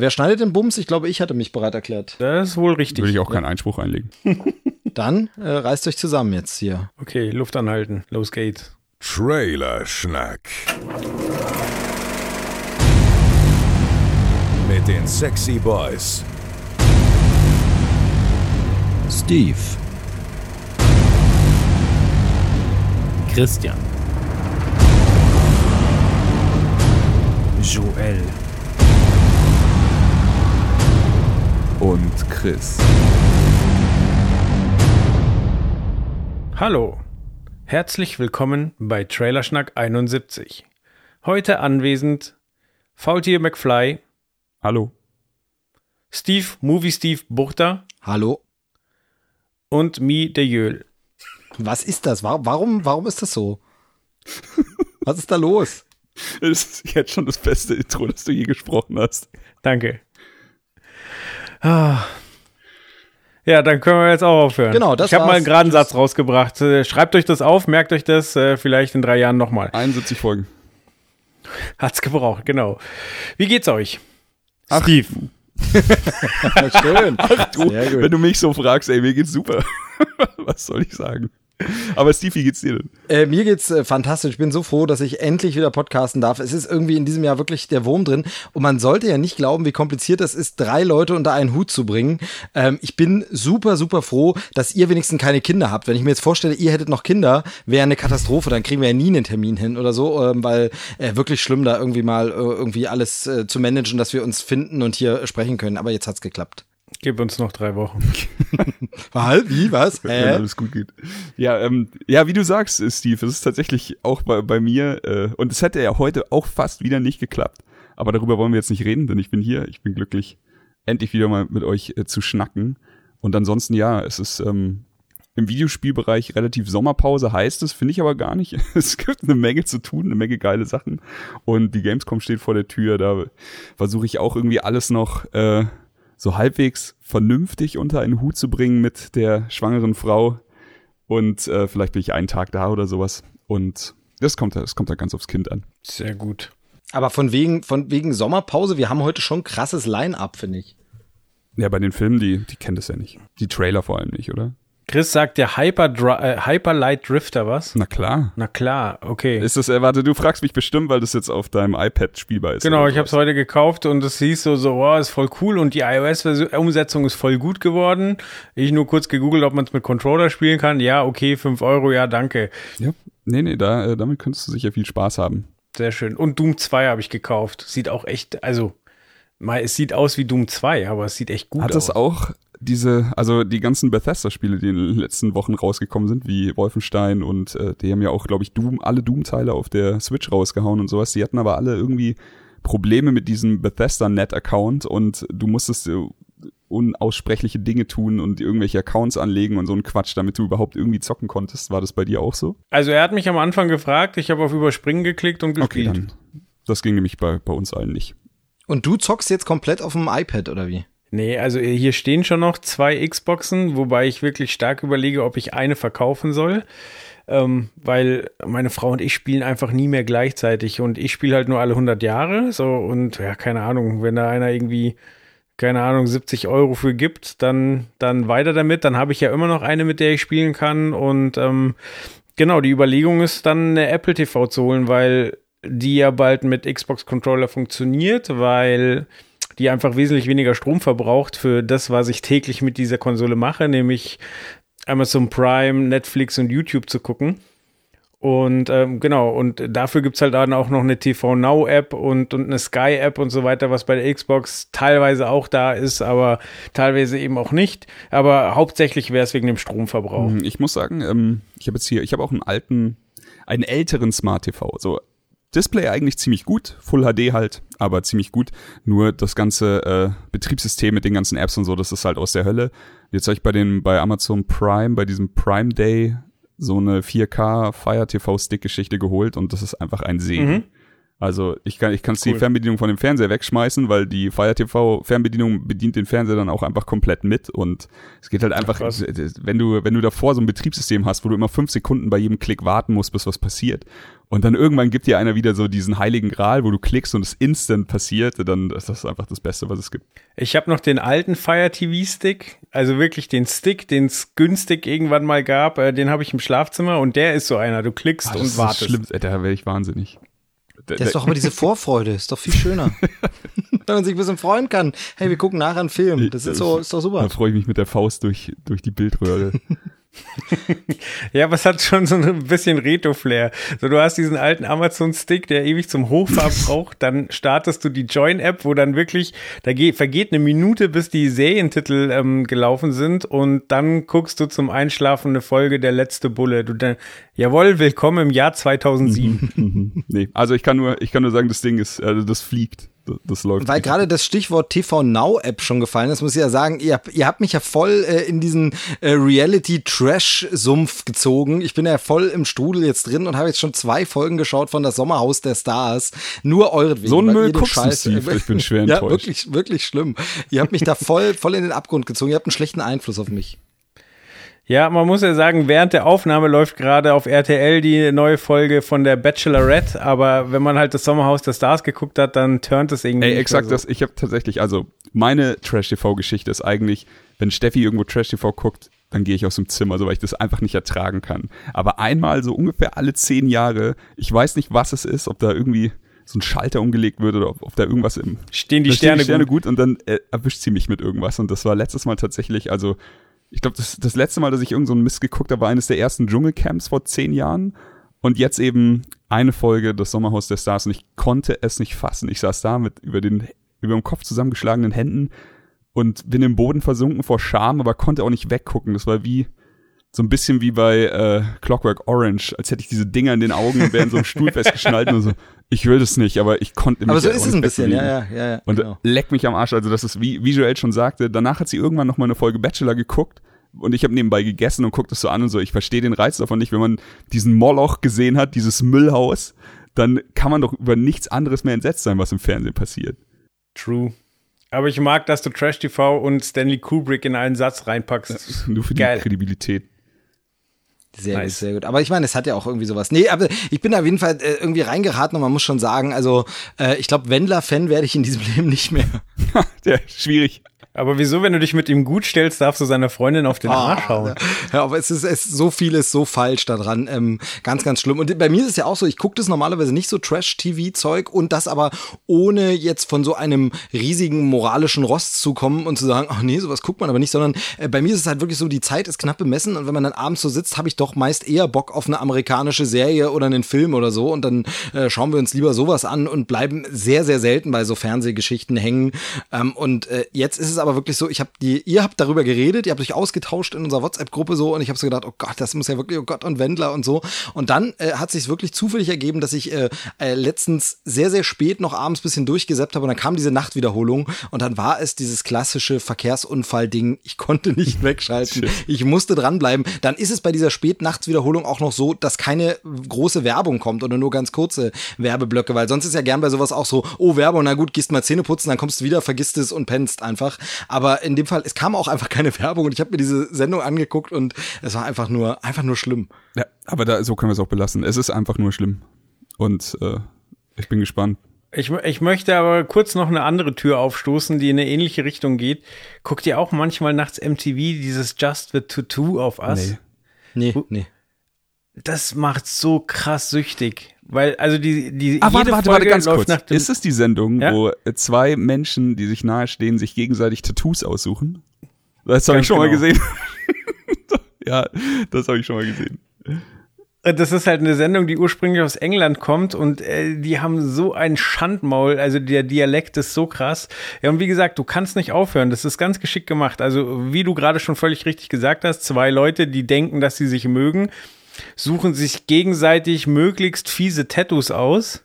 Wer schneidet den Bums? Ich glaube, ich hatte mich bereit erklärt. Das ist wohl richtig. Würde ich auch keinen Einspruch einlegen. Dann äh, reißt euch zusammen jetzt hier. Okay, Luft anhalten. Los geht's. Trailer-Schnack. Mit den Sexy Boys. Steve, Christian. Joel. Und Chris. Hallo. Herzlich willkommen bei Trailerschnack 71. Heute anwesend Faultier McFly, Hallo. Steve Movie Steve Buchter Hallo. und Mi de Jöl. Was ist das? Wa- Warum, warum ist das so? Was ist da los? Das ist jetzt schon das beste Intro, das du je gesprochen hast. Danke. Ah. Ja, dann können wir jetzt auch aufhören. Genau, das Ich habe mal einen geraden Satz rausgebracht. Äh, Schreibt euch das auf, merkt euch das äh, vielleicht in drei Jahren nochmal. 71 Folgen. Hat's gebraucht, genau. Wie geht's euch? Steve. Schön. Du, Sehr gut. wenn du mich so fragst, ey, mir geht's super. Was soll ich sagen? Aber Steve, wie geht's dir denn? Äh, mir geht's äh, fantastisch. Ich bin so froh, dass ich endlich wieder podcasten darf. Es ist irgendwie in diesem Jahr wirklich der Wurm drin. Und man sollte ja nicht glauben, wie kompliziert das ist, drei Leute unter einen Hut zu bringen. Ähm, ich bin super, super froh, dass ihr wenigstens keine Kinder habt. Wenn ich mir jetzt vorstelle, ihr hättet noch Kinder, wäre eine Katastrophe. Dann kriegen wir ja nie einen Termin hin oder so, ähm, weil äh, wirklich schlimm, da irgendwie mal äh, irgendwie alles äh, zu managen, dass wir uns finden und hier sprechen können. Aber jetzt hat's geklappt. Gib uns noch drei Wochen. Was? Wie? Was? wenn Hä? alles gut geht. Ja, ähm, ja, wie du sagst, äh, Steve, es ist tatsächlich auch bei, bei mir, äh, und es hätte ja heute auch fast wieder nicht geklappt. Aber darüber wollen wir jetzt nicht reden, denn ich bin hier, ich bin glücklich, endlich wieder mal mit euch äh, zu schnacken. Und ansonsten, ja, es ist ähm, im Videospielbereich relativ Sommerpause, heißt es, finde ich aber gar nicht. Es gibt eine Menge zu tun, eine Menge geile Sachen. Und die Gamescom steht vor der Tür, da versuche ich auch irgendwie alles noch äh, so halbwegs vernünftig unter einen Hut zu bringen mit der schwangeren Frau. Und äh, vielleicht bin ich einen Tag da oder sowas. Und das kommt, das kommt da ganz aufs Kind an. Sehr gut. Aber von wegen, von wegen Sommerpause, wir haben heute schon krasses Line-Up, finde ich. Ja, bei den Filmen, die, die kennt es ja nicht. Die Trailer vor allem nicht, oder? Chris sagt der Hyper, äh, Hyper Light Drifter was? Na klar. Na klar, okay. Ist das, äh, warte, du fragst mich bestimmt, weil das jetzt auf deinem iPad spielbar ist. Genau, ich habe es heute gekauft und es hieß so, so, oh, ist voll cool und die iOS-Umsetzung ist voll gut geworden. Ich nur kurz gegoogelt, ob man es mit Controller spielen kann. Ja, okay, 5 Euro, ja, danke. Ja. Nee, nee, da, äh, damit könntest du sicher viel Spaß haben. Sehr schön. Und Doom 2 habe ich gekauft. Sieht auch echt, also, mal, es sieht aus wie Doom 2, aber es sieht echt gut Hat aus. das auch diese, also die ganzen Bethesda-Spiele, die in den letzten Wochen rausgekommen sind, wie Wolfenstein und äh, die haben ja auch, glaube ich, Doom, alle Doom-Teile auf der Switch rausgehauen und sowas. Die hatten aber alle irgendwie Probleme mit diesem Bethesda-Net-Account und du musstest so unaussprechliche Dinge tun und irgendwelche Accounts anlegen und so ein Quatsch, damit du überhaupt irgendwie zocken konntest. War das bei dir auch so? Also er hat mich am Anfang gefragt, ich habe auf Überspringen geklickt und Okay, gespielt. dann. Das ging nämlich bei, bei uns allen nicht. Und du zockst jetzt komplett auf dem iPad, oder wie? Nee, also hier stehen schon noch zwei Xboxen, wobei ich wirklich stark überlege, ob ich eine verkaufen soll. Ähm, weil meine Frau und ich spielen einfach nie mehr gleichzeitig und ich spiele halt nur alle 100 Jahre. So und ja, keine Ahnung, wenn da einer irgendwie, keine Ahnung, 70 Euro für gibt, dann, dann weiter damit. Dann habe ich ja immer noch eine, mit der ich spielen kann. Und ähm, genau, die Überlegung ist dann eine Apple TV zu holen, weil die ja bald mit Xbox Controller funktioniert, weil die einfach wesentlich weniger Strom verbraucht für das, was ich täglich mit dieser Konsole mache, nämlich Amazon Prime, Netflix und YouTube zu gucken. Und ähm, genau, und dafür gibt's halt dann auch noch eine TV Now App und, und eine Sky App und so weiter, was bei der Xbox teilweise auch da ist, aber teilweise eben auch nicht. Aber hauptsächlich wäre es wegen dem Stromverbrauch. Hm, Ich muss sagen, ähm, ich habe jetzt hier, ich habe auch einen alten, einen älteren Smart TV. So Display eigentlich ziemlich gut, Full HD halt, aber ziemlich gut. Nur das ganze äh, Betriebssystem mit den ganzen Apps und so, das ist halt aus der Hölle. Jetzt habe ich bei den bei Amazon Prime, bei diesem Prime Day so eine 4K Fire TV Stick Geschichte geholt und das ist einfach ein Segen. Also ich kann, ich kann's die Cool. Fernbedienung von dem Fernseher wegschmeißen, weil die Fire TV Fernbedienung bedient den Fernseher dann auch einfach komplett mit und es geht halt einfach, krass. wenn du, wenn du davor so ein Betriebssystem hast, wo du immer fünf Sekunden bei jedem Klick warten musst, bis was passiert und dann irgendwann gibt dir einer wieder so diesen heiligen Gral, wo du klickst und es instant passiert, dann ist das einfach das Beste, was es gibt. Ich habe noch den alten Fire TV Stick, also wirklich den Stick, den es günstig irgendwann mal gab, äh, den habe ich im Schlafzimmer und der ist so einer. Du klickst das und ist das wartest. Schlimmste, Ey, da wäre ich wahnsinnig. Da- Das ist da- doch aber diese Vorfreude, ist doch viel schöner. Wenn man sich ein bisschen freuen kann. Hey, wir gucken nachher einen Film. Das ist so, ist doch Da super. freue ich mich mit der Faust durch, durch die Bildröhre. Ja, aber es hat schon so ein bisschen Retro-Flair. So, du hast diesen alten Amazon-Stick, der ewig zum Hochfahren braucht, dann startest du die Join-App, wo dann wirklich, da geht, vergeht eine Minute, bis die Serientitel ähm, gelaufen sind und dann guckst du zum Einschlafen eine Folge Der letzte Bulle. Du dann, jawohl, willkommen im Jahr 2007. nee, also ich kann nur, ich kann nur sagen, das Ding ist, also das fliegt. Das, läuft. Weil gerade das Stichwort TV Now App schon gefallen ist, muss ich ja sagen, ihr, habt- ihr habt mich ja voll äh, in diesen äh, Reality-Trash-Sumpf gezogen. Ich bin ja voll im Strudel jetzt drin und habe jetzt schon zwei Folgen geschaut von das Sommerhaus der Stars. Nur euretwegen. So weil Müll guckst du, Scheiß- Steve. Ich bin schwer Ja, enttäuscht. wirklich, wirklich schlimm. Ihr habt mich da voll, voll in den Abgrund gezogen. Ihr habt einen schlechten Einfluss auf mich. Ja, man muss ja sagen, während der Aufnahme läuft gerade auf RTL die neue Folge von der Bachelorette, aber wenn man halt das Sommerhaus der Stars geguckt hat, dann turnt es irgendwie. Ey, exakt so. das. Ich habe tatsächlich, also meine Trash-TV-Geschichte ist eigentlich, wenn Steffi irgendwo Trash-TV guckt, dann gehe ich aus dem Zimmer, so weil ich das einfach nicht ertragen kann. Aber einmal so ungefähr alle zehn Jahre, ich weiß nicht, was es ist, ob da irgendwie so ein Schalter umgelegt wird oder ob, ob da irgendwas im Stehen die da stehen Sterne, gut. gut und dann äh, erwischt sie mich mit irgendwas. Und das war letztes Mal tatsächlich, also ich glaube, das, das letzte Mal, dass ich irgend so einen Mist geguckt habe, war eines der ersten Dschungelcamps vor zehn Jahren. Und jetzt eben eine Folge des Sommerhaus der Stars und ich konnte es nicht fassen. Ich saß da mit über den über dem Kopf zusammengeschlagenen Händen und bin im Boden versunken vor Scham, aber konnte auch nicht weggucken. Das war wie so ein bisschen wie bei äh, Clockwork Orange, als hätte ich diese Dinger in den Augen und wäre in so einem Stuhl festgeschnallt und so. Ich will das nicht, aber ich konnte mich Aber so ist es ein bisschen, ja, ja, ja. ja Und genau. leck mich am Arsch. Also das ist, wie, wie Joel schon sagte, danach hat sie irgendwann noch mal eine Folge Bachelor geguckt und ich habe nebenbei gegessen und guckt das so an und so. Ich verstehe den Reiz davon nicht, wenn man diesen Moloch gesehen hat, dieses Müllhaus, dann kann man doch über nichts anderes mehr entsetzt sein, was im Fernsehen passiert. True. Aber ich mag, dass du Trash TV und Stanley Kubrick in einen Satz reinpackst. Nur für die Geil. Kredibilität. Sehr gut, Nice. sehr gut. Aber ich meine, es hat ja auch irgendwie sowas. Nee, aber ich bin auf jeden Fall äh, irgendwie reingeraten und man muss schon sagen, also äh, ich glaube, Wendler-Fan werde ich in diesem Leben nicht mehr. ja, schwierig. Aber wieso, wenn du dich mit ihm gut stellst, darfst du seiner Freundin auf den Arsch hauen? Ja, aber es ist, es so vieles so falsch daran. Ähm, ganz, ganz schlimm. Und bei mir ist es ja auch so, ich gucke das normalerweise nicht so Trash-TV-Zeug und das aber ohne jetzt von so einem riesigen moralischen Rost zu kommen und zu sagen, ach nee, sowas guckt man aber nicht, sondern äh, bei mir ist es halt wirklich so, die Zeit ist knapp bemessen und wenn man dann abends so sitzt, habe ich doch meist eher Bock auf eine amerikanische Serie oder einen Film oder so und dann äh, schauen wir uns lieber sowas an und bleiben sehr, sehr selten bei so Fernsehgeschichten hängen. Ähm, und äh, jetzt ist es aber wirklich so, ich habe die, ihr habt darüber geredet, ihr habt euch ausgetauscht in unserer WhatsApp-Gruppe so und ich habe so gedacht, oh Gott, das muss ja wirklich, oh Gott und Wendler und so. Und dann äh, hat sich wirklich zufällig ergeben, dass ich äh, äh, letztens sehr, sehr spät noch abends bisschen durchgesäppt habe und dann kam diese Nachtwiederholung und dann war es dieses klassische Verkehrsunfall-Ding. Ich konnte nicht wegschalten. Ich musste dranbleiben. Dann ist es bei dieser Spätnachtswiederholung auch noch so, dass keine große Werbung kommt oder nur ganz kurze Werbeblöcke, weil sonst ist ja gern bei sowas auch so, oh Werbung, na gut, gehst mal Zähne putzen, dann kommst du wieder, vergisst es und pennst einfach. Aber in dem Fall, es kam auch einfach keine Werbung und ich habe mir diese Sendung angeguckt und es war einfach nur, einfach nur schlimm. Ja, aber da, so können wir es auch belassen. Es ist einfach nur schlimm. Und äh, ich bin gespannt. Ich, ich möchte aber kurz noch eine andere Tür aufstoßen, die in eine ähnliche Richtung geht. Guckt ihr auch manchmal nachts MTV dieses Just the Tattoo auf Us? Nee. Nee, nee. Das macht so krass süchtig. Weil, also die, die Ah, jede warte, warte, warte, ganz kurz. nach dem, Ist es die Sendung, Ja? wo äh, zwei Menschen, die sich nahestehen, sich gegenseitig Tattoos aussuchen? Das habe ich schon mal genau. gesehen. ja, das habe ich schon mal gesehen. Das ist halt eine Sendung, die ursprünglich aus England kommt und äh, die haben so ein Schandmaul, also der Dialekt ist so krass. Ja, und wie gesagt, du kannst nicht aufhören, das ist ganz geschickt gemacht. Also, wie du gerade schon völlig richtig gesagt hast, zwei Leute, die denken, dass sie sich mögen, suchen sich gegenseitig möglichst fiese Tattoos aus.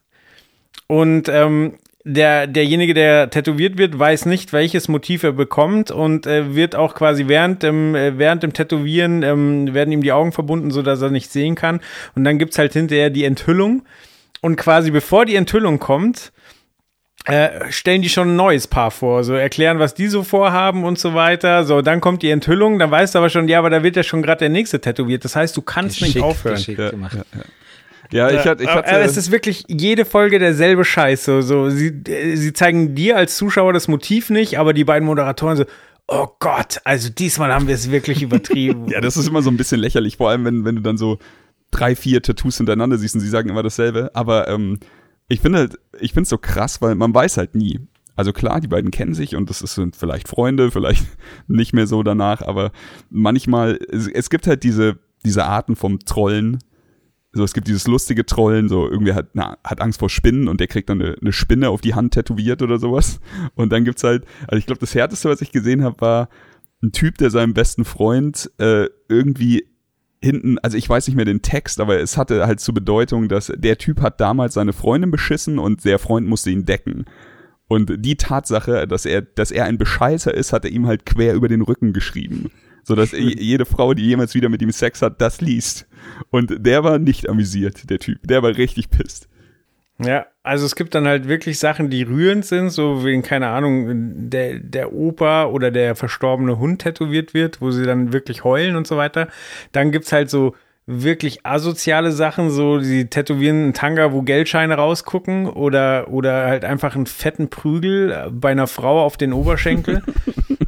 Und ähm, der, derjenige, der tätowiert wird, weiß nicht, welches Motiv er bekommt und äh, wird auch quasi während dem, äh, während dem Tätowieren ähm, werden ihm die Augen verbunden, so dass er nicht sehen kann. Und dann gibt's halt hinterher die Enthüllung. und quasi bevor die Enthüllung kommt, äh, stellen die schon ein neues Paar vor, so erklären, was die so vorhaben und so weiter. So, dann kommt die Enthüllung, dann weißt du aber schon, ja, aber da wird ja schon gerade der nächste tätowiert. Das heißt, du kannst nicht Geschickt, aufhören. geschickt Ja, gemacht. ja, ja. Ja, ich hatte, ich Aber, hatte aber es ist wirklich jede Folge derselbe Scheiß. So, so sie, äh, sie zeigen dir als Zuschauer das Motiv nicht, aber die beiden Moderatoren so, oh Gott, also diesmal haben wir es wirklich übertrieben. Ja, das ist immer so ein bisschen lächerlich, vor allem wenn, wenn du dann so drei, vier Tattoos hintereinander siehst und sie sagen immer dasselbe. Aber ähm, ich finde halt, ich finde es so krass, weil man weiß halt nie. Also klar, die beiden kennen sich und das sind vielleicht Freunde, vielleicht nicht mehr so danach, aber manchmal, es, es gibt halt diese, diese Arten vom Trollen. So, es gibt dieses lustige Trollen, so irgendwer hat, na, hat Angst vor Spinnen und der kriegt dann eine, eine Spinne auf die Hand tätowiert oder sowas. Und dann gibt's halt, also ich glaube, das härteste, was ich gesehen habe, war ein Typ, der seinem besten Freund äh, irgendwie hinten, also ich weiß nicht mehr den Text, aber es hatte halt zur Bedeutung, dass der Typ hat damals seine Freundin beschissen und der Freund musste ihn decken. Und die Tatsache, dass er, dass er ein Bescheißer ist, hat er ihm halt quer über den Rücken geschrieben. So dass je- jede Frau, die jemals wieder mit ihm Sex hat, das liest. Und der war nicht amüsiert, der Typ. Der war richtig pisst. Ja, also es gibt dann halt wirklich Sachen, die rührend sind, so wegen, keine Ahnung, der, der Opa oder der verstorbene Hund tätowiert wird, wo sie dann wirklich heulen und so weiter. Dann gibt's halt so wirklich asoziale Sachen, so sie tätowieren einen Tanga, wo Geldscheine rausgucken oder, oder halt einfach einen fetten Prügel bei einer Frau auf den Oberschenkel.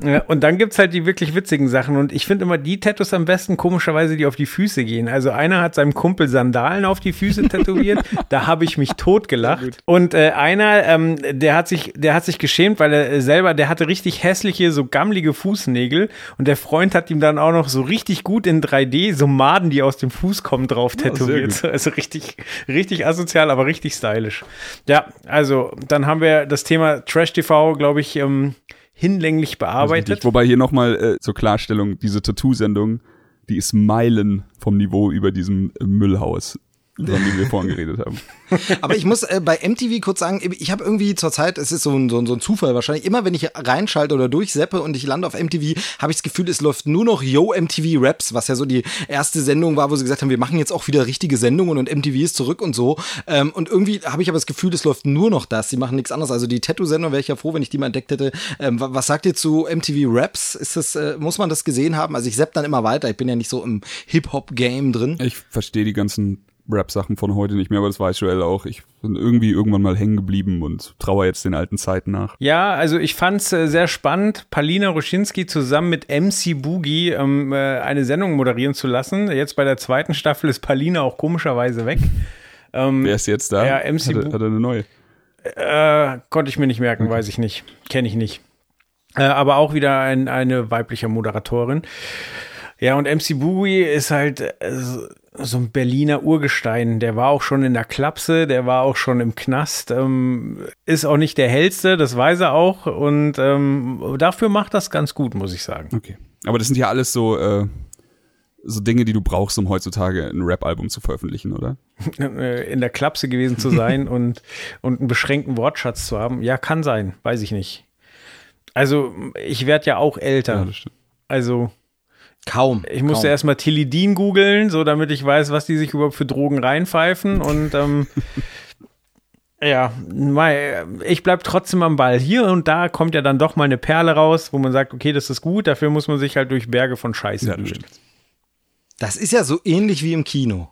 Ja, und dann gibt's halt die wirklich witzigen Sachen. Und ich finde immer die Tattoos am besten, komischerweise, die auf die Füße gehen. Also einer hat seinem Kumpel Sandalen auf die Füße tätowiert. da habe ich mich totgelacht. Und äh, einer, ähm, der hat sich, der hat sich geschämt, weil er äh, selber, der hatte richtig hässliche, so gammlige Fußnägel. Und der Freund hat ihm dann auch noch so richtig gut in 3D so Maden, die aus dem Fuß kommen, drauf tätowiert. gut. also richtig, richtig asozial, aber richtig stylisch. Ja, also dann haben wir das Thema Trash TV, glaube ich, ähm, hinlänglich bearbeitet. Richtig. Wobei hier nochmal äh, zur Klarstellung, diese Tattoo-Sendung, die ist Meilen vom Niveau über diesem Müllhaus, von dem wir vorhin geredet haben. Aber ich muss äh, bei MTV kurz sagen, ich habe irgendwie zur Zeit, es ist so ein, so, ein, so ein Zufall wahrscheinlich, immer wenn ich reinschalte oder durchseppe und ich lande auf MTV, habe ich das Gefühl, es läuft nur noch Yo MTV Raps, was ja so die erste Sendung war, wo sie gesagt haben, wir machen jetzt auch wieder richtige Sendungen und MTV ist zurück und so. Ähm, und irgendwie habe ich aber das Gefühl, es läuft nur noch das. Sie machen nichts anderes. Also die Tattoo-Sendung wäre ich ja froh, wenn ich die mal entdeckt hätte. Ähm, wa- was sagt ihr zu MTV Raps? Ist das, äh, muss man das gesehen haben? Also ich sepp dann immer weiter. Ich bin ja nicht so im Hip-Hop-Game drin. Ich verstehe die ganzen Rap-Sachen von heute nicht mehr, aber das weiß Joel auch. Ich bin irgendwie irgendwann mal hängen geblieben und trauere jetzt den alten Zeiten nach. Ja, also ich fand's äh, sehr spannend, Palina Roschinski zusammen mit MC Boogie ähm, äh, eine Sendung moderieren zu lassen. Jetzt bei der zweiten Staffel ist Palina auch komischerweise weg. Ähm, Wer ist jetzt da? Ja, MC hat, er, Bu- hat er eine neue. äh, konnte ich mir nicht merken, weiß ich nicht. Kenne ich nicht. Äh, aber auch wieder ein, eine weibliche Moderatorin. Ja, und MC Boogie ist halt äh, so- ein Berliner Urgestein. Der war auch schon in der Klapse, der war auch schon im Knast. Ähm, ist auch nicht der hellste, das weiß er auch. Und ähm, dafür macht das ganz gut, muss ich sagen. Okay. Aber das sind ja alles so, äh, so Dinge, die du brauchst, um heutzutage ein Rap-Album zu veröffentlichen, oder? Äh, in der Klapse gewesen zu sein und, und einen beschränkten Wortschatz zu haben. Ja, kann sein, weiß ich nicht. Also, ich werde ja auch älter. das stimmt. Also, Kaum. ich musste kaum. erstmal Tilidin googeln, so damit ich weiß, was die sich überhaupt für Drogen reinpfeifen. Und ähm, ja, ich bleib trotzdem am Ball. Hier und da kommt ja dann doch mal eine Perle raus, wo man sagt, okay, das ist gut, dafür muss man sich halt durch Berge von Scheiße Ja, das. Das ist ja so ähnlich wie im Kino.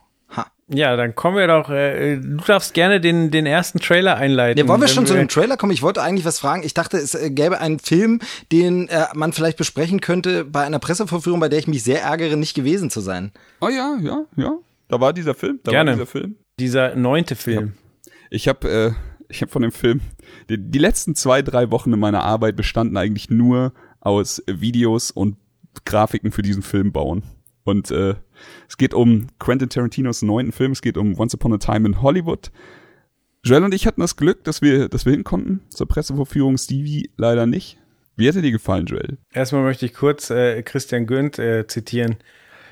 Ja, dann kommen wir doch, äh, du darfst gerne den, den ersten Trailer einleiten. Ja, wollen wir schon zu dem Trailer kommen? Ich wollte eigentlich was fragen. Ich dachte, es äh, gäbe einen Film, den äh, man vielleicht besprechen könnte bei einer Presseverführung, bei der ich mich sehr ärgere, nicht gewesen zu sein. Oh ja, ja, ja. Da war dieser Film. Da Gerne. war dieser Film. Dieser neunte Film. Ich habe äh, ich hab von dem Film die, die letzten zwei, drei Wochen in meiner Arbeit bestanden eigentlich nur aus Videos und Grafiken für diesen Film bauen. Und äh, es geht um Quentin Tarantinos neunten Film, es geht um Once Upon a Time in Hollywood. Joel und ich hatten das Glück, dass wir, dass wir hin konnten zur Pressevorführung, Stevie leider nicht. Wie hätte dir gefallen, Joel? Erstmal möchte ich kurz äh, Christian Gönnt äh, zitieren.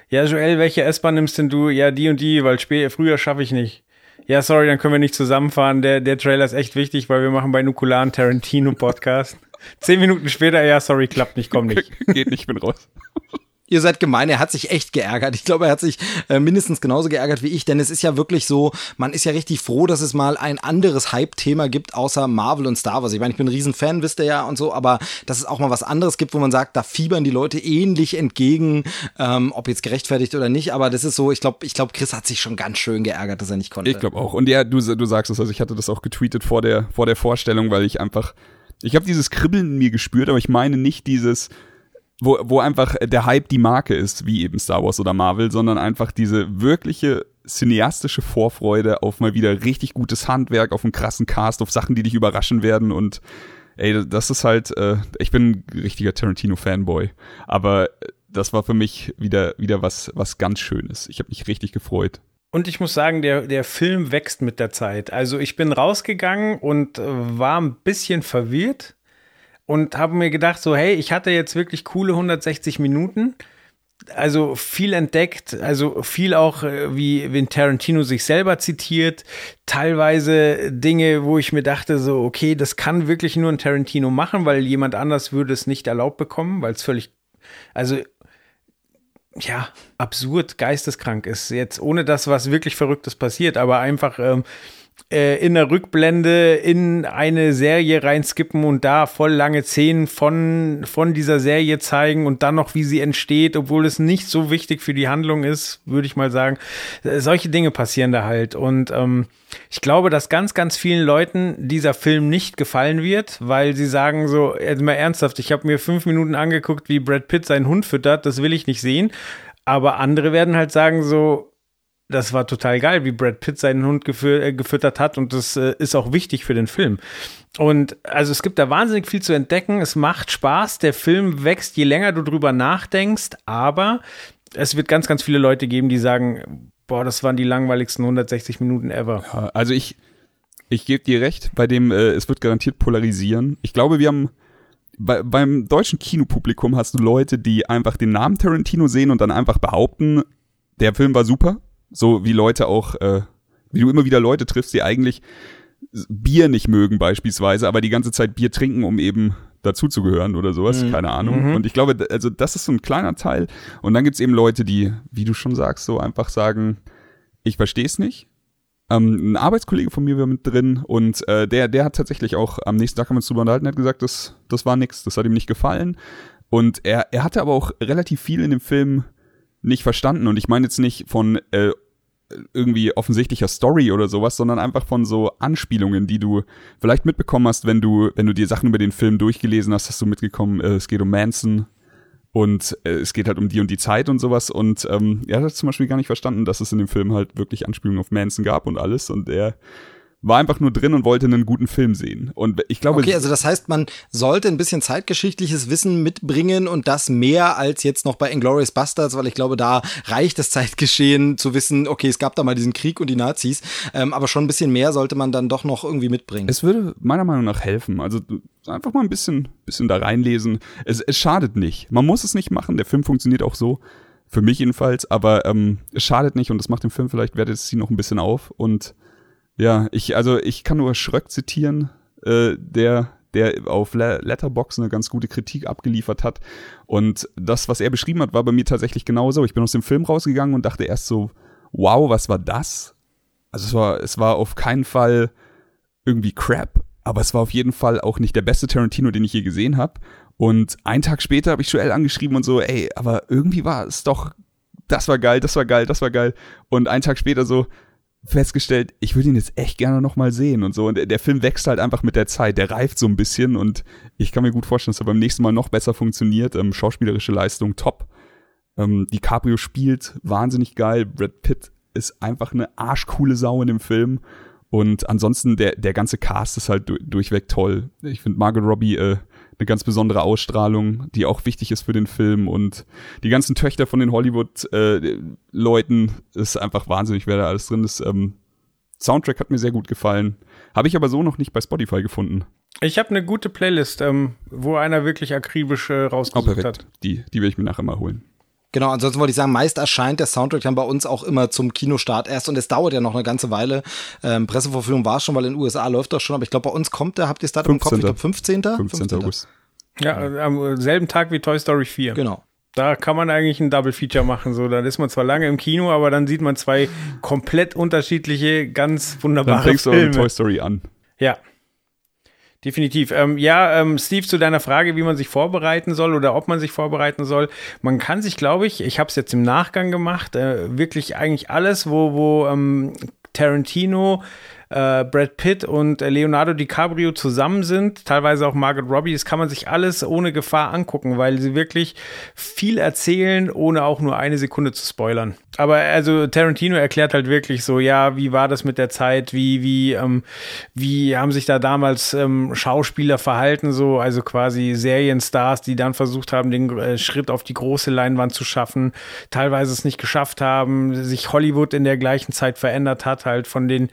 Ja, Joel, welche S-Bahn nimmst denn du? Ja, die und die, weil früher schaffe ich nicht. Ja, sorry, dann können wir nicht zusammenfahren. Der, der Trailer ist echt wichtig, weil wir machen bei Nukular einen Tarantino-Podcast. Zehn Minuten später, ja, sorry, klappt nicht, komm nicht. Geht nicht, ich bin raus. Ihr seid gemein, er hat sich echt geärgert. Ich glaube, er hat sich äh, mindestens genauso geärgert wie ich, denn es ist ja wirklich so, man ist ja richtig froh, dass es mal ein anderes Hype-Thema gibt, außer Marvel und Star Wars. Ich meine, ich bin ein Riesenfan, wisst ihr ja und so, aber dass es auch mal was anderes gibt, wo man sagt, da fiebern die Leute ähnlich entgegen, ähm, ob jetzt gerechtfertigt oder nicht, aber das ist so, ich glaube, ich glaube, Chris hat sich schon ganz schön geärgert, dass er nicht konnte. Ich glaube auch. Und ja, du, du sagst es, also ich hatte das auch getweetet vor der, vor der Vorstellung, weil ich einfach, ich habe dieses Kribbeln in mir gespürt, aber ich meine nicht dieses, wo, wo einfach der Hype die Marke ist, wie eben Star Wars oder Marvel, sondern einfach diese wirkliche cineastische Vorfreude auf mal wieder richtig gutes Handwerk, auf einen krassen Cast, auf Sachen, die dich überraschen werden und ey, das ist halt, äh, ich bin ein richtiger Tarantino-Fanboy, aber das war für mich wieder, wieder was, was ganz Schönes. Ich habe mich richtig gefreut. Und ich muss sagen, der, der Film wächst mit der Zeit. Also ich bin rausgegangen und äh, war ein bisschen verwirrt, und habe mir gedacht, so, hey, ich hatte jetzt wirklich coole 160 Minuten. Also viel entdeckt, also viel auch, äh, wie wenn Tarantino sich selber zitiert, teilweise Dinge, wo ich mir dachte, so, okay, das kann wirklich nur ein Tarantino machen, weil jemand anders würde es nicht erlaubt bekommen, weil es völlig, also ja, absurd, geisteskrank ist. Jetzt ohne das, was wirklich Verrücktes passiert, aber einfach ähm, äh, in der Rückblende in eine Serie reinskippen und da voll lange Szenen von, von dieser Serie zeigen und dann noch, wie sie entsteht, obwohl es nicht so wichtig für die Handlung ist, würde ich mal sagen. Äh, solche Dinge passieren da halt. Und ähm, ich glaube, dass ganz, ganz vielen Leuten dieser Film nicht gefallen wird, weil sie sagen so, jetzt mal ernsthaft, ich habe mir fünf Minuten angeguckt, wie Brad Pitt seinen Hund füttert, das will ich nicht sehen. Aber andere werden halt sagen so, das war total geil, wie Brad Pitt seinen Hund gefü äh, gefüttert hat und das äh, ist auch wichtig für den Film. Und also es gibt da wahnsinnig viel zu entdecken. Es macht Spaß. Der Film wächst, je länger du drüber nachdenkst. Aber es wird ganz, ganz viele Leute geben, die sagen, boah, das waren die langweiligsten 160 Minuten ever. Ja, also ich, ich gebe dir recht, bei dem, äh, es wird garantiert polarisieren. Ich glaube, wir haben bei, beim deutschen Kinopublikum hast du Leute, die einfach den Namen Tarantino sehen und dann einfach behaupten, der Film war super so wie Leute auch, äh, wie du immer wieder Leute triffst, die eigentlich Bier nicht mögen beispielsweise, aber die ganze Zeit Bier trinken, um eben dazuzugehören oder sowas, mhm. keine Ahnung. Mhm. Und ich glaube, also das ist so ein kleiner Teil. Und dann gibt's eben Leute, die, wie du schon sagst, so einfach sagen, ich verstehe es nicht. Ähm, ein Arbeitskollege von mir war mit drin und äh, der, der hat tatsächlich auch am nächsten Tag haben wir uns drüber unterhalten, hat gesagt, das, das war nix, das hat ihm nicht gefallen. Und er, er hatte aber auch relativ viel in dem Film nicht verstanden. Und ich meine jetzt nicht von äh, irgendwie offensichtlicher Story oder sowas, sondern einfach von so Anspielungen, die du vielleicht mitbekommen hast, wenn du, wenn du dir Sachen über den Film durchgelesen hast, hast du mitgekommen, äh, es geht um Manson und äh, es geht halt um die und die Zeit und sowas. Und ähm, er hat zum Beispiel gar nicht verstanden, dass es in dem Film halt wirklich Anspielungen auf Manson gab und alles. Und er war einfach nur drin und wollte einen guten Film sehen. Und ich glaube. Okay, also das heißt, man sollte ein bisschen zeitgeschichtliches Wissen mitbringen und das mehr als jetzt noch bei Inglourious Bastards, weil ich glaube, da reicht das Zeitgeschehen zu wissen, okay, es gab da mal diesen Krieg und die Nazis, ähm, aber schon ein bisschen mehr sollte man dann doch noch irgendwie mitbringen. Es würde meiner Meinung nach helfen. Also einfach mal ein bisschen, bisschen da reinlesen. Es, es schadet nicht. Man muss es nicht machen. Der Film funktioniert auch so. Für mich jedenfalls, aber ähm, es schadet nicht und das macht dem Film vielleicht, wertet es sie noch ein bisschen auf und ja, ich, also ich kann nur Schröck zitieren, äh, der der auf Letterbox eine ganz gute Kritik abgeliefert hat. Und das, was er beschrieben hat, war bei mir tatsächlich genauso. Ich bin aus dem Film rausgegangen und dachte erst so, wow, was war das? Also es war, es war auf keinen Fall irgendwie Crap, aber es war auf jeden Fall auch nicht der beste Tarantino, den ich je gesehen habe. Und einen Tag später habe ich Joel angeschrieben und so, ey, aber irgendwie war es doch, das war geil, das war geil, das war geil. Und einen Tag später so, festgestellt, ich würde ihn jetzt echt gerne noch mal sehen und so. Und der Film wächst halt einfach mit der Zeit, der reift so ein bisschen und ich kann mir gut vorstellen, dass er beim nächsten Mal noch besser funktioniert. Ähm, schauspielerische Leistung top. Ähm, DiCaprio spielt wahnsinnig geil. Brad Pitt ist einfach eine arschcoole Sau in dem Film. Und ansonsten, der, der ganze Cast ist halt durchweg toll. Ich finde Margot Robbie äh, eine ganz besondere Ausstrahlung, die auch wichtig ist für den Film. Und die ganzen Töchter von den Hollywood-Leuten äh, ist einfach wahnsinnig, wer da alles drin ist. Ähm, Soundtrack hat mir sehr gut gefallen. Habe ich aber so noch nicht bei Spotify gefunden. Ich habe eine gute Playlist, ähm, wo einer wirklich akribisch äh, rausgesucht oh, hat. Die, die will ich mir nachher mal holen. Genau, ansonsten wollte ich sagen, meist erscheint der Soundtrack dann bei uns auch immer zum Kinostart erst und es dauert ja noch eine ganze Weile. Ähm, Pressevorführung war schon, weil in den USA läuft das schon, aber ich glaube, bei uns kommt der, habt ihr das Datum im Kopf? Ich glaube 15. 15. 15. August. Ja, am selben Tag wie Toy Story 4. Genau. Da kann man eigentlich ein Double Feature machen. So, dann ist man zwar lange im Kino, aber dann sieht man zwei komplett unterschiedliche, ganz wunderbare Dann fängst du Filme. mit Toy Story an. Ja. Definitiv. Ähm, ja, ähm, Steve, zu deiner Frage, wie man sich vorbereiten soll oder ob man sich vorbereiten soll. Man kann sich, glaube ich, ich habe es jetzt im Nachgang gemacht, äh, wirklich eigentlich alles, wo, wo ähm, Tarantino, äh, Brad Pitt und Leonardo DiCaprio zusammen sind, teilweise auch Margaret Robbie, das kann man sich alles ohne Gefahr angucken, weil sie wirklich viel erzählen, ohne auch nur eine Sekunde zu spoilern. Aber also Tarantino erklärt halt wirklich so, ja, wie war das mit der Zeit, wie, wie, ähm, wie haben sich da damals ähm, Schauspieler verhalten, so, also quasi Serienstars, die dann versucht haben, den äh, Schritt auf die große Leinwand zu schaffen, teilweise es nicht geschafft haben, sich Hollywood in der gleichen Zeit verändert hat, halt von den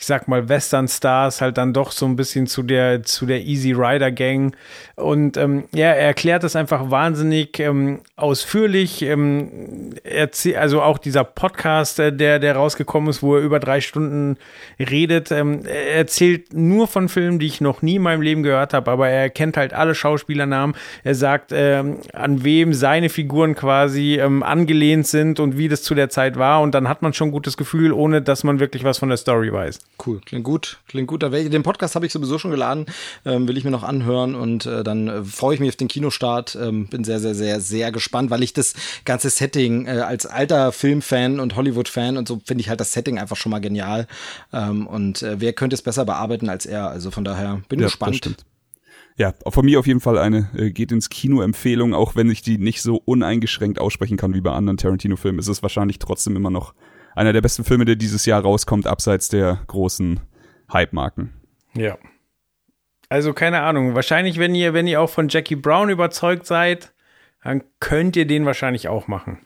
ich sag mal, Western-Stars halt dann doch so ein bisschen zu der, zu der Easy Rider Gang. Und ähm, ja, er erklärt das einfach wahnsinnig ähm, ausführlich. Ähm, also auch dieser Podcast, äh, der, der rausgekommen ist, wo er über drei Stunden redet, ähm, er erzählt nur von Filmen, die ich noch nie in meinem Leben gehört habe, aber er kennt halt alle Schauspielernamen. Er sagt, ähm, an wem seine Figuren quasi ähm, angelehnt sind und wie das zu der Zeit war. Und dann hat man schon ein gutes Gefühl, ohne dass man wirklich was von der Story weiß. Cool, klingt gut, klingt gut. Den Podcast habe ich sowieso schon geladen, ähm, will ich mir noch anhören und äh, dann äh, freue ich mich auf den Kinostart. Ähm, bin sehr, sehr, sehr, sehr gespannt, weil ich das ganze Setting äh, als alter Filmfan und Hollywood-Fan und so finde ich halt das Setting einfach schon mal genial. Ähm, und äh, wer könnte es besser bearbeiten als er? Also von daher bin Ja, gespannt. Ja, von mir auf jeden Fall eine äh, geht ins Kino-Empfehlung, auch wenn ich die nicht so uneingeschränkt aussprechen kann wie bei anderen Tarantino-Filmen, ist es wahrscheinlich trotzdem immer noch einer der besten Filme, der dieses Jahr rauskommt, abseits der großen Hype-Marken. Ja. Also keine Ahnung. Wahrscheinlich, wenn ihr, wenn ihr auch von Jackie Brown überzeugt seid, dann könnt ihr den wahrscheinlich auch machen.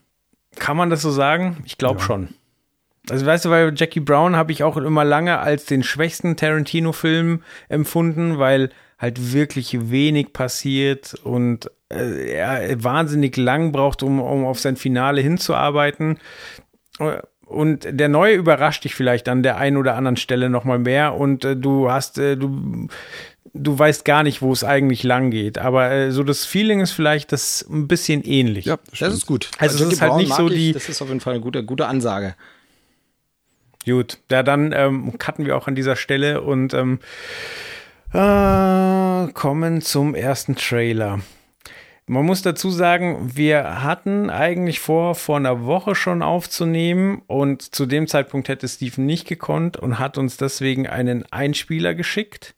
Kann man das so sagen? Ich glaube schon. Also weißt du, weil Jackie Brown habe ich auch immer lange als den schwächsten Tarantino-Film empfunden, weil halt wirklich wenig passiert und äh, er wahnsinnig lang braucht, um, um auf sein Finale hinzuarbeiten. Und der neue überrascht dich vielleicht an der einen oder anderen Stelle noch mal mehr und äh, du hast äh, du du weißt gar nicht, wo es eigentlich lang geht, aber äh, so das Feeling ist vielleicht das ein bisschen ähnlich. Das ist gut. Also es Jackie ist halt nicht so ich, die- Das ist auf jeden Fall eine gute, gute Ansage. Gut, ja, dann ähm, cutten wir auch an dieser Stelle und ähm, äh, kommen zum ersten Trailer. Man muss dazu sagen, wir hatten eigentlich vor, vor einer Woche schon aufzunehmen und zu dem Zeitpunkt hätte Steven nicht gekonnt und hat uns deswegen einen Einspieler geschickt.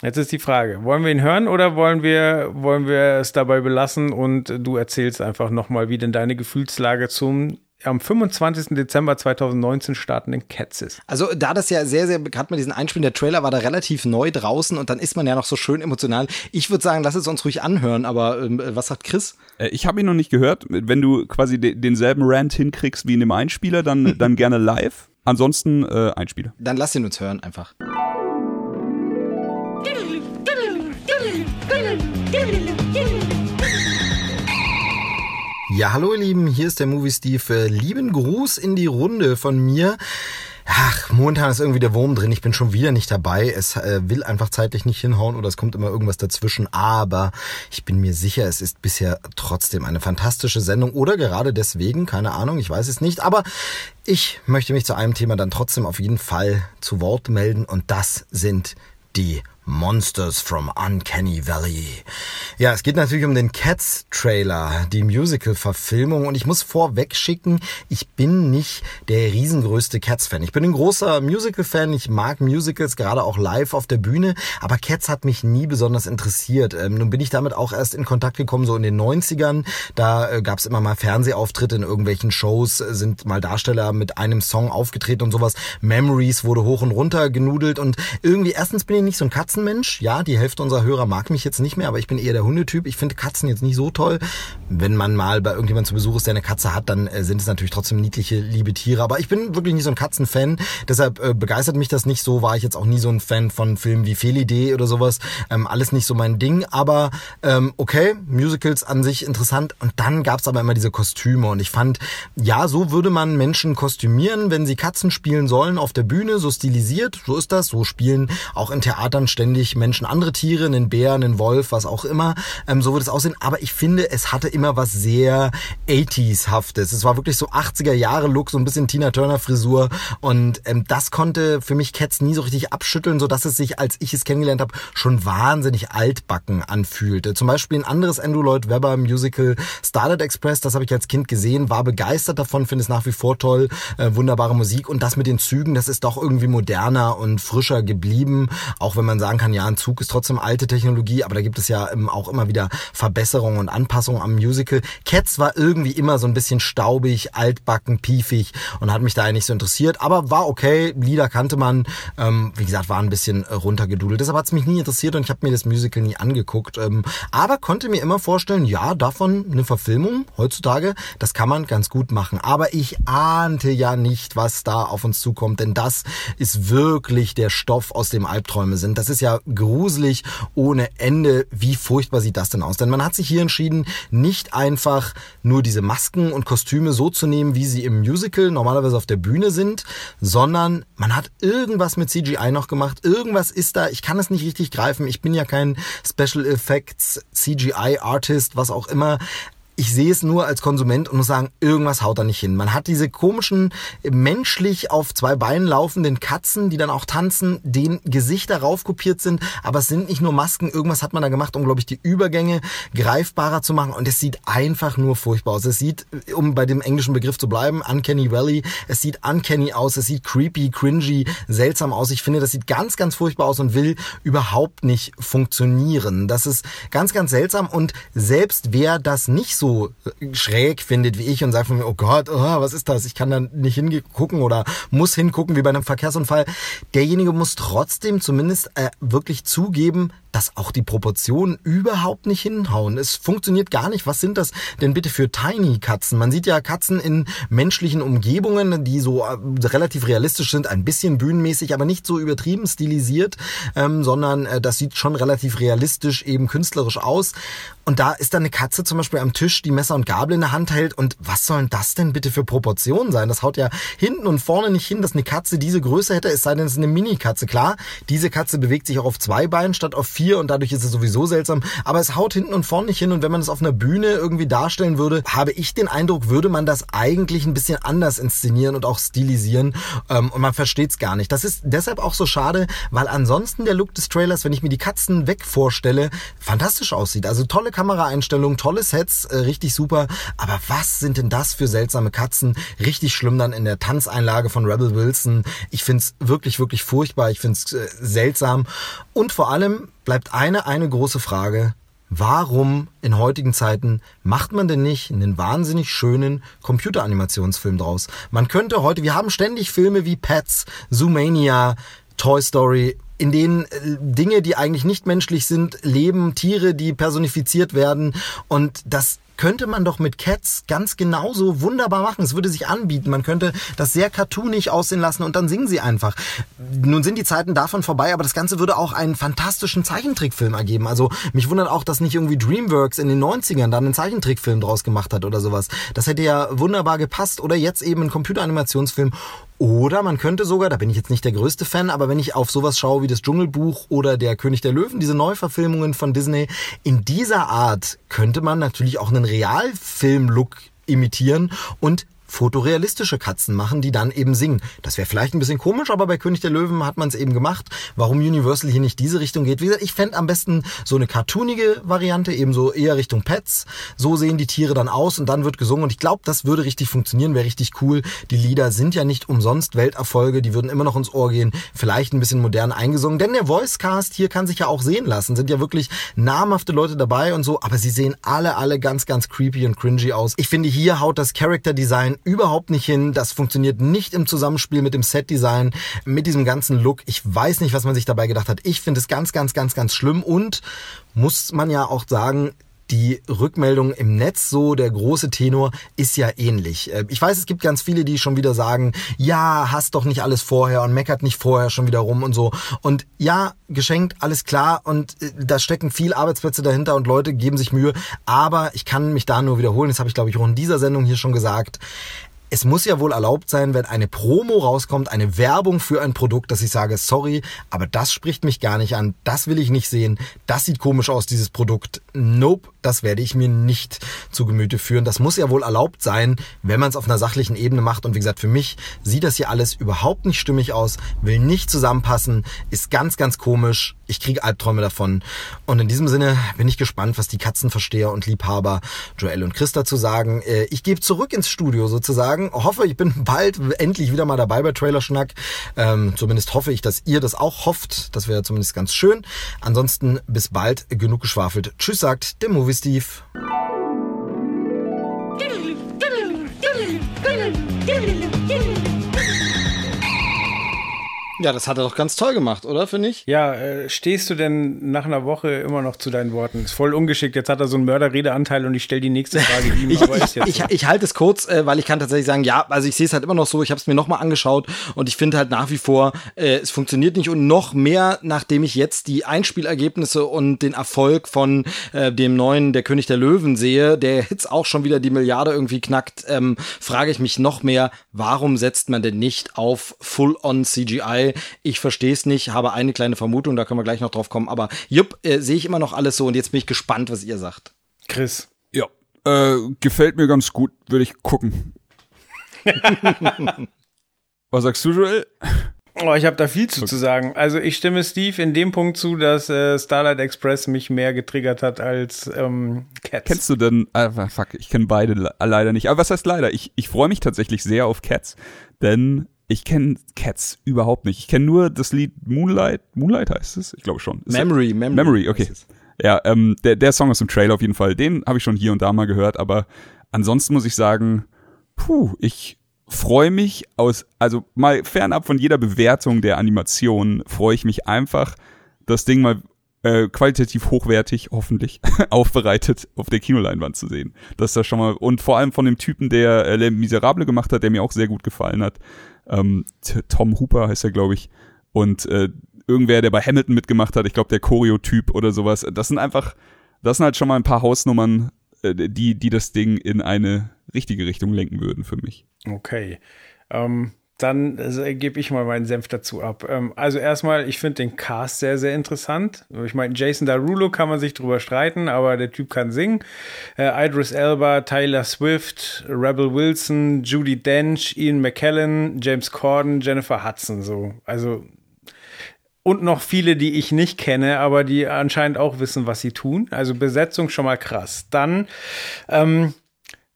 Jetzt ist die Frage, wollen wir ihn hören oder wollen wir, wollen wir es dabei belassen und du erzählst einfach nochmal, wie denn deine Gefühlslage zum am 25. Dezember 2019 startenden Cats ist. Also da das ja sehr, sehr bekannt mit diesen Einspielen, der Trailer war da relativ neu draußen und dann ist man ja noch so schön emotional. Ich würde sagen, lass es uns ruhig anhören, aber ähm, was sagt Chris? Äh, ich habe ihn noch nicht gehört. Wenn du quasi de denselben Rant hinkriegst wie in dem Einspieler, dann, dann gerne live. Ansonsten äh, Einspieler. Dann lass ihn uns hören einfach. Ja, hallo ihr Lieben, hier ist der Movie Steve. Lieben Gruß in die Runde von mir. Ach, momentan ist irgendwie der Wurm drin. Ich bin schon wieder nicht dabei. Es äh, will einfach zeitlich nicht hinhauen oder es kommt immer irgendwas dazwischen. Aber ich bin mir sicher, es ist bisher trotzdem eine fantastische Sendung oder gerade deswegen, keine Ahnung, ich weiß es nicht. Aber ich möchte mich zu einem Thema dann trotzdem auf jeden Fall zu Wort melden und das sind die Monsters from Uncanny Valley. Ja, es geht natürlich um den Cats-Trailer, die Musical-Verfilmung. Und ich muss vorweg schicken, ich bin nicht der riesengrößte Cats-Fan. Ich bin ein großer Musical-Fan. Ich mag Musicals, gerade auch live auf der Bühne. Aber Cats hat mich nie besonders interessiert. Ähm, nun bin ich damit auch erst in Kontakt gekommen, so in den 90ern. Da äh, gab es immer mal Fernsehauftritte in irgendwelchen Shows, äh, sind mal Darsteller mit einem Song aufgetreten und sowas. Memories wurde hoch und runter genudelt. Und irgendwie, erstens bin ich nicht so ein Katzenmensch. Ja, die Hälfte unserer Hörer mag mich jetzt nicht mehr, aber ich bin eher der Hundetyp. Ich finde Katzen jetzt nicht so toll. Wenn man mal bei irgendjemandem zu Besuch ist, der eine Katze hat, dann äh, sind es natürlich trotzdem niedliche, liebe Tiere. Aber ich bin wirklich nicht so ein Katzenfan. Deshalb äh, begeistert mich das nicht so. War ich jetzt auch nie so ein Fan von Filmen wie Felidee oder sowas. Ähm, alles nicht so mein Ding. Aber ähm, okay, Musicals an sich interessant. Und dann gab's aber immer diese Kostüme. Und ich fand, ja, so würde man Menschen kostümieren, wenn sie Katzen spielen sollen auf der Bühne, so stilisiert. So ist das. So spielen auch in Theatern ständig Menschen andere Tiere, einen Bär, einen Wolf, was auch immer. Ähm, so wird es aussehen. Aber ich finde, es hatte immer was sehr 80s-haftes. Es war wirklich so 80er Jahre Look, so ein bisschen Tina Turner Frisur. Und ähm, das konnte für mich Cats nie so richtig abschütteln, so es sich, als ich es kennengelernt habe, schon wahnsinnig altbacken anfühlte. Zum Beispiel ein anderes Andrew Lloyd Webber Musical Starlight Express, das habe ich als Kind gesehen, war begeistert davon, finde es nach wie vor toll, äh, wunderbare Musik und das mit den Zügen, das ist doch irgendwie moderner und frischer geblieben, auch wenn man sagen kann, ja, ein Zug ist trotzdem alte Technologie, aber da gibt es ja auch immer wieder Verbesserungen und Anpassungen am Musical. Cats war irgendwie immer so ein bisschen staubig, altbacken, piefig und hat mich da nicht so interessiert, aber war okay, Lieder kannte man, ähm, wie gesagt, war ein bisschen runtergedudelt. Deshalb hat es mich nie interessiert und ich habe mir das Musical nie angeguckt, ähm, aber konnte mir immer vorstellen, ja, davon eine Verfilmung heutzutage, das kann man ganz gut machen. Aber ich ahnte ja nicht, was da auf uns zukommt, denn das ist wirklich der Stoff, aus dem Albträume sind. Das ist ja gruselig ohne Ende. Wie furchtbar sieht das denn aus? Denn man hat sich hier entschieden, nicht einfach nur diese Masken und Kostüme so zu nehmen, wie sie im Musical normalerweise auf der Bühne sind, sondern man hat irgendwas mit CGI noch gemacht. Irgendwas ist da. Ich kann es nicht richtig greifen. Ich bin ja kein Special Effects CGI Artist, was auch immer ich sehe es nur als Konsument und muss sagen, irgendwas haut da nicht hin. Man hat diese komischen, menschlich auf zwei Beinen laufenden Katzen, die dann auch tanzen, denen Gesichter raufkopiert sind, aber es sind nicht nur Masken, irgendwas hat man da gemacht, um, glaube ich, die Übergänge greifbarer zu machen und es sieht einfach nur furchtbar aus. Es sieht, um bei dem englischen Begriff zu bleiben, Uncanny Valley, es sieht uncanny aus, es sieht creepy, cringy, seltsam aus. Ich finde, das sieht ganz, ganz furchtbar aus und will überhaupt nicht funktionieren. Das ist ganz, ganz seltsam und selbst wer das nicht so schräg findet wie ich und sagt von mir, oh Gott, oh, was ist das? Ich kann da nicht hingucken oder muss hingucken wie bei einem Verkehrsunfall. Derjenige muss trotzdem zumindest äh, wirklich zugeben, dass auch die Proportionen überhaupt nicht hinhauen. Es funktioniert gar nicht. Was sind das denn bitte für Tiny Katzen? Man sieht ja Katzen in menschlichen Umgebungen, die so äh, relativ realistisch sind, ein bisschen bühnenmäßig, aber nicht so übertrieben stilisiert, ähm, sondern äh, das sieht schon relativ realistisch, eben künstlerisch aus. Und da ist dann eine Katze zum Beispiel am Tisch, die Messer und Gabel in der Hand hält. Und was sollen das denn bitte für Proportionen sein? Das haut ja hinten und vorne nicht hin, dass eine Katze diese Größe hätte, es sei denn, es ist eine Mini-Katze. Klar, diese Katze bewegt sich auch auf zwei Beinen statt auf vier und dadurch ist es sowieso seltsam. Aber es haut hinten und vorne nicht hin. Und wenn man es auf einer Bühne irgendwie darstellen würde, habe ich den Eindruck, würde man das eigentlich ein bisschen anders inszenieren und auch stilisieren. Ähm, und man versteht es gar nicht. Das ist deshalb auch so schade, weil ansonsten der Look des Trailers, wenn ich mir die Katzen weg vorstelle, fantastisch aussieht. Also tolle Kameraeinstellungen, tolle Sets, äh, richtig super. Aber was sind denn das für seltsame Katzen? Richtig schlimm dann in der Tanzeinlage von Rebel Wilson. Ich find's wirklich, wirklich furchtbar. Ich find's äh, seltsam. Und vor allem bleibt eine, eine große Frage. Warum in heutigen Zeiten macht man denn nicht einen wahnsinnig schönen Computeranimationsfilm draus? Man könnte heute, wir haben ständig Filme wie Pets, Zoomania, Toy Story, in denen äh, Dinge, die eigentlich nicht menschlich sind, leben, Tiere, die personifiziert werden und das könnte man doch mit Cats ganz genauso wunderbar machen. Es würde sich anbieten. Man könnte das sehr cartoonig aussehen lassen und dann singen sie einfach. Nun sind die Zeiten davon vorbei, aber das Ganze würde auch einen fantastischen Zeichentrickfilm ergeben. Also mich wundert auch, dass nicht irgendwie DreamWorks in den 90ern da einen Zeichentrickfilm draus gemacht hat oder sowas. Das hätte ja wunderbar gepasst. Oder jetzt eben ein Computeranimationsfilm oder man könnte sogar, da bin ich jetzt nicht der größte Fan, aber wenn ich auf sowas schaue wie das Dschungelbuch oder der König der Löwen, diese Neuverfilmungen von Disney, in dieser Art könnte man natürlich auch einen Realfilm-Look imitieren und fotorealistische Katzen machen, die dann eben singen. Das wäre vielleicht ein bisschen komisch, aber bei König der Löwen hat man es eben gemacht. Warum Universal hier nicht diese Richtung geht? Wie gesagt, ich fände am besten so eine cartoonige Variante, eben so eher Richtung Pets. So sehen die Tiere dann aus und dann wird gesungen und ich glaube, das würde richtig funktionieren, wäre richtig cool. Die Lieder sind ja nicht umsonst Welterfolge, die würden immer noch ins Ohr gehen, vielleicht ein bisschen modern eingesungen, denn der Voicecast hier kann sich ja auch sehen lassen, sind ja wirklich namhafte Leute dabei und so, aber sie sehen alle, alle ganz, ganz creepy und cringy aus. Ich finde, hier haut das Character Design überhaupt nicht hin. Das funktioniert nicht im Zusammenspiel mit dem Setdesign, mit diesem ganzen Look. Ich weiß nicht, was man sich dabei gedacht hat. Ich finde es ganz, ganz, ganz, ganz schlimm und muss man ja auch sagen, die Rückmeldung im Netz, so der große Tenor, ist ja ähnlich. Äh, ich weiß, es gibt ganz viele, die schon wieder sagen, ja, hast doch nicht alles vorher und meckert nicht vorher schon wieder rum und so. Und ja, geschenkt, alles klar und äh, da stecken viel Arbeitsplätze dahinter und Leute geben sich Mühe. Aber ich kann mich da nur wiederholen, das habe ich glaube ich auch in dieser Sendung hier schon gesagt es muss ja wohl erlaubt sein, wenn eine Promo rauskommt, eine Werbung für ein Produkt, dass ich sage, sorry, aber das spricht mich gar nicht an, das will ich nicht sehen, das sieht komisch aus, dieses Produkt. Nope, das werde ich mir nicht zu Gemüte führen. Das muss ja wohl erlaubt sein, wenn man es auf einer sachlichen Ebene macht. Und wie gesagt, für mich sieht das hier alles überhaupt nicht stimmig aus, will nicht zusammenpassen, ist ganz, ganz komisch. Ich kriege Albträume davon. Und in diesem Sinne bin ich gespannt, was die Katzenversteher und Liebhaber Joel und Christa zu sagen. Äh, ich gebe zurück ins Studio sozusagen. Hoffe, ich bin bald endlich wieder mal dabei bei Trailer Schnack. Ähm, zumindest hoffe ich, dass ihr das auch hofft. Das wäre zumindest ganz schön. Ansonsten bis bald. Genug geschwafelt. Tschüss, sagt der Movie Steve. Ja, das hat er doch ganz toll gemacht, oder, finde ich? Ja, äh, stehst du denn nach einer Woche immer noch zu deinen Worten? Ist voll ungeschickt. Jetzt hat er so einen Mörderredeanteil und ich stelle die nächste Frage ihm. ich, aber ist jetzt ich, so. ich, ich halte es kurz, äh, weil ich kann tatsächlich sagen, ja, also ich sehe es halt immer noch so. Ich habe es mir nochmal angeschaut und ich finde halt nach wie vor, äh, es funktioniert nicht und noch mehr, nachdem ich jetzt die Einspielergebnisse und den Erfolg von äh, dem neuen Der König der Löwen sehe, der jetzt auch schon wieder die Milliarde irgendwie knackt, ähm, frage ich mich noch mehr, warum setzt man denn nicht auf Full-on CGI? Ich verstehe es nicht, habe eine kleine Vermutung, da können wir gleich noch drauf kommen. Aber jupp, äh, sehe ich immer noch alles so und jetzt bin ich gespannt, was ihr sagt. Chris. Ja, äh, gefällt mir ganz gut, würde ich gucken. was sagst du, Joel? Oh, ich habe da viel zu, okay. zu sagen. Also ich stimme Steve in dem Punkt zu, dass äh, Starlight Express mich mehr getriggert hat als ähm, Cats. Kennst du denn, ah, fuck, ich kenne beide leider nicht. Aber was heißt leider? Ich, ich freue mich tatsächlich sehr auf Cats, denn ich kenne Cats überhaupt nicht. Ich kenne nur das Lied Moonlight. Moonlight heißt es? Ich glaube schon. Ist Memory, Memory. Memory, okay. Ja, ähm, der, der Song ist im Trailer auf jeden Fall. Den habe ich schon hier und da mal gehört, aber ansonsten muss ich sagen, puh, ich freue mich aus, also mal fernab von jeder Bewertung der Animation, freue ich mich einfach, das Ding mal äh, qualitativ hochwertig, hoffentlich, aufbereitet auf der Kinoleinwand zu sehen. Das ist das schon mal, und vor allem von dem Typen, der äh, Miserable gemacht hat, der mir auch sehr gut gefallen hat. Ähm, Tom Hooper heißt er, glaube ich. Und äh, irgendwer, der bei Hamilton mitgemacht hat, ich glaube der Choreo-Typ oder sowas. Das sind einfach, das sind halt schon mal ein paar Hausnummern, äh, die, die das Ding in eine richtige Richtung lenken würden für mich. Okay. Ähm, dann äh, gebe ich mal meinen Senf dazu ab. Ähm, also erstmal, ich finde den Cast sehr, sehr interessant. Ich meine, Jason Darulo kann man sich drüber streiten, aber der Typ kann singen. Äh, Idris Elba, Tyler Swift, Rebel Wilson, Judy Dench, Ian McKellen, James Corden, Jennifer Hudson. So, also und noch viele, die ich nicht kenne, aber die anscheinend auch wissen, was sie tun. Also Besetzung schon mal krass. Dann ähm,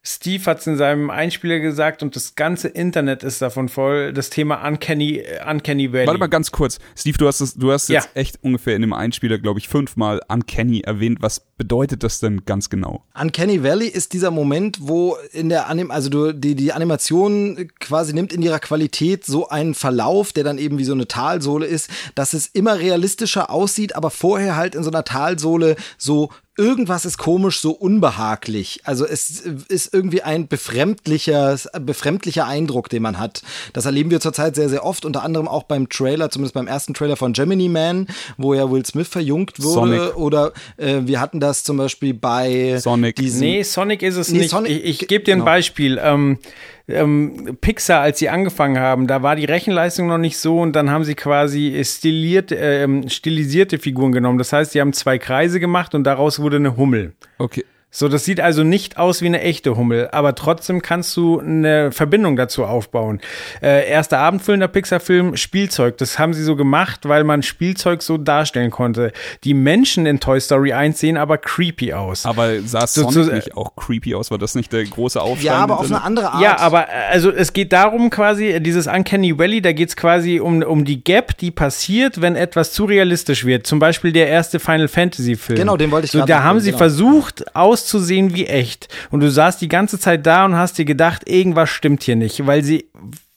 Steve hat es in seinem Einspieler gesagt und das ganze Internet ist davon voll, das Thema Uncanny, Uncanny Valley. Warte mal ganz kurz. Steve, du hast, das, du hast ja. jetzt echt ungefähr in dem Einspieler, glaube ich, fünfmal Uncanny erwähnt. Was bedeutet das denn ganz genau? Uncanny Valley ist dieser Moment, wo in der Anim also du, die, die Animation quasi nimmt in ihrer Qualität so einen Verlauf, der dann eben wie so eine Talsohle ist, dass es immer realistischer aussieht, aber vorher halt in so einer Talsohle so irgendwas ist komisch, so unbehaglich. Also es ist irgendwie ein befremdlicher, befremdlicher Eindruck, den man hat. Das erleben wir zurzeit sehr, sehr oft, unter anderem auch beim Trailer, zumindest beim ersten Trailer von Gemini Man, wo ja Will Smith verjüngt wurde. Sonic. Oder äh, wir hatten das zum Beispiel bei Sonic. Diesen, nee, Sonic ist es nee, nicht. Sonic, ich ich gebe dir ein genau. Beispiel. Ähm, ähm, Pixar, als sie angefangen haben, da war die Rechenleistung noch nicht so und dann haben sie quasi stiliert, ähm, stilisierte Figuren genommen. Das heißt, sie haben zwei Kreise gemacht und daraus wurde eine Hummel. Okay. So, das sieht also nicht aus wie eine echte Hummel, aber trotzdem kannst du eine Verbindung dazu aufbauen. Äh, erster abendfüllender Pixar-Film, Spielzeug. Das haben sie so gemacht, weil man Spielzeug so darstellen konnte. Die Menschen in Toy Story 1 sehen aber creepy aus. Aber sah Sonic so, so, nicht auch creepy aus? War das nicht der große Aufstand? Ja, aber auf eine andere Art. Ja, aber äh, also es geht darum quasi, dieses Uncanny Valley, da geht es quasi um, um die Gap, die passiert, wenn etwas zu realistisch wird. Zum Beispiel der erste Final Fantasy Film. Genau, den wollte ich so, Da haben sie genau. versucht, aus auszusehen wie echt. Und du saßt die ganze Zeit da und hast dir gedacht, irgendwas stimmt hier nicht, weil sie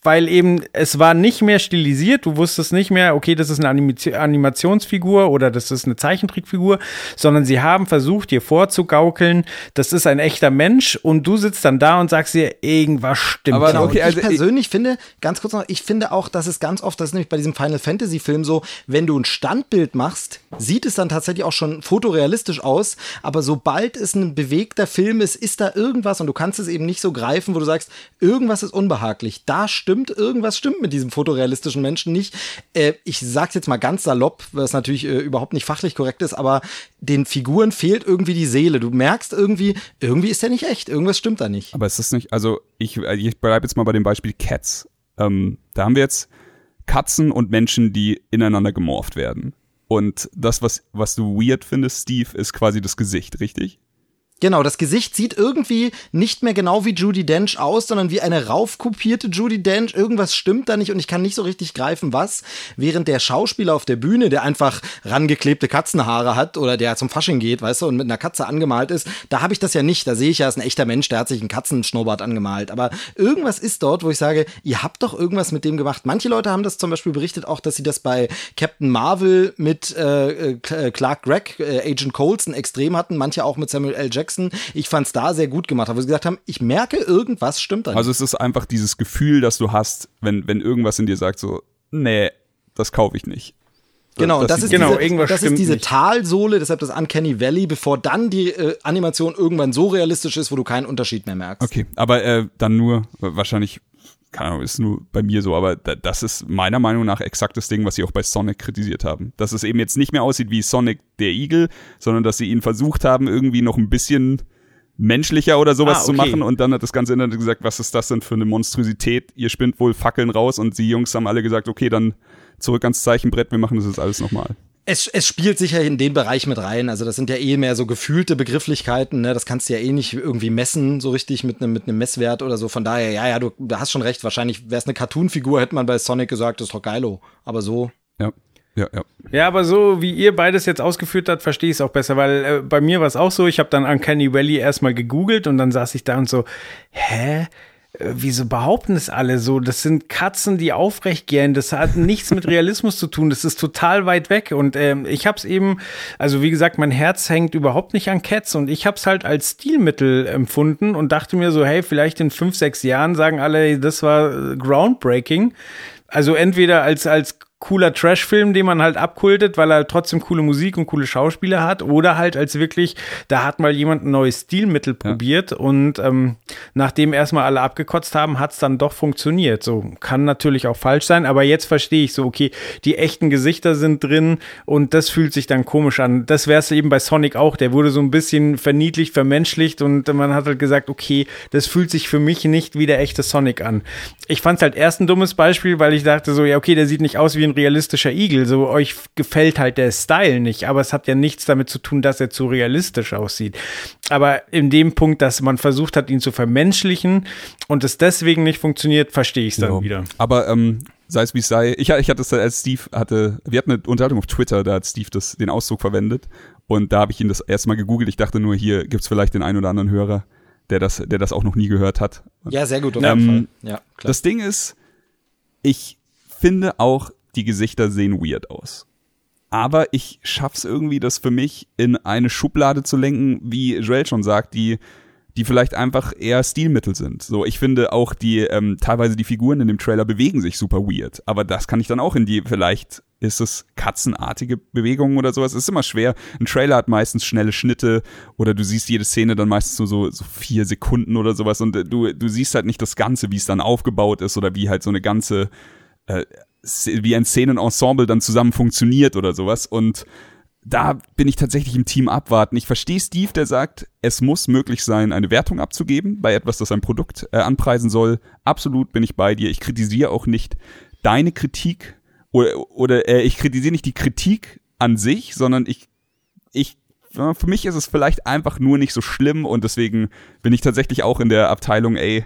weil eben es war nicht mehr stilisiert. Du wusstest nicht mehr, okay, das ist eine Animationsfigur oder das ist eine Zeichentrickfigur, sondern sie haben versucht, dir vorzugaukeln, das ist ein echter Mensch und du sitzt dann da und sagst dir, irgendwas stimmt. Aber nicht. okay, also ich persönlich finde, ganz kurz noch, ich finde auch, dass es ganz oft, das ist nämlich bei diesem Final Fantasy Film so, wenn du ein Standbild machst, sieht es dann tatsächlich auch schon fotorealistisch aus, aber sobald es ein bewegter Film ist, ist da irgendwas und du kannst es eben nicht so greifen, wo du sagst, irgendwas ist unbehaglich. Da stimmt, irgendwas stimmt mit diesem fotorealistischen Menschen nicht. Äh, ich sag's jetzt mal ganz salopp, was natürlich äh, überhaupt nicht fachlich korrekt ist, aber den Figuren fehlt irgendwie die Seele. Du merkst irgendwie, irgendwie ist der nicht echt, irgendwas stimmt da nicht. Aber ist das nicht, also ich, ich bleibe jetzt mal bei dem Beispiel Cats. Ähm, da haben wir jetzt Katzen und Menschen, die ineinander gemorpht werden. Und das, was, was du weird findest, Steve, ist quasi das Gesicht, richtig? Genau, das Gesicht sieht irgendwie nicht mehr genau wie Judy Dench aus, sondern wie eine raufkopierte Judy Dench. Irgendwas stimmt da nicht und ich kann nicht so richtig greifen, was. Während der Schauspieler auf der Bühne, der einfach rangeklebte Katzenhaare hat oder der zum Fasching geht, weißt du, und mit einer Katze angemalt ist, da habe ich das ja nicht. Da sehe ich ja, ist ein echter Mensch, der hat sich einen Katzenschnurrbart angemalt. Aber irgendwas ist dort, wo ich sage, ihr habt doch irgendwas mit dem gemacht. Manche Leute haben das zum Beispiel berichtet auch, dass sie das bei Captain Marvel mit äh, äh Clark Gregg, äh, Agent Coulson extrem hatten. Manche auch mit Samuel L. Jackson Jackson. Ich fand es da sehr gut gemacht, wo sie gesagt haben, ich merke, irgendwas stimmt da nicht. Also es ist einfach dieses Gefühl, das du hast, wenn, wenn irgendwas in dir sagt, so, nee, das kaufe ich nicht. Genau, das, das ist genau, diese, das ist diese Talsohle, deshalb das Uncanny Valley, bevor dann die äh, Animation irgendwann so realistisch ist, wo du keinen Unterschied mehr merkst. Okay, aber äh, dann nur, wahrscheinlich keine Ahnung, ist nur bei mir so, aber das ist meiner Meinung nach exakt das Ding, was sie auch bei Sonic kritisiert haben. Dass es eben jetzt nicht mehr aussieht wie Sonic der Igel, sondern dass sie ihn versucht haben, irgendwie noch ein bisschen menschlicher oder sowas ah, okay. zu machen und dann hat das ganze Internet gesagt, was ist das denn für eine Monstrosität? Ihr spinnt wohl Fackeln raus und die Jungs haben alle gesagt, okay, dann zurück ans Zeichenbrett, wir machen das jetzt alles nochmal es, es spielt sicher in den Bereich mit rein. Also das sind ja eh mehr so gefühlte Begrifflichkeiten. Ne? Das kannst du ja eh nicht irgendwie messen, so richtig mit einem mit einem Messwert oder so. Von daher, ja, ja, du, du hast schon recht. Wahrscheinlich wäre es eine Cartoon-Figur, hätte man bei Sonic gesagt, das ist doch geilo. Aber so. Ja. Ja, ja. ja, aber so wie ihr beides jetzt ausgeführt habt, verstehe ich es auch besser, weil äh, bei mir war es auch so, ich habe dann Uncanny Valley erstmal gegoogelt und dann saß ich da und so, hä? Äh, wieso behaupten es alle so? Das sind Katzen, die aufrecht gehen. Das hat nichts mit Realismus zu tun. Das ist total weit weg. Und ähm, ich habe es eben, also wie gesagt, mein Herz hängt überhaupt nicht an Cats und ich habe es halt als Stilmittel empfunden und dachte mir so, hey, vielleicht in fünf, sechs Jahren sagen alle, das war groundbreaking. Also entweder als als cooler Trash-Film, den man halt abkultet, weil er halt trotzdem coole Musik und coole Schauspieler hat, oder halt als wirklich, da hat mal jemand ein neues Stilmittel probiert ja. und ähm, nachdem erstmal alle abgekotzt haben, hat es dann doch funktioniert. So kann natürlich auch falsch sein, aber jetzt verstehe ich so, okay, die echten Gesichter sind drin und das fühlt sich dann komisch an. Das wäre es eben bei Sonic auch, der wurde so ein bisschen verniedlicht, vermenschlicht und man hat halt gesagt, okay, das fühlt sich für mich nicht wie der echte Sonic an. Ich fand es halt erst ein dummes Beispiel, weil ich dachte so, ja, okay, der sieht nicht aus wie ein realistischer Igel. So euch gefällt halt der Style nicht, aber es hat ja nichts damit zu tun, dass er zu realistisch aussieht. Aber in dem Punkt, dass man versucht hat, ihn zu vermenschlichen und es deswegen nicht funktioniert, verstehe ich es dann ja. wieder. Aber ähm, sei es wie es sei, ich, ich hatte es als Steve hatte, wir hatten eine Unterhaltung auf Twitter, da hat Steve das, den Ausdruck verwendet und da habe ich ihn das erste Mal gegoogelt. Ich dachte nur, hier gibt es vielleicht den einen oder anderen Hörer, der das, der das auch noch nie gehört hat. Ja, sehr gut. Auf jeden ähm, Fall. Ja, klar. Das Ding ist, ich finde auch, die Gesichter sehen weird aus. Aber ich schaff's irgendwie, das für mich in eine Schublade zu lenken, wie Joel schon sagt, die, die vielleicht einfach eher Stilmittel sind. So, ich finde auch die, ähm, teilweise die Figuren in dem Trailer bewegen sich super weird. Aber das kann ich dann auch in die, vielleicht ist es katzenartige Bewegungen oder sowas. Es ist immer schwer. Ein Trailer hat meistens schnelle Schnitte oder du siehst jede Szene dann meistens nur so, so vier Sekunden oder sowas und äh, du, du siehst halt nicht das Ganze, wie es dann aufgebaut ist oder wie halt so eine ganze äh, wie ein Szenenensemble dann zusammen funktioniert oder sowas. Und da bin ich tatsächlich im Team abwarten. Ich verstehe Steve, der sagt, es muss möglich sein, eine Wertung abzugeben bei etwas, das ein Produkt äh, anpreisen soll. Absolut bin ich bei dir. Ich kritisiere auch nicht deine Kritik oder, oder äh, ich kritisiere nicht die Kritik an sich, sondern ich, ich, für mich ist es vielleicht einfach nur nicht so schlimm und deswegen bin ich tatsächlich auch in der Abteilung, ey,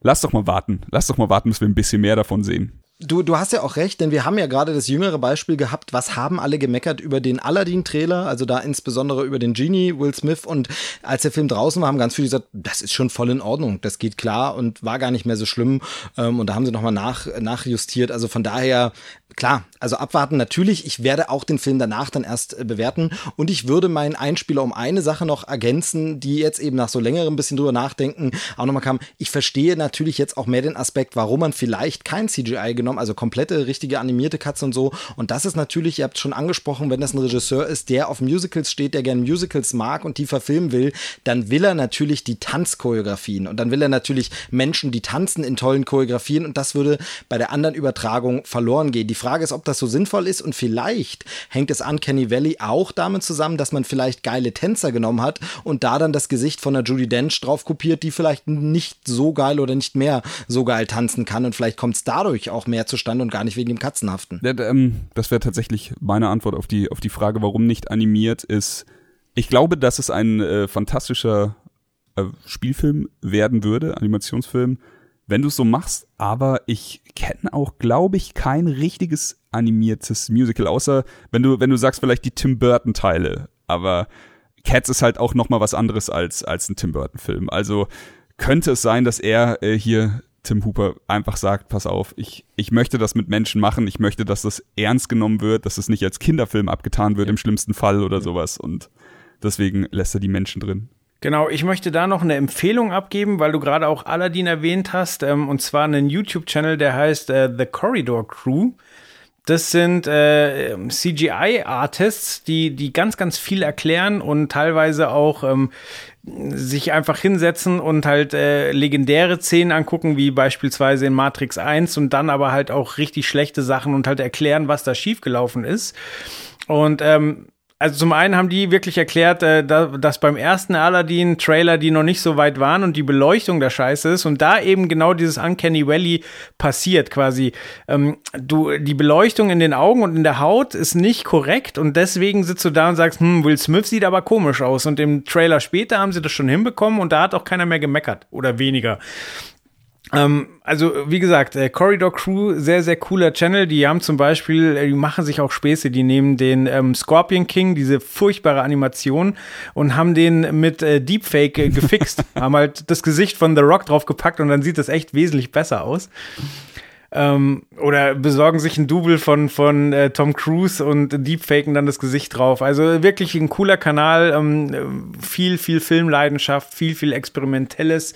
lass doch mal warten. Lass doch mal warten, bis wir ein bisschen mehr davon sehen. Du, du hast ja auch recht, denn wir haben ja gerade das jüngere Beispiel gehabt, was haben alle gemeckert über den Aladdin-Trailer, also da insbesondere über den Genie, Will Smith. Und als der Film draußen war, haben ganz viele gesagt, das ist schon voll in Ordnung, das geht klar und war gar nicht mehr so schlimm. Ähm, und da haben sie nochmal nach, nachjustiert, also von daher, klar, also abwarten. Natürlich, ich werde auch den Film danach dann erst äh, bewerten. Und ich würde meinen Einspieler um eine Sache noch ergänzen, die jetzt eben nach so längerem bisschen drüber nachdenken auch nochmal kam, ich verstehe natürlich jetzt auch mehr den Aspekt, warum man vielleicht kein CGI genommen genommen, also komplette richtige animierte Cuts und so. Und das ist natürlich, ihr habt schon angesprochen, wenn das ein Regisseur ist, der auf Musicals steht, der gerne Musicals mag und die verfilmen will, dann will er natürlich die Tanzchoreografien und dann will er natürlich Menschen, die tanzen in tollen Choreografien und das würde bei der anderen Übertragung verloren gehen. Die Frage ist, ob das so sinnvoll ist und vielleicht hängt es an Kenny Valley auch damit zusammen, dass man vielleicht geile Tänzer genommen hat und da dann das Gesicht von der Judy Dench drauf kopiert, die vielleicht nicht so geil oder nicht mehr so geil tanzen kann und vielleicht kommt es dadurch auch mehr mehr zustande und gar nicht wegen dem Katzenhaften. Ähm, das wäre tatsächlich meine Antwort auf die, auf die Frage, warum nicht animiert ist. Ich glaube, dass es ein äh, fantastischer äh, Spielfilm werden würde, Animationsfilm, wenn du es so machst. Aber ich kenne auch, glaube ich, kein richtiges animiertes Musical, außer wenn du, wenn du sagst, vielleicht die Tim Burton Teile. Aber Cats ist halt auch noch mal was anderes als als ein Tim Burton Film. Also könnte es sein, dass er äh, hier Tim Hooper einfach sagt, pass auf, ich, ich möchte das mit Menschen machen, ich möchte, dass das ernst genommen wird, dass es nicht als Kinderfilm abgetan wird ja. im schlimmsten Fall oder ja. sowas und deswegen lässt er die Menschen drin. Genau, ich möchte da noch eine Empfehlung abgeben, weil du gerade auch Aladdin erwähnt hast, ähm, und zwar einen YouTube-Channel, der heißt äh, The Corridor Crew. Das sind äh, CGI-Artists, die, die ganz, ganz viel erklären und teilweise auch ähm, sich einfach hinsetzen und halt äh, legendäre Szenen angucken, wie beispielsweise in Matrix 1 und dann aber halt auch richtig schlechte Sachen und halt erklären, was da schiefgelaufen ist. Und ähm, also zum einen haben die wirklich erklärt, äh, dass beim ersten Aladdin-Trailer die noch nicht so weit waren und die Beleuchtung der Scheiße ist und da eben genau dieses Uncanny Valley passiert quasi. Ähm, du, die Beleuchtung in den Augen und in der Haut ist nicht korrekt und deswegen sitzt du da und sagst, hm, Will Smith sieht aber komisch aus und im Trailer später haben sie das schon hinbekommen und da hat auch keiner mehr gemeckert oder weniger. Ähm, also, wie gesagt, äh, Corridor Crew, sehr, sehr cooler Channel. Die haben zum Beispiel, äh, die machen sich auch Späße, die nehmen den ähm, Scorpion King, diese furchtbare Animation, und haben den mit äh, Deepfake äh, gefixt. haben halt das Gesicht von The Rock draufgepackt und dann sieht das echt wesentlich besser aus. Ähm, oder besorgen sich ein Double von, von äh, Tom Cruise und deepfaken dann das Gesicht drauf. Also wirklich ein cooler Kanal, ähm, viel, viel Filmleidenschaft, viel, viel Experimentelles.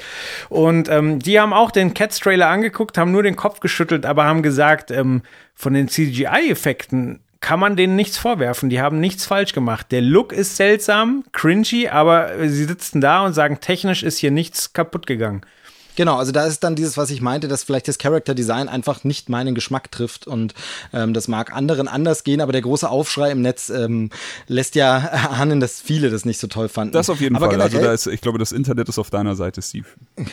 Und ähm, die haben auch den Cats-Trailer angeguckt, haben nur den Kopf geschüttelt, aber haben gesagt, ähm, von den CGI-Effekten kann man denen nichts vorwerfen. Die haben nichts falsch gemacht. Der Look ist seltsam, cringy, aber sie sitzen da und sagen, technisch ist hier nichts kaputt gegangen. Genau, also da ist dann dieses, was ich meinte, dass vielleicht das Character Design einfach nicht meinen Geschmack trifft und ähm, das mag anderen anders gehen, aber der große Aufschrei im Netz ähm, lässt ja ahnen, dass viele das nicht so toll fanden. Das auf jeden aber Fall. also da ist, ich glaube, das Internet ist auf deiner Seite, Steve.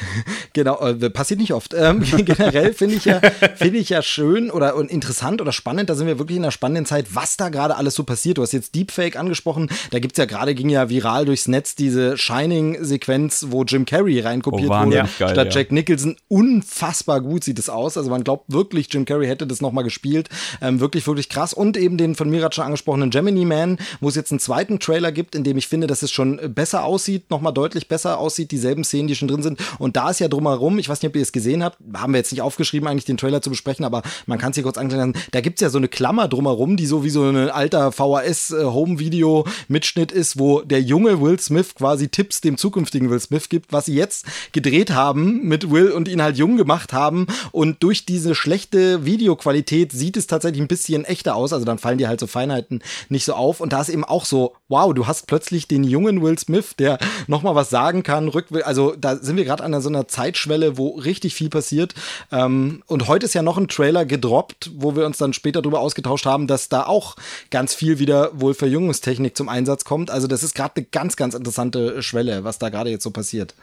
genau, äh, passiert nicht oft. Ähm, generell finde ich ja, finde ich ja schön oder und interessant oder spannend. Da sind wir wirklich in einer spannenden Zeit, was da gerade alles so passiert. Du hast jetzt Deepfake angesprochen. Da gibt's ja gerade ging ja viral durchs Netz diese Shining-Sequenz, wo Jim Carrey reinkopiert oh, wurde. Ja. Geil, Jack Nicholson. Unfassbar gut sieht es aus. Also man glaubt wirklich, Jim Carrey hätte das nochmal gespielt. Ähm, wirklich, wirklich krass. Und eben den von Mirat schon angesprochenen Gemini Man, wo es jetzt einen zweiten Trailer gibt, in dem ich finde, dass es schon besser aussieht, nochmal deutlich besser aussieht, dieselben Szenen, die schon drin sind. Und da ist ja drumherum, ich weiß nicht, ob ihr es gesehen habt, haben wir jetzt nicht aufgeschrieben, eigentlich den Trailer zu besprechen, aber man kann es hier kurz anklären. Da gibt es ja so eine Klammer drumherum, die so wie so ein alter VHS-Home-Video-Mitschnitt ist, wo der junge Will Smith quasi Tipps dem zukünftigen Will Smith gibt, was sie jetzt gedreht haben mit Will und ihn halt jung gemacht haben. Und durch diese schlechte Videoqualität sieht es tatsächlich ein bisschen echter aus. Also dann fallen dir halt so Feinheiten nicht so auf. Und da ist eben auch so, wow, du hast plötzlich den jungen Will Smith, der nochmal was sagen kann, rückwärts. Also da sind wir gerade an so einer Zeitschwelle, wo richtig viel passiert. Ähm, und heute ist ja noch ein Trailer gedroppt, wo wir uns dann später darüber ausgetauscht haben, dass da auch ganz viel wieder wohl Verjüngungstechnik zum Einsatz kommt. Also das ist gerade eine ganz, ganz interessante Schwelle, was da gerade jetzt so passiert.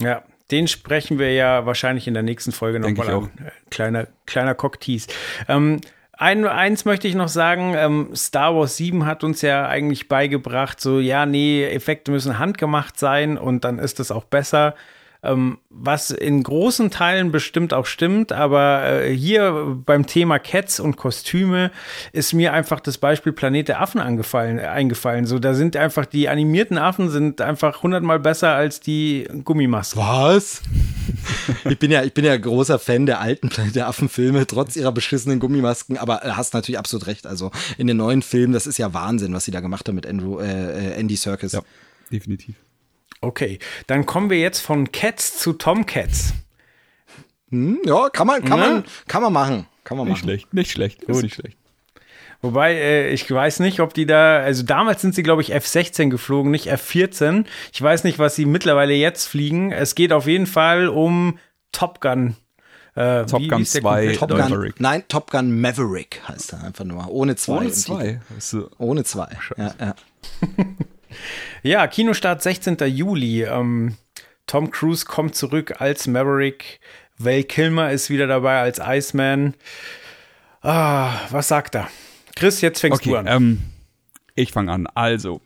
Ja, den sprechen wir ja wahrscheinlich in der nächsten Folge nochmal an. Äh, kleiner, kleiner Cocktease. Ähm, ein, eins möchte ich noch sagen, ähm, Star Wars 7 hat uns ja eigentlich beigebracht, so, ja, nee, Effekte müssen handgemacht sein und dann ist es auch besser. Ähm, was in großen Teilen bestimmt auch stimmt, aber äh, hier beim Thema Cats und Kostüme ist mir einfach das Beispiel Planet der Affen angefallen, äh, eingefallen. So, da sind einfach die animierten Affen sind einfach hundertmal besser als die Gummimasken. Was? ich bin ja, ich bin ja großer Fan der alten Planet der Affen-Filme, trotz ihrer beschissenen Gummimasken, aber äh, hast natürlich absolut recht. Also in den neuen Filmen, das ist ja Wahnsinn, was sie da gemacht haben mit Andrew, äh, Andy Serkis. Ja, definitiv. Okay, dann kommen wir jetzt von Cats zu Tomcats. Hm, ja, kann man, kann Na? man, kann man machen. Kann man Nicht machen. schlecht, nicht schlecht. Ist nicht schlecht. Wobei, äh, ich weiß nicht, ob die da, also damals sind sie, glaube ich, F-16 geflogen, nicht F-14. Ich weiß nicht, was sie mittlerweile jetzt fliegen. Es geht auf jeden Fall um Top Gun. Äh, Top wie- Gun wie ist der 2, komplette Top? Gun, Maverick. nein, Top Gun Maverick heißt er einfach nur. Ohne zwei. Ohne zwei. Ohne zwei. Ja, ja. Ja, Kinostart 16. Juli. Ähm, Tom Cruise kommt zurück als Maverick. Val Kilmer ist wieder dabei als Iceman. Ah, was sagt er? Chris, jetzt fängst du Okay, an. ähm, ich fange an. Also,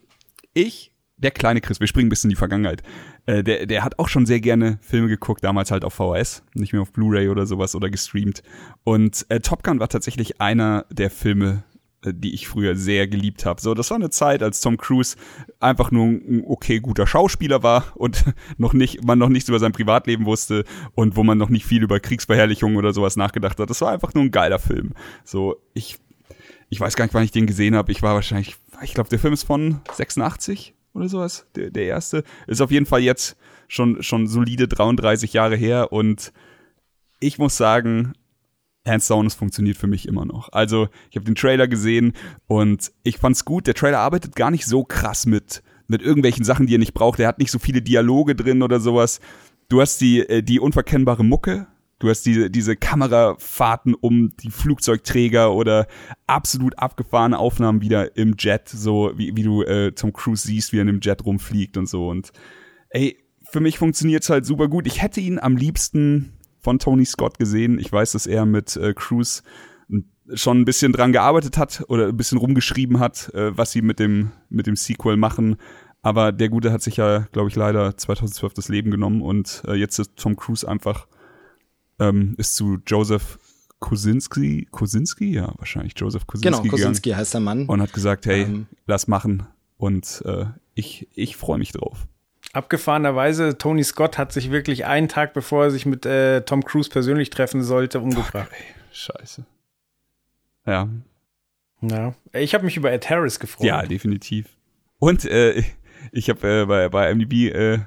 ich, der kleine Chris, wir springen ein bisschen in die Vergangenheit. Äh, der, der hat auch schon sehr gerne Filme geguckt, damals halt auf VHS, nicht mehr auf Blu-ray oder sowas oder gestreamt. Und äh, Top Gun war tatsächlich einer der Filme, die ich früher sehr geliebt habe. So, das war eine Zeit, als Tom Cruise einfach nur ein okay guter Schauspieler war und noch nicht, man noch nichts über sein Privatleben wusste und wo man noch nicht viel über Kriegsverherrlichung oder sowas nachgedacht hat. Das war einfach nur ein geiler Film. So, ich ich weiß gar nicht, wann ich den gesehen habe. Ich war wahrscheinlich, ich glaube, der Film ist von 86 oder sowas. Der, der erste ist auf jeden Fall jetzt schon schon solide 33 Jahre her und ich muss sagen, hands down, es funktioniert für mich immer noch. Also ich habe den Trailer gesehen und ich fand's gut. Der Trailer arbeitet gar nicht so krass mit mit irgendwelchen Sachen, die er nicht braucht. Er hat nicht so viele Dialoge drin oder sowas. Du hast die äh, die unverkennbare Mucke. Du hast diese, diese Kamerafahrten um die Flugzeugträger oder absolut abgefahrene Aufnahmen wieder im Jet, so wie, wie du äh, Tom Cruise siehst, wie er in dem Jet rumfliegt und so. Und ey, für mich funktioniert's halt super gut. Ich hätte ihn am liebsten von Tony Scott gesehen. Ich weiß, dass er mit äh, Cruise schon ein bisschen dran gearbeitet hat oder ein bisschen rumgeschrieben hat, äh, was sie mit dem, mit dem Sequel machen. Aber der Gute hat sich ja, glaube ich, leider 2012 das Leben genommen und äh, jetzt ist Tom Cruise einfach ähm, ist zu Joseph Kosinski, Kosinski, ja, wahrscheinlich Joseph Kosinski Genau, Kosinski heißt der Mann. und hat gesagt, hey, Ähm. lass machen und äh, ich, ich freue mich drauf. Abgefahrenerweise, Tony Scott hat sich wirklich einen Tag, bevor er sich mit äh, Tom Cruise persönlich treffen sollte, umgebracht. Scheiße. Ja, Ja. Ich habe mich über Ed Harris gefreut. Ja, definitiv. Und äh, ich habe äh, bei, bei IMDb äh,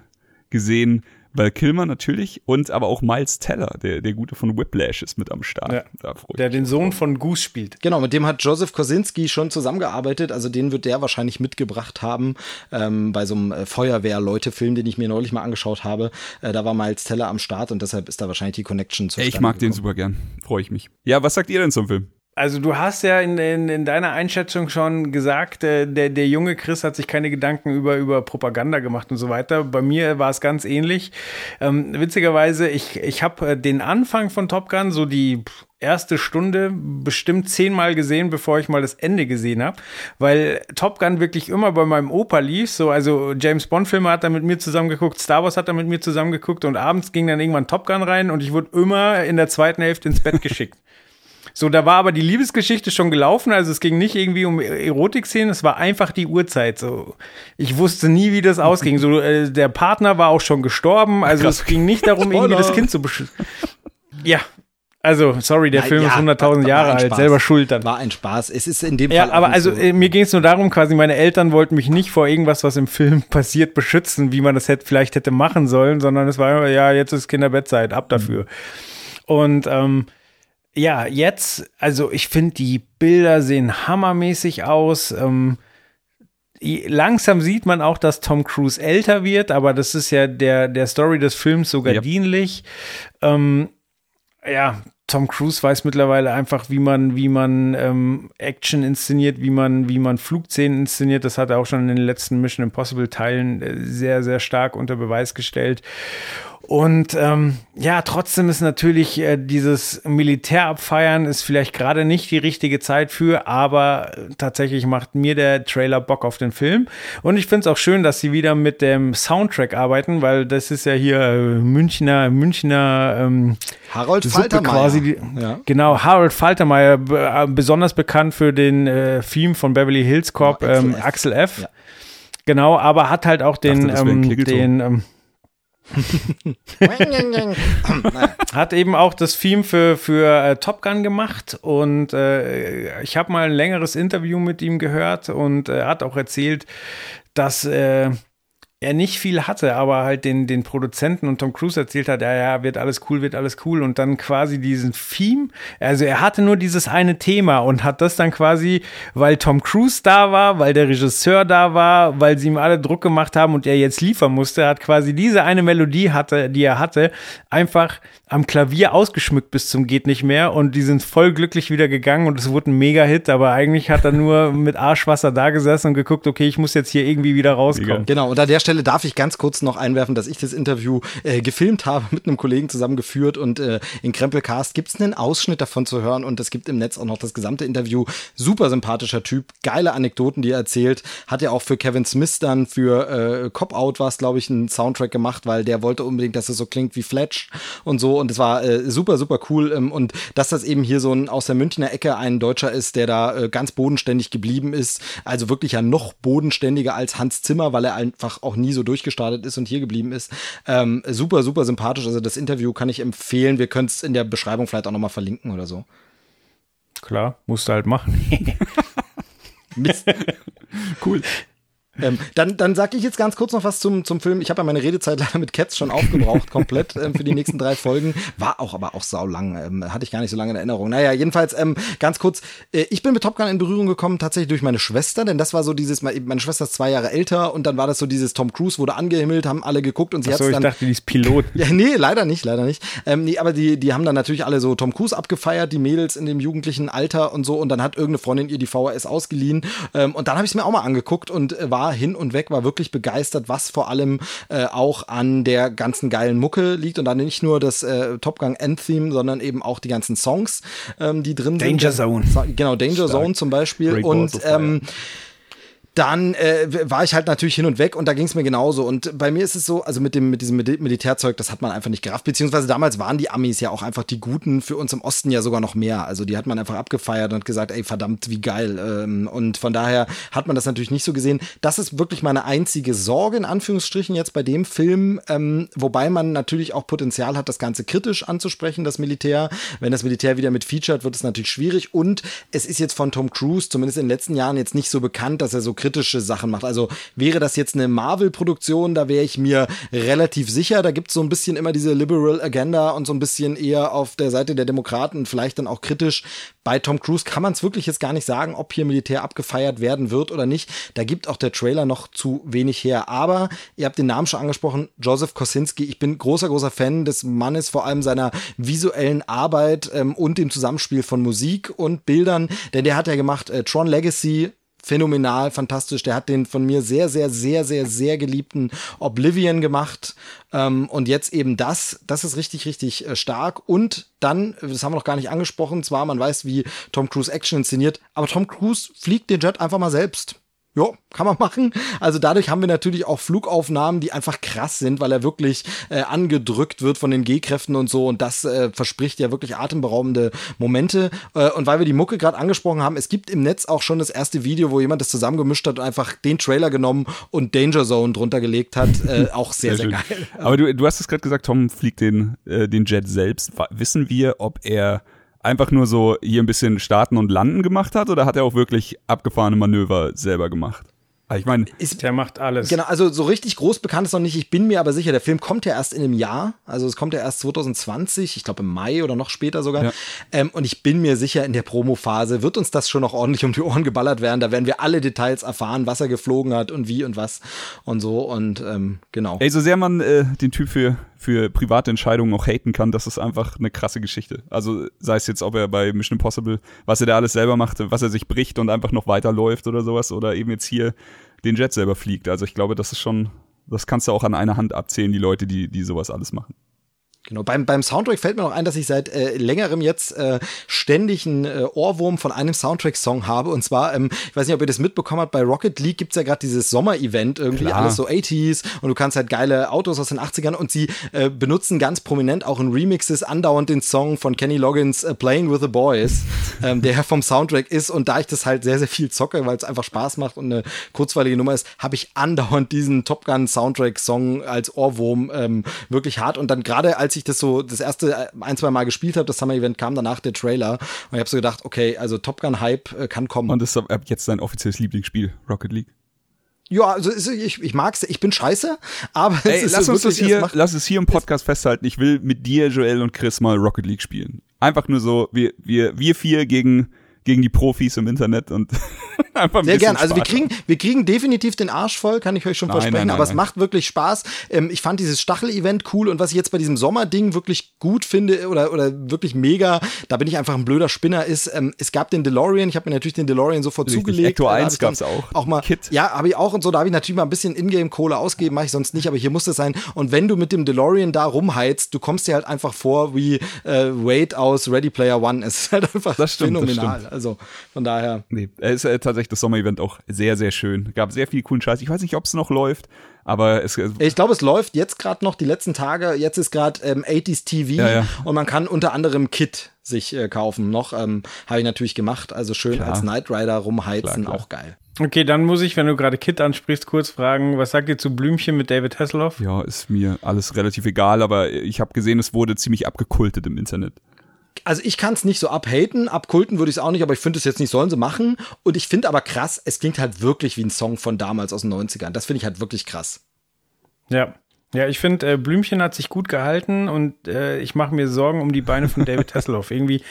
gesehen, weil Kilmer natürlich und aber auch Miles Teller, der, der Gute von Whiplash, ist mit am Start. Ja. Da freu ich Der den. Sohn von Goose spielt. Genau, mit dem hat Joseph Kosinski schon zusammengearbeitet. Also den wird der wahrscheinlich mitgebracht haben ähm, bei so einem äh, Feuerwehr-Leute-Film, den ich mir neulich mal angeschaut habe. Äh, da war Miles Teller am Start und deshalb ist da wahrscheinlich die Connection zu. Ich mag den super gern. Freue ich mich. Ja, was sagt ihr denn zum Film? Also du hast ja in, in, in deiner Einschätzung schon gesagt, äh, der, der junge Chris hat sich keine Gedanken über, über Propaganda gemacht und so weiter. Bei mir war es ganz ähnlich. Ähm, witzigerweise, ich, ich habe äh, den Anfang von Top Gun, so die erste Stunde, bestimmt zehnmal gesehen, bevor ich mal das Ende gesehen habe. Weil Top Gun wirklich immer bei meinem Opa lief. So, also James Bond-Filme hat er mit mir zusammen geguckt, Star Wars hat er mit mir zusammen geguckt und abends ging dann irgendwann Top Gun rein und ich wurde immer in der zweiten Hälfte ins Bett geschickt. So, da war aber die Liebesgeschichte schon gelaufen, also es ging nicht irgendwie um Erotik-Szenen, es war einfach die Uhrzeit. So, ich wusste nie, wie das ausging. So, äh, der Partner war auch schon gestorben, also es ging nicht darum, irgendwie das Kind zu beschützen. Ja, also sorry, der Nein, Film ja, ist war- 100.000 war Jahre alt, Spaß. selber schuld dann. War ein Spaß. Es ist in dem Fall. Ja, aber also so. äh, mir ging es nur darum, quasi meine Eltern wollten mich nicht vor irgendwas, was im Film passiert, beschützen, wie man das hätte, vielleicht hätte machen sollen, sondern es war immer, ja, jetzt ist Kinderbettzeit, ab dafür. Und ähm, ja, jetzt, also ich finde, die Bilder sehen hammermäßig aus. Ähm, langsam sieht man auch, dass Tom Cruise älter wird, aber das ist ja der, der Story des Films sogar Ja. dienlich. Ähm, ja, Tom Cruise weiß mittlerweile einfach, wie man, wie man ähm, Action inszeniert, wie man, wie man Flugszenen inszeniert. Das hat er auch schon in den letzten Mission Impossible Teilen äh, sehr, sehr stark unter Beweis gestellt. Und ähm, ja, trotzdem ist natürlich äh, dieses Militärabfeiern ist vielleicht gerade nicht die richtige Zeit für, aber tatsächlich macht mir der Trailer Bock auf den Film. Und ich finde es auch schön, dass sie wieder mit dem Soundtrack arbeiten, weil das ist ja hier äh, Münchner, Münchner ähm, Harold Suppe Faltermeier. quasi. Die, Ja. Genau, Harold Faltermeier, äh, besonders bekannt für den äh, Theme von Beverly Hills Cop, Ja, Axel ähm, F. Axel F. Ja. Genau, aber hat halt auch den, Dachte, ähm, den ähm, hat eben auch das Theme für, für äh, Top Gun gemacht und äh, ich habe mal ein längeres Interview mit ihm gehört und äh, hat auch erzählt, dass äh, er nicht viel hatte, aber halt den, den Produzenten und Tom Cruise erzählt hat, ja, ja, wird alles cool, wird alles cool und dann quasi diesen Theme, also er hatte nur dieses eine Thema und hat das dann quasi, weil Tom Cruise da war, weil der Regisseur da war, weil sie ihm alle Druck gemacht haben und er jetzt liefern musste, hat quasi diese eine Melodie hatte, die er hatte, einfach am Klavier ausgeschmückt bis zum geht nicht mehr und die sind voll glücklich wieder gegangen und es wurde ein Mega-Hit, aber eigentlich hat er nur mit Arschwasser da gesessen und geguckt, okay, ich muss jetzt hier irgendwie wieder rauskommen. Genau, und an der Stelle darf ich ganz kurz noch einwerfen, dass ich das Interview äh, gefilmt habe, mit einem Kollegen zusammengeführt und äh, in Krempelcast gibt es einen Ausschnitt davon zu hören und es gibt im Netz auch noch das gesamte Interview. Super sympathischer Typ, geile Anekdoten, die er erzählt. Hat ja auch für Kevin Smith dann für äh, Cop Out war es, glaube ich, einen Soundtrack gemacht, weil der wollte unbedingt, dass es so klingt wie Fletch und so und es war äh, super, super cool ähm, und dass das eben hier so ein aus der Münchner Ecke ein Deutscher ist, der da äh, ganz bodenständig geblieben ist, also wirklich ja noch bodenständiger als Hans Zimmer, weil er einfach auch nie so durchgestartet ist und hier geblieben ist. Ähm, super, super sympathisch. Also das Interview kann ich empfehlen. Wir können es in der Beschreibung vielleicht auch nochmal verlinken oder so. Klar, musst du halt machen. Mist. Cool. Ähm, dann, dann sage ich jetzt ganz kurz noch was zum, zum Film. Ich habe ja meine Redezeit leider mit Cats schon aufgebraucht, komplett ähm, für die nächsten drei Folgen. War auch aber auch saulang. Ähm, hatte ich gar nicht so lange in Erinnerung. Naja, jedenfalls ähm, ganz kurz. Äh, ich bin mit Top Gun in Berührung gekommen, tatsächlich durch meine Schwester, denn das war so dieses, meine Schwester ist zwei Jahre älter und dann war das so dieses Tom Cruise wurde angehimmelt, haben alle geguckt und sie hat Achso, ich dann. dachte, die ist Pilot. Ja, nee, leider nicht, leider nicht. Ähm, nee, aber die, die haben dann natürlich alle so Tom Cruise abgefeiert, die Mädels in dem jugendlichen Alter und so. Und dann hat irgendeine Freundin ihr die VHS ausgeliehen. Ähm, und dann habe ich es mir auch mal angeguckt und äh, war hin und weg, war wirklich begeistert, was vor allem äh, auch an der ganzen geilen Mucke liegt. Und dann nicht nur das äh, Top Gun Endtheme, sondern eben auch die ganzen Songs, ähm, die drin sind. Danger Zone. Genau, Danger Zone zum Beispiel. Great und ähm, dann äh, war ich halt natürlich hin und weg und da ging es mir genauso. Und bei mir ist es so, also mit dem mit diesem Mil- Militärzeug, das hat man einfach nicht gerafft. Beziehungsweise damals waren die Amis ja auch einfach die Guten, für uns im Osten ja sogar noch mehr. Also die hat man einfach abgefeiert und gesagt, ey verdammt, wie geil. Ähm, und von daher hat man das natürlich nicht so gesehen. Das ist wirklich meine einzige Sorge in Anführungsstrichen jetzt bei dem Film, ähm, wobei man natürlich auch Potenzial hat, das Ganze kritisch anzusprechen, das Militär. Wenn das Militär wieder mit featured, wird es natürlich schwierig. Und es ist jetzt von Tom Cruise, zumindest in den letzten Jahren, jetzt nicht so bekannt, dass er so kritische Sachen macht. Also wäre das jetzt eine Marvel-Produktion, da wäre ich mir relativ sicher. Da gibt es so ein bisschen immer diese Liberal Agenda und so ein bisschen eher auf der Seite der Demokraten vielleicht dann auch kritisch. Bei Tom Cruise kann man es wirklich jetzt gar nicht sagen, ob hier Militär abgefeiert werden wird oder nicht. Da gibt auch der Trailer noch zu wenig her. Aber ihr habt den Namen schon angesprochen, Joseph Kosinski. Ich bin großer, großer Fan des Mannes, vor allem seiner visuellen Arbeit ähm, und dem Zusammenspiel von Musik und Bildern. Denn der hat ja gemacht äh, Tron Legacy, phänomenal, fantastisch. Der hat den von mir sehr, sehr, sehr, sehr, sehr geliebten Oblivion gemacht. Ähm, und jetzt eben das. Das ist richtig, richtig äh, stark. Und dann, das haben wir noch gar nicht angesprochen, zwar man weiß, wie Tom Cruise Action inszeniert, aber Tom Cruise fliegt den Jet einfach mal selbst. Ja, kann man machen. Also dadurch haben wir natürlich auch Flugaufnahmen, die einfach krass sind, weil er wirklich äh, angedrückt wird von den G-Kräften und so. Und das äh, verspricht ja wirklich atemberaubende Momente. Äh, und weil wir die Mucke gerade angesprochen haben, es gibt im Netz auch schon das erste Video, wo jemand das zusammengemischt hat und einfach den Trailer genommen und Danger Zone drunter gelegt hat. Äh, auch sehr, sehr, schön. geil. Aber du, du hast es gerade gesagt, Tom fliegt den, äh, den Jet selbst. Wissen wir, ob er einfach nur so hier ein bisschen starten und landen gemacht hat oder hat er auch wirklich abgefahrene Manöver selber gemacht? Ah, Ich meine, Der macht alles. Genau, also so richtig groß bekannt ist noch nicht. Ich bin mir aber sicher, der Film kommt ja erst in einem Jahr. Also es kommt ja erst 2020, ich glaube im Mai oder noch später sogar. Ja. Ähm, und ich bin mir sicher, in der Promophase wird uns das schon noch ordentlich um die Ohren geballert werden. Da werden wir alle Details erfahren, was er geflogen hat und wie und was und so. Und ähm, genau. ey, so sehr man äh, den Typ für, für private Entscheidungen auch haten kann, das ist einfach eine krasse Geschichte. Also sei es jetzt, ob er bei Mission Impossible, was er da alles selber macht, was er sich bricht und einfach noch weiterläuft oder sowas, oder eben jetzt hier den Jet selber fliegt. Also ich glaube, das ist schon Das kannst du auch an einer Hand abzählen, die Leute, die, die sowas alles machen. Genau, beim, beim Soundtrack fällt mir noch ein, dass ich seit äh, längerem jetzt äh, ständig einen äh, Ohrwurm von einem Soundtrack-Song habe. Und zwar, ähm, ich weiß nicht, ob ihr das mitbekommen habt, bei Rocket League gibt's ja gerade dieses Sommer-Event, irgendwie Klar. alles so 80s und du kannst halt geile Autos aus den 80ern und sie äh, benutzen ganz prominent auch in Remixes andauernd den Song von Kenny Loggins äh, Playing with the Boys, ähm, der vom Soundtrack ist. Und da ich das halt sehr, sehr viel zocke, weil es einfach Spaß macht und eine kurzweilige Nummer ist, habe ich andauernd diesen Top Gun Soundtrack-Song als Ohrwurm ähm, wirklich hart. Und dann gerade als ich das so das erste ein, zwei Mal gespielt habe, das Summer Event kam danach der Trailer und ich habe so gedacht, okay, also Top Gun Hype äh, kann kommen. Und das ist ab jetzt dein offizielles Lieblingsspiel, Rocket League. ja, also ich, ich mag's, ich bin scheiße, aber Ey, lass so uns das wirklich, es hier, macht- lass es hier im Podcast festhalten. Ich will mit dir, Joel und Chris mal Rocket League spielen. Einfach nur so, wir, wir, wir vier gegen, gegen die Profis im Internet und einfach ein Sehr gern. Also wir kriegen, wir kriegen definitiv den Arsch voll, kann ich euch schon Nein, versprechen. nein, nein, aber es macht wirklich Spaß. Ähm, ich fand dieses Stachel-Event cool und was ich jetzt bei diesem Sommerding wirklich gut finde oder, oder wirklich mega, da bin ich einfach ein blöder Spinner, ist, ähm, es gab den DeLorean, ich habe mir natürlich den DeLorean sofort Richtig. zugelegt. Ecto Da hab 1 ich dann gab's auch. Auch mal, Kit. Ja, habe ich auch und so, da habe ich natürlich mal ein bisschen Ingame-Kohle ausgegeben, mache ich sonst nicht, aber hier muss es sein. Und wenn du mit dem DeLorean da rumheizt, du kommst dir halt einfach vor wie äh, Wade aus Ready Player One. Es ist halt einfach Das stimmt, das phänomenal. Also von daher. Nee, es ist äh, tatsächlich das Sommer-Event auch sehr, sehr schön. Gab sehr viel coolen Scheiß. Ich weiß nicht, ob es noch läuft, aber es, Ich glaube, es läuft jetzt gerade noch die letzten Tage. Jetzt ist gerade ähm, 80s TV Ja, ja. und man kann unter anderem Kit sich äh, kaufen. Noch ähm, habe ich natürlich gemacht. Also schön Klar. als Knight Rider rumheizen, Klar, klar. auch geil. Okay, dann muss ich, wenn du gerade Kit ansprichst, kurz fragen, was sagt ihr zu Blümchen mit David Hasselhoff? ja, ist mir alles relativ egal, aber ich habe gesehen, es wurde ziemlich abgekultet im Internet. Also ich kann es nicht so abhaten, abkulten würde ich es auch nicht, aber ich finde es jetzt nicht, sollen sie machen. Und ich finde aber krass, es klingt halt wirklich wie ein Song von damals aus den 90ern. Das finde ich halt wirklich krass. Ja. Ja, ich finde, äh, Blümchen hat sich gut gehalten und äh, ich mache mir Sorgen um die Beine von David Hasselhoff. Irgendwie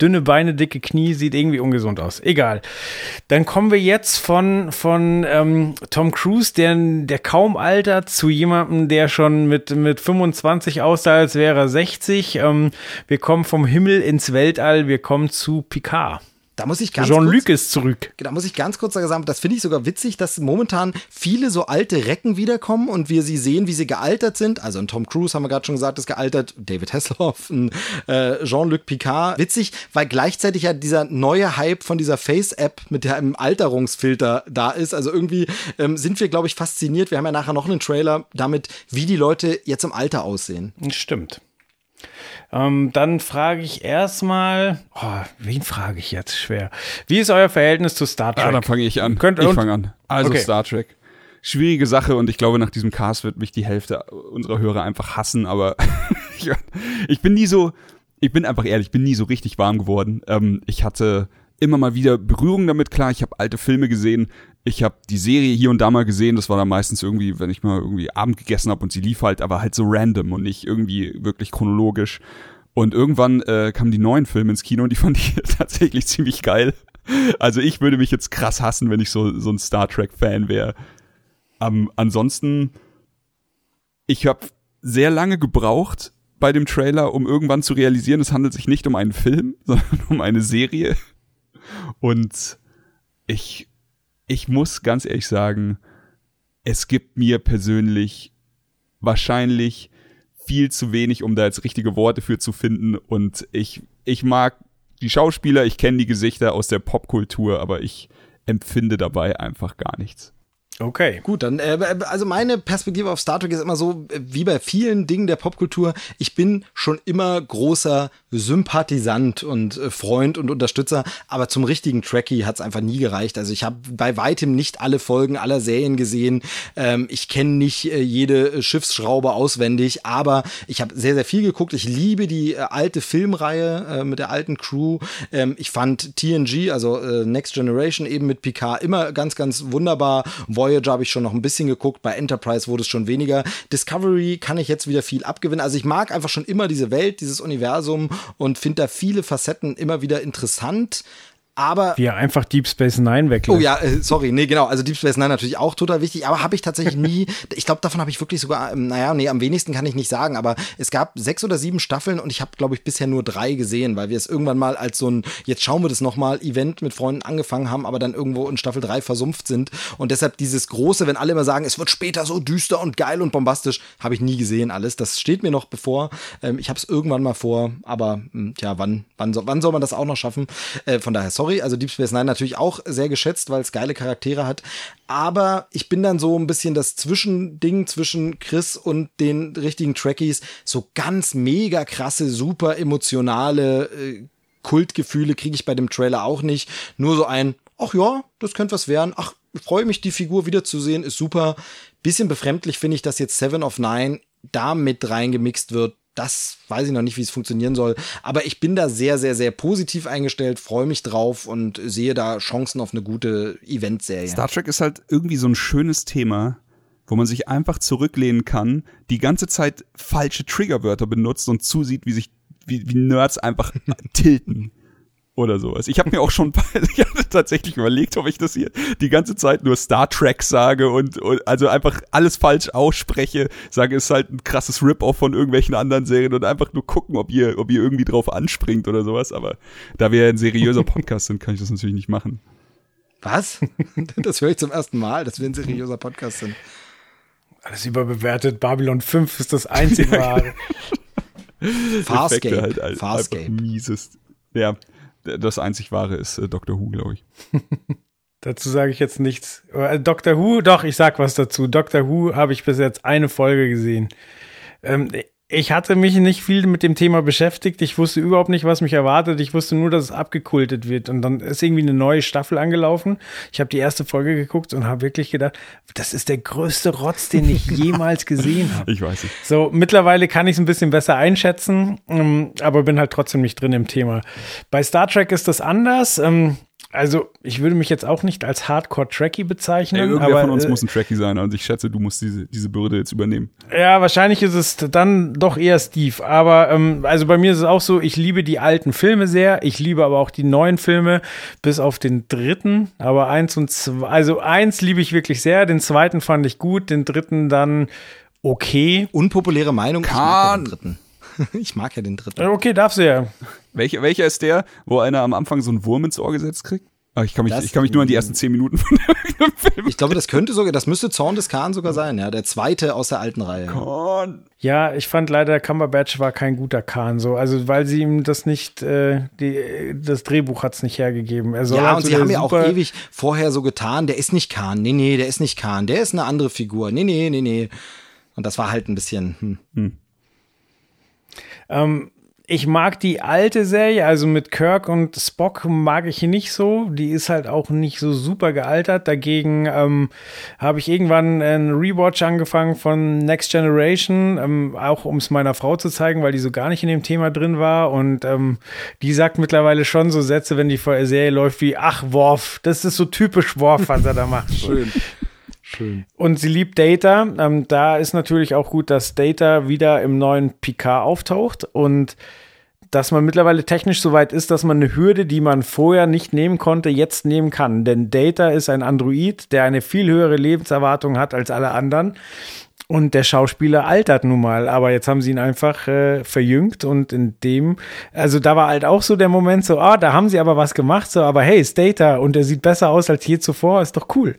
dünne Beine, dicke Knie, sieht irgendwie ungesund aus. Egal. Dann kommen wir jetzt von, von ähm, Tom Cruise, der, der kaum altert, zu jemandem, der schon mit, mit 25 aussah, als wäre er 60. Ähm, wir kommen vom Himmel ins Weltall, wir kommen zu Picard. Da muss ich ganz kurz, Jean-Luc ist zurück. da muss ich ganz kurz sagen, das finde ich sogar witzig, dass momentan viele so alte Recken wiederkommen und wir sie sehen, wie sie gealtert sind. Also ein Tom Cruise haben wir gerade schon gesagt, ist gealtert, David Hasselhoff, ein äh, Jean-Luc Picard. Witzig, weil gleichzeitig ja dieser neue Hype von dieser Face-App mit dem Alterungsfilter da ist. Also irgendwie ähm, sind wir, glaube ich, fasziniert. Wir haben ja nachher noch einen Trailer damit, wie die Leute jetzt im Alter aussehen. Stimmt. Ähm, dann frage ich erstmal, oh, wen frage ich jetzt? Schwer. Wie ist euer Verhältnis zu Star Trek? Ja, dann fange ich an. Könnt- ich fange an. Also Okay. Star Trek. Schwierige Sache und ich glaube, nach diesem Cast wird mich die Hälfte unserer Hörer einfach hassen, aber ich, ich bin nie so, ich bin einfach ehrlich, ich bin nie so richtig warm geworden. Ähm, ich hatte immer mal wieder Berührung damit, klar, ich habe alte Filme gesehen, ich habe die Serie hier und da mal gesehen, das war dann meistens irgendwie, wenn ich mal irgendwie Abend gegessen habe und sie lief halt, aber halt so random und nicht irgendwie wirklich chronologisch. Und irgendwann äh, kamen die neuen Filme ins Kino und die fand ich tatsächlich ziemlich geil. Also ich würde mich jetzt krass hassen, wenn ich so, so ein Star Trek-Fan wäre. Ähm, ansonsten, ich habe sehr lange gebraucht bei dem Trailer, um irgendwann zu realisieren, es handelt sich nicht um einen Film, sondern um eine Serie. Und ich, ich muss ganz ehrlich sagen, es gibt mir persönlich wahrscheinlich viel zu wenig, um da jetzt richtige Worte für zu finden. Und ich, ich mag die Schauspieler, ich kenne die Gesichter aus der Popkultur, aber ich empfinde dabei einfach gar nichts. Okay. Gut, dann, äh, also meine Perspektive auf Star Trek ist immer so, äh, wie bei vielen Dingen der Popkultur, ich bin schon immer großer Sympathisant und äh, Freund und Unterstützer, aber zum richtigen Trekkie hat es einfach nie gereicht. Also ich habe bei weitem nicht alle Folgen aller Serien gesehen. Ähm, ich kenne nicht äh, jede Schiffsschraube auswendig, aber ich habe sehr, sehr viel geguckt. Ich liebe die äh, alte Filmreihe äh, mit der alten Crew. Ähm, ich fand TNG, also äh, Next Generation, eben mit Picard immer ganz, ganz wunderbar. Habe ich schon noch ein bisschen geguckt, bei Enterprise wurde es schon weniger. Discovery kann ich jetzt wieder viel abgewinnen. Also ich mag einfach schon immer diese Welt, dieses Universum und finde da viele Facetten immer wieder interessant. Aber Wie er einfach Deep Space Nine weglässt. Oh ja, äh, sorry, nee, genau. Also Deep Space Nine natürlich auch total wichtig, aber habe ich tatsächlich nie, ich glaube, davon habe ich wirklich sogar, ähm, naja, nee, am wenigsten kann ich nicht sagen, aber es gab sechs oder sieben Staffeln und ich habe, glaube ich, bisher nur drei gesehen, weil wir es irgendwann mal als so ein, jetzt schauen wir das nochmal, Event mit Freunden angefangen haben, aber dann irgendwo in Staffel drei versumpft sind. Und deshalb dieses große, wenn alle immer sagen, es wird später so düster und geil und bombastisch, habe ich nie gesehen alles. Das steht mir noch bevor. Ähm, ich habe es irgendwann mal vor, aber mh, tja, wann, wann, so, wann soll man das auch noch schaffen? Äh, von daher, sorry, also Deep Space Nine natürlich auch sehr geschätzt, weil es geile Charaktere hat. Aber ich bin dann so ein bisschen das Zwischending zwischen Chris und den richtigen Trekkies. So ganz mega krasse, super emotionale äh, Kultgefühle kriege ich bei dem Trailer auch nicht. Nur so ein, ach ja, das könnte was werden. Ach, ich freue mich, die Figur wiederzusehen, ist super. Bisschen befremdlich finde ich, dass jetzt Seven of Nine da mit reingemixt wird das weiß ich noch nicht, wie es funktionieren soll. Aber ich bin da sehr, sehr, sehr positiv eingestellt, freue mich drauf und sehe da Chancen auf eine gute Eventserie. Star Trek ist halt irgendwie so ein schönes Thema, wo man sich einfach zurücklehnen kann, die ganze Zeit falsche Triggerwörter benutzt und zusieht, wie sich wie, wie Nerds einfach tilten oder sowas. Ich habe mir auch schon ich hab tatsächlich überlegt, ob ich das hier die ganze Zeit nur Star Trek sage und, und also einfach alles falsch ausspreche, sage es ist halt ein krasses Rip-Off von irgendwelchen anderen Serien und einfach nur gucken, ob ihr ob ihr irgendwie drauf anspringt oder sowas, aber da wir ein seriöser Podcast sind, kann ich das natürlich nicht machen. Was? Das höre ich zum ersten Mal, dass wir ein seriöser Podcast sind. Alles überbewertet. Babylon 5 ist das einzige wahre. Farscape. Halt, Farscape. mieses. Ja, das einzig wahre ist äh, Doctor Who, glaube ich. Dazu sage ich jetzt nichts. Äh, Doctor Who, doch, ich sag was dazu. Doctor Who habe ich bis jetzt eine Folge gesehen. Ähm, ich hatte mich nicht viel mit dem Thema beschäftigt. Ich wusste überhaupt nicht, was mich erwartet. Ich wusste nur, dass es abgekultet wird. Und dann ist irgendwie eine neue Staffel angelaufen. Ich habe die erste Folge geguckt und habe wirklich gedacht, das ist der größte Rotz, den ich jemals gesehen habe. Ich weiß nicht. So, mittlerweile kann ich es ein bisschen besser einschätzen, ähm, aber bin halt trotzdem nicht drin im Thema. Bei Star Trek ist das anders. Also, ich würde mich jetzt auch nicht als Hardcore-Trekkie bezeichnen. Ey, irgendwer aber, von uns äh, muss ein Trekkie sein und ich schätze, du musst diese, diese Bürde jetzt übernehmen. Ja, wahrscheinlich ist es dann doch eher Steve. Aber ähm, also bei mir ist es auch so, ich liebe die alten Filme sehr. Ich liebe aber auch die neuen Filme, bis auf den dritten. Aber eins und zwei, also eins liebe ich wirklich sehr, den zweiten fand ich gut, den dritten dann okay. Unpopuläre Meinung, Kahn. ich mag den dritten. Ich mag ja den dritten. Okay, darfst du ja. Welcher, welcher ist der, wo einer am Anfang so einen Wurm ins Ohr gesetzt kriegt? Ah, ich, kann mich, Das- ich kann mich nur an die ersten zehn Minuten von dem Film Ich glaube, das könnte sogar, das müsste Zorn des Khan sogar sein, ja. Der zweite aus der alten Reihe. erinnern. Ja, ich fand leider, Cumberbatch war kein guter Kahn, so. Also, weil sie ihm das nicht, äh, die, das Drehbuch hat's nicht hergegeben. Er soll Ja, halt und so sie haben ja auch ewig vorher so getan, der ist nicht Khan. Nee, nee, der ist nicht Khan. Der ist eine andere Figur. Nee, nee, nee, nee. Und das war halt ein bisschen, hm. Ähm, ich mag die alte Serie, also mit Kirk und Spock mag ich nicht so. Die ist halt auch nicht so super gealtert. Dagegen ähm, habe ich irgendwann einen Rewatch angefangen von Next Generation, ähm, auch um es meiner Frau zu zeigen, weil die so gar nicht in dem Thema drin war. Und ähm, die sagt mittlerweile schon so Sätze, wenn die Serie läuft, wie Ach, Worf. Das ist so typisch Worf, was er da macht. Schön. Schön. Und sie liebt Data. Ähm, da ist natürlich auch gut, dass Data wieder im neuen Picard auftaucht und dass man mittlerweile technisch so weit ist, dass man eine Hürde, die man vorher nicht nehmen konnte, jetzt nehmen kann. Denn Data ist ein Android, der eine viel höhere Lebenserwartung hat als alle anderen. Und der Schauspieler altert nun mal, aber jetzt haben sie ihn einfach äh, verjüngt und in dem, also da war halt auch so der Moment so, ah, da haben sie aber was gemacht, so, aber hey, ist Data und er sieht besser aus als je zuvor, ist doch cool.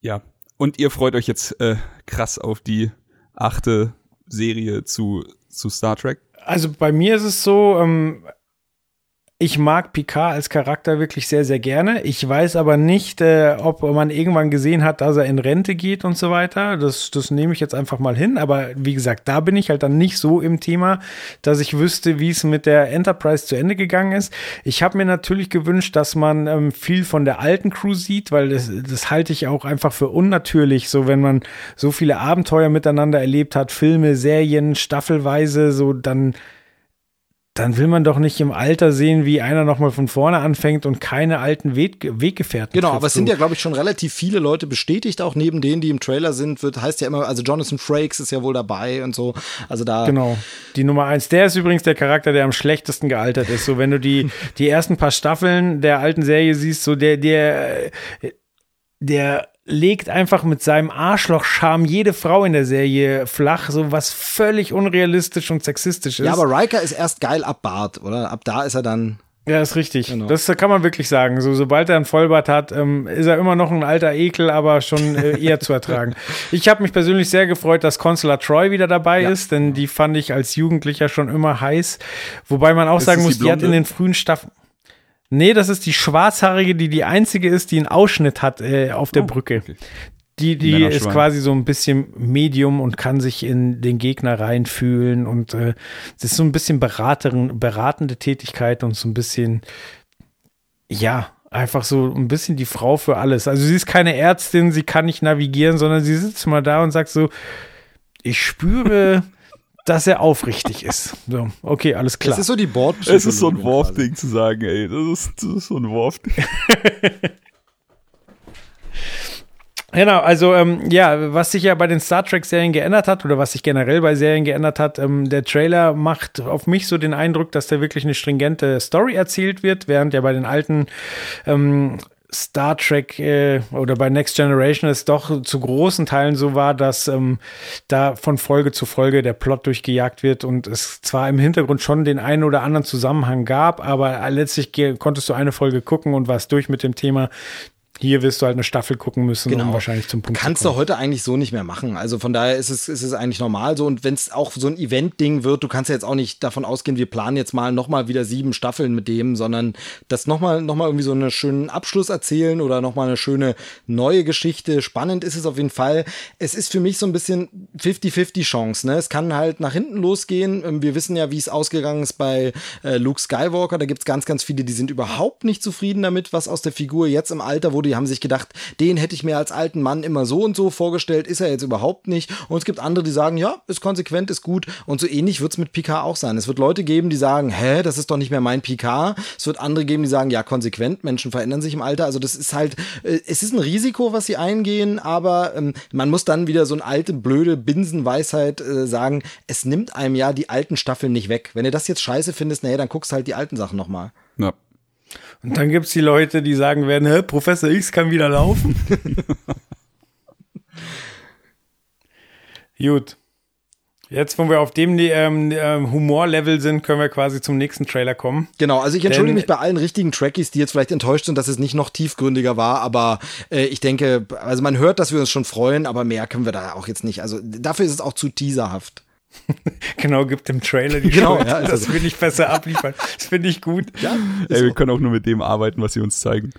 Ja. Und ihr freut euch jetzt äh, krass auf die achte Serie zu, zu Star Trek. Also bei mir ist es so, ähm, ich mag Picard als Charakter wirklich sehr, sehr gerne. Ich weiß aber nicht, äh, ob man irgendwann gesehen hat, dass er in Rente geht und so weiter. Das, das nehme ich jetzt einfach mal hin. Aber wie gesagt, da bin ich halt dann nicht so im Thema, dass ich wüsste, wie es mit der Enterprise zu Ende gegangen ist. Ich habe mir natürlich gewünscht, dass man ähm, viel von der alten Crew sieht, weil das, das halte ich auch einfach für unnatürlich, so wenn man so viele Abenteuer miteinander erlebt hat, Filme, Serien, staffelweise, so dann dann will man doch nicht im Alter sehen, wie einer nochmal von vorne anfängt und keine alten Weg Weggefährten Genau, aber es sind ja, glaube ich, schon relativ viele Leute bestätigt, auch neben denen, die im Trailer sind, wird, heißt ja immer, also Jonathan Frakes ist ja wohl dabei und so. Also da. Genau. Die Nummer eins. Der ist übrigens der Charakter, der am schlechtesten gealtert ist. So, wenn du die, die ersten paar Staffeln der alten Serie siehst, so der, der, der legt einfach mit seinem Arschloch-Charme jede Frau in der Serie flach, so was völlig unrealistisch und sexistisch ist. Ja, aber Riker ist erst geil ab Bart, oder? Ab da ist er dann. Ja, ist richtig. Genau. Das kann man wirklich sagen. So, sobald er ein Vollbart hat, ähm, ist er immer noch ein alter Ekel, aber schon äh, eher zu ertragen. Ich habe mich persönlich sehr gefreut, dass Consular Troy wieder dabei Ja. ist, denn die fand ich als Jugendlicher schon immer heiß. Wobei man auch Ist sagen muss, die die hat in den frühen Staffeln. Nee, das ist die schwarzhaarige, die die einzige ist, die einen Ausschnitt hat äh, auf der Oh, Brücke. okay. Die, die ist quasi so ein bisschen Medium und kann sich in den Gegner reinfühlen und äh, ist so ein bisschen Beraterin, beratende Tätigkeit und so ein bisschen, ja, einfach so ein bisschen die Frau für alles. Also sie ist keine Ärztin, sie kann nicht navigieren, sondern sie sitzt mal da und sagt so, ich spüre, dass er aufrichtig ist. So, okay, alles klar. Das ist so die Bord. Es ist so ein Worf-Ding zu sagen, ey. Das ist, das ist so ein Worf-Ding. Genau, also ähm, ja, was sich ja bei den Star Trek-Serien geändert hat oder was sich generell bei Serien geändert hat, ähm, der Trailer macht auf mich so den Eindruck, dass da wirklich eine stringente Story erzählt wird, während ja bei den alten ähm, Star Trek äh, oder bei Next Generation es doch zu großen Teilen so war, dass ähm, da von Folge zu Folge der Plot durchgejagt wird und es zwar im Hintergrund schon den einen oder anderen Zusammenhang gab, aber letztlich konntest du eine Folge gucken und warst durch mit dem Thema. Hier wirst du halt eine Staffel gucken müssen, um wahrscheinlich zum Punkt Kannst zu kommen. du heute eigentlich so nicht mehr machen. Also von daher ist es, ist es eigentlich normal so. Und wenn es auch so ein Event-Ding wird, du kannst ja jetzt auch nicht davon ausgehen, wir planen jetzt mal nochmal wieder sieben Staffeln mit dem, sondern das nochmal noch mal irgendwie so einen schönen Abschluss erzählen oder nochmal eine schöne neue Geschichte. Spannend ist es auf jeden Fall. Es ist für mich so ein bisschen 50-50 Chance. Ne? Es kann halt nach hinten losgehen. Ähm, Wir wissen ja, wie es ausgegangen ist bei äh, Luke Skywalker. Da gibt es ganz, ganz viele, die sind überhaupt nicht zufrieden damit, was aus der Figur jetzt im Alter wurde. Die haben sich gedacht, den hätte ich mir als alten Mann immer so und so vorgestellt, ist er jetzt überhaupt nicht. Und es gibt andere, die sagen, ja, ist konsequent, ist gut. Und so ähnlich wird es mit Picard auch sein. Es wird Leute geben, die sagen, hä, das ist doch nicht mehr mein Picard. Es wird andere geben, die sagen, ja, konsequent, Menschen verändern sich im Alter. Also das ist halt, äh, es ist ein Risiko, was sie eingehen, aber ähm, man muss dann wieder so eine alte, blöde Binsenweisheit äh, sagen, es nimmt einem ja die alten Staffeln nicht weg. Wenn du das jetzt scheiße findest, naja, dann guckst halt die alten Sachen nochmal. Ja. Und dann gibt's die Leute, die sagen werden, Hä, Professor X kann wieder laufen. Gut. Jetzt, wo wir auf dem ähm, ähm, Humorlevel sind, können wir quasi zum nächsten Trailer kommen. Genau, also ich entschuldige Denn- mich bei allen richtigen Trekkies, die jetzt vielleicht enttäuscht sind, dass es nicht noch tiefgründiger war, aber äh, ich denke, also man hört, dass wir uns schon freuen, aber mehr können wir da auch jetzt nicht. Also dafür ist es auch zu teaserhaft. Genau, gibt dem Trailer die Genau, Schuld. ja, ist das also- will ich besser abliefern. Das finde ich gut. Ja, Ey, wir können auch nur mit dem arbeiten, was sie uns zeigen.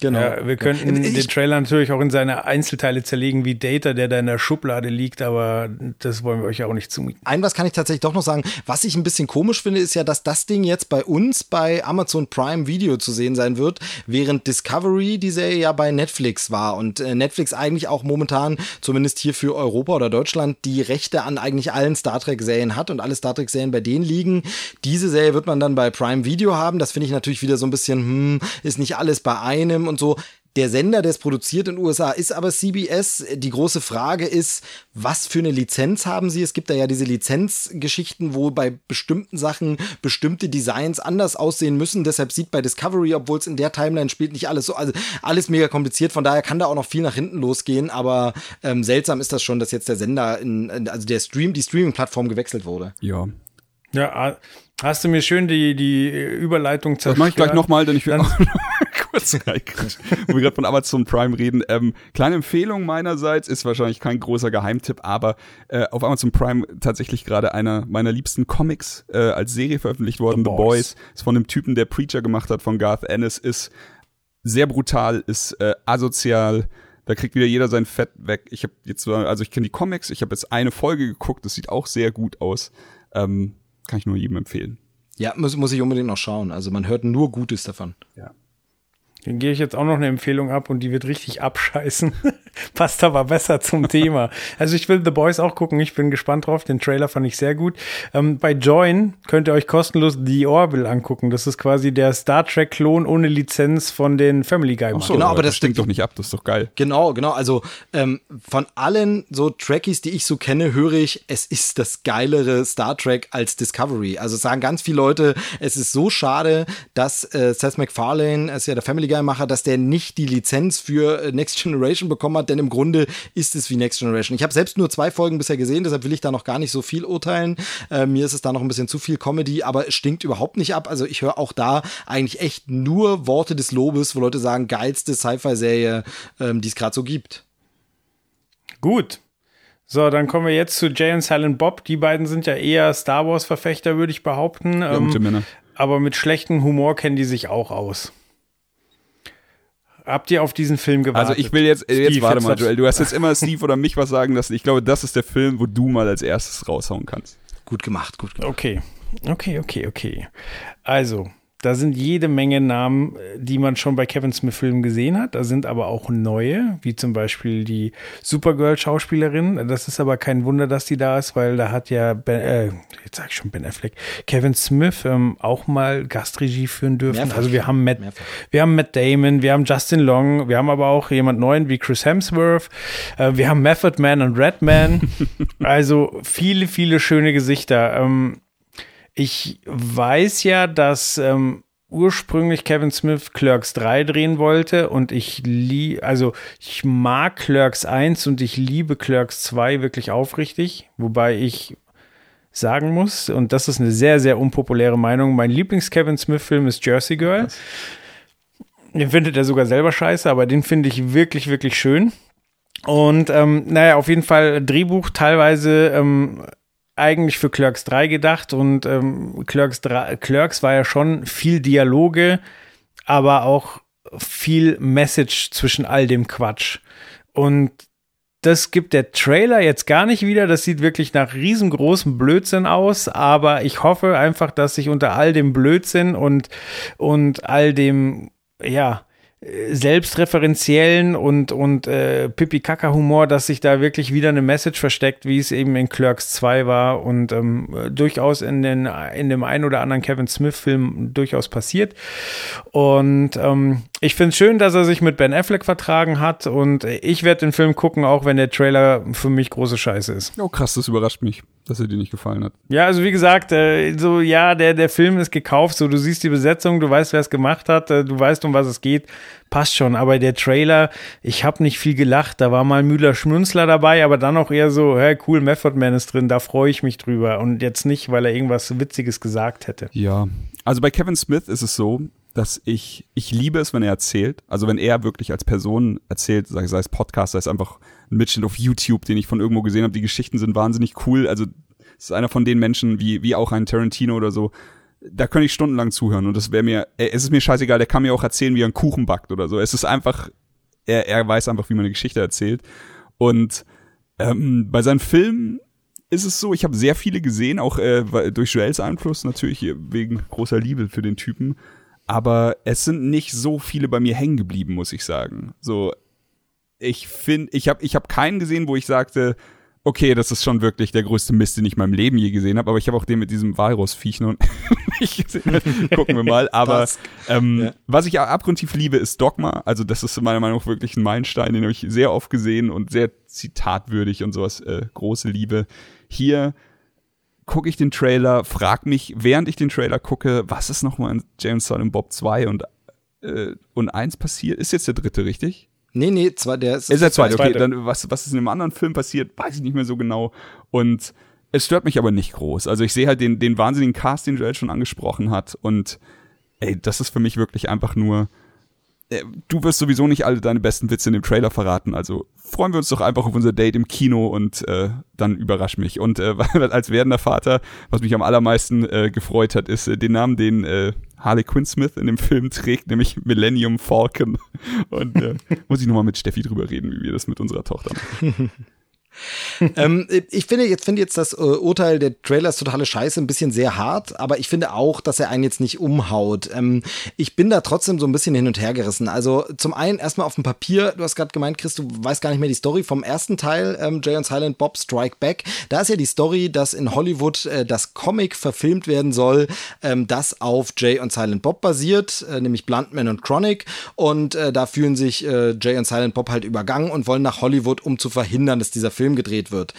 Genau. Ja, wir könnten Ich- den Trailer natürlich auch in seine Einzelteile zerlegen, wie Data, der da in der Schublade liegt, aber das wollen wir euch ja auch nicht zumuten. Ein was kann ich tatsächlich doch noch sagen. Was ich ein bisschen komisch finde, ist ja, dass das Ding jetzt bei uns bei Amazon Prime Video zu sehen sein wird, während Discovery die Serie ja bei Netflix war und äh, Netflix eigentlich auch momentan, zumindest hier für Europa oder Deutschland, die Rechte an eigentlich allen Star Trek Serien hat und alle Star Trek Serien bei denen liegen. Diese Serie wird man dann bei Prime Video haben. Das finde ich natürlich wieder so ein bisschen, hm, ist nicht alles bei einem und so. Der Sender, der es produziert in den USA, ist aber CBS. Die große Frage ist, was für eine Lizenz haben sie? Es gibt da ja diese Lizenzgeschichten, wo bei bestimmten Sachen bestimmte Designs anders aussehen müssen. Deshalb sieht bei Discovery, obwohl es in der Timeline spielt, nicht alles so, also alles mega kompliziert. Von daher kann da auch noch viel nach hinten losgehen. Aber ähm, seltsam ist das schon, dass jetzt der Sender, in, also der Stream, die Streaming-Plattform gewechselt wurde. Ja. Ja, hast du mir schön die, die Überleitung Das zerstört. mache ich gleich nochmal, denn ich will Dann- kurz reingreifen, wo wir gerade von Amazon Prime reden. Ähm, kleine Empfehlung meinerseits, ist wahrscheinlich kein großer Geheimtipp, aber äh, auf Amazon Prime tatsächlich gerade einer meiner liebsten Comics äh, als Serie veröffentlicht worden, The The, Boys. Boys. Ist von dem Typen, der Preacher gemacht hat, von Garth Ennis, ist sehr brutal, ist äh, asozial. Da kriegt wieder jeder sein Fett weg. Ich habe jetzt, so- also ich kenne die Comics, ich habe jetzt eine Folge geguckt, das sieht auch sehr gut aus. Ähm, kann ich nur jedem empfehlen. Ja, muss, muss ich unbedingt noch schauen. Also man hört nur Gutes davon. Dann gehe ich jetzt auch noch eine Empfehlung ab und die wird richtig abscheißen. Passt aber besser zum Thema. Also ich will The Boys auch gucken. Ich bin gespannt drauf. Den Trailer fand ich sehr gut. Ähm, bei Join könnt ihr euch kostenlos The Orville angucken. Das ist quasi der Star Trek-Klon ohne Lizenz von den Family Guy. So, Genau, aber das stinkt doch nicht ab, das ist doch geil. Genau, genau. Also ähm, von allen so Trekkies, die ich so kenne, höre ich, es ist das geilere Star Trek als Discovery. Also sagen ganz viele Leute, es ist so schade, dass äh, Seth MacFarlane, er ist ja der Family Guy-Macher, dass der nicht die Lizenz für äh, Next Generation bekommen hat, denn im Grunde ist es wie Next Generation. Ich habe selbst nur zwei Folgen bisher gesehen, deshalb will ich da noch gar nicht so viel urteilen. Äh, mir ist es da noch ein bisschen zu viel Comedy, aber es stinkt überhaupt nicht ab. Also ich höre auch da eigentlich echt nur Worte des Lobes, wo Leute sagen, geilste Sci-Fi-Serie, ähm, die es gerade so gibt. Gut. So, dann kommen wir jetzt zu Jay und Silent Bob. Die beiden sind ja eher Star Wars-Verfechter, würde ich behaupten. Ja, Ähm, gute Männer. aber mit schlechtem Humor kennen die sich auch aus. Habt ihr auf diesen Film gewartet? Also ich will jetzt, äh, jetzt Steve, warte jetzt mal, Joel, du hast jetzt immer Steve oder mich was sagen lassen. Ich glaube, das ist der Film, wo du mal als erstes raushauen kannst. Gut gemacht, gut gemacht. Okay, okay, okay, okay. Also, da sind jede Menge Namen, die man schon bei Kevin Smith-Filmen gesehen hat. Da sind aber auch neue, wie zum Beispiel die Supergirl-Schauspielerin. Das ist aber kein Wunder, dass die da ist, weil da hat ja, ben, äh, jetzt sag ich schon Ben Affleck, Kevin Smith ähm, auch mal Gastregie führen dürfen. Mehrfach. Also wir haben Matt, Mehrfach. wir haben Matt Damon, wir haben Justin Long, wir haben aber auch jemand neuen wie Chris Hemsworth, äh, wir haben Method Man und Redman. also viele, viele schöne Gesichter. Ähm, ich weiß ja, dass ähm, ursprünglich Kevin Smith Clerks 3 drehen wollte und ich lie also ich mag Clerks 1 und ich liebe Clerks 2 wirklich aufrichtig, wobei ich sagen muss, und das ist eine sehr, sehr unpopuläre Meinung, mein Lieblings-Kevin Smith-Film ist Jersey Girl. Den findet er sogar selber scheiße, aber den finde ich wirklich, wirklich schön. Und ähm, naja, auf jeden Fall Drehbuch teilweise ähm, eigentlich für Clerks 3 gedacht und ähm, Clerks, 3, Clerks war ja schon viel Dialoge, aber auch viel Message zwischen all dem Quatsch. Und das gibt der Trailer jetzt gar nicht wieder. Das sieht wirklich nach riesengroßem Blödsinn aus, aber ich hoffe einfach, dass sich unter all dem Blödsinn und, und all dem, ja, selbstreferenziellen und, und äh, Pipi-Kaka-Humor, dass sich da wirklich wieder eine Message versteckt, wie es eben in Clerks 2 war und ähm, durchaus in, den, in dem einen oder anderen Kevin Smith-Film durchaus passiert. Und ähm, ich finde es schön, dass er sich mit Ben Affleck vertragen hat und ich werde den Film gucken, auch wenn der Trailer für mich große Scheiße ist. Oh krass, das überrascht mich, dass er dir nicht gefallen hat. Ja, also wie gesagt, äh, so ja, der, der Film ist gekauft, so du siehst die Besetzung, du weißt, wer es gemacht hat, äh, du weißt, um was es geht, passt schon. Aber der Trailer, ich habe nicht viel gelacht, da war mal Müller-Schmunzler dabei, aber dann auch eher so, hey, cool, Method Man ist drin, da freue ich mich drüber. Und jetzt nicht, weil er irgendwas Witziges gesagt hätte. Ja, also bei Kevin Smith ist es so, dass ich, ich liebe es, wenn er erzählt. Also wenn er wirklich als Person erzählt, sei, sei es Podcast, sei es einfach ein Mitschnitt auf YouTube, den ich von irgendwo gesehen habe. Die Geschichten sind wahnsinnig cool. Also es ist einer von den Menschen, wie, wie auch ein Tarantino oder so. Da könnte ich stundenlang zuhören und das wäre mir, äh, es ist mir scheißegal, der kann mir auch erzählen, wie er einen Kuchen backt oder so. Es ist einfach, er, er weiß einfach, wie man eine Geschichte erzählt. Und ähm, bei seinen Filmen ist es so, ich habe sehr viele gesehen, auch äh, durch Joels Einfluss natürlich wegen großer Liebe für den Typen. Aber es sind nicht so viele bei mir hängen geblieben, muss ich sagen. So, ich finde, ich habe ich hab keinen gesehen, wo ich sagte, okay, das ist schon wirklich der größte Mist, den ich in meinem Leben je gesehen habe. Aber ich habe auch den mit diesem Walrus-Viech noch nicht gesehen. Gucken wir mal. Aber ähm, ja. was ich abgrundtief liebe, ist Dogma. Also das ist meiner Meinung nach wirklich ein Meilenstein, den habe ich sehr oft gesehen und sehr zitatwürdig und sowas. Äh, große Liebe. Hier gucke ich den Trailer, frag mich, während ich den Trailer gucke, was ist nochmal in James Silent Bob 2 und, äh, und 1 passiert? Ist jetzt der dritte, richtig? Nee, nee, zwar der ist. Ist der zweite, okay. zweite. Dann, was, was ist in einem anderen Film passiert, weiß ich nicht mehr so genau. Und es stört mich aber nicht groß. Also ich sehe halt den, den wahnsinnigen Cast, den Joel schon angesprochen hat. Und ey, das ist für mich wirklich einfach nur. Äh, Du wirst sowieso nicht alle deine besten Witze in dem Trailer verraten, also freuen wir uns doch einfach auf unser Date im Kino und äh, dann überrasch mich. Und äh, als werdender Vater, was mich am allermeisten äh, gefreut hat, ist äh, den Namen, den äh, Harley Quinn Smith in dem Film trägt, nämlich Millennium Falcon. Und äh, muss ich nochmal mit Steffi drüber reden, wie wir das mit unserer Tochter machen. ähm, ich finde jetzt, finde jetzt das äh, Urteil der Trailers totale Scheiße ein bisschen sehr hart, aber ich finde auch, dass er einen jetzt nicht umhaut. Ähm, ich bin da trotzdem so ein bisschen hin und her gerissen. Also zum einen erstmal auf dem Papier, du hast gerade gemeint, Chris, du weißt gar nicht mehr die Story vom ersten Teil, ähm, Jay und Silent Bob Strike Back. Da ist ja die Story, dass in Hollywood äh, das Comic verfilmt werden soll, ähm, das auf Jay und Silent Bob basiert, äh, nämlich Bluntman und Chronic. Und äh, da fühlen sich äh, Jay und Silent Bob halt übergangen und wollen nach Hollywood, um zu verhindern, dass dieser Film gedreht wird.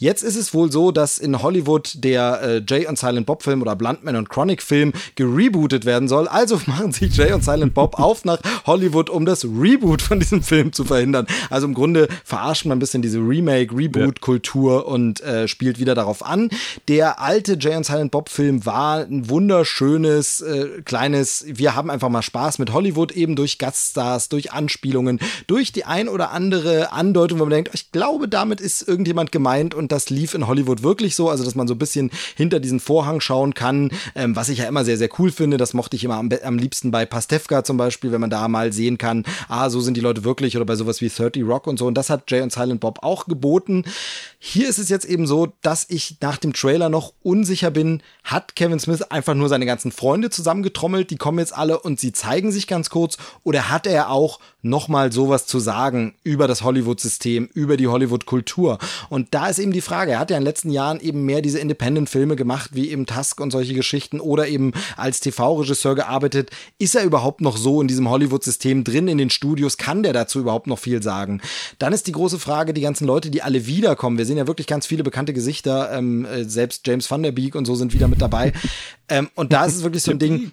Jetzt ist es wohl so, dass in Hollywood der äh, Jay und Silent Bob Film oder Bluntman und Chronic Film gerebootet werden soll. Also machen sich Jay und Silent Bob auf nach Hollywood, um das Reboot von diesem Film zu verhindern. Also im Grunde verarscht man ein bisschen diese Remake-Reboot-Kultur und äh, spielt wieder darauf an. Der alte Jay und Silent Bob Film war ein wunderschönes, äh, kleines, wir haben einfach mal Spaß mit Hollywood, eben durch Gaststars, durch Anspielungen, durch die ein oder andere Andeutung, wo man denkt, ich glaube, damit ist irgendjemand gemeint und das lief in Hollywood wirklich so, also dass man so ein bisschen hinter diesen Vorhang schauen kann, ähm, was ich ja immer sehr, sehr cool finde. Das mochte ich immer am, am liebsten bei Pastewka zum Beispiel, wenn man da mal sehen kann, ah, so sind die Leute wirklich oder bei sowas wie 30 Rock und so. Und das hat Jay und Silent Bob auch geboten. Hier ist es jetzt eben so, dass ich nach dem Trailer noch unsicher bin, hat Kevin Smith einfach nur seine ganzen Freunde zusammengetrommelt, die kommen jetzt alle und sie zeigen sich ganz kurz, oder hat er auch nochmal sowas zu sagen über das Hollywood-System, über die Hollywood-Kultur? Und da ist eben die Frage, er hat ja in den letzten Jahren eben mehr diese Independent-Filme gemacht, wie eben Tusk und solche Geschichten, oder eben als TV-Regisseur gearbeitet. Ist er überhaupt noch so in diesem Hollywood-System drin in den Studios? Kann der dazu überhaupt noch viel sagen? Dann ist die große Frage, die ganzen Leute, die alle wiederkommen. Wir sehen ja wirklich ganz viele bekannte Gesichter, ähm, äh, selbst James Van Der Beek und so sind wieder mit dabei. ähm, und da ist es wirklich so ein Ding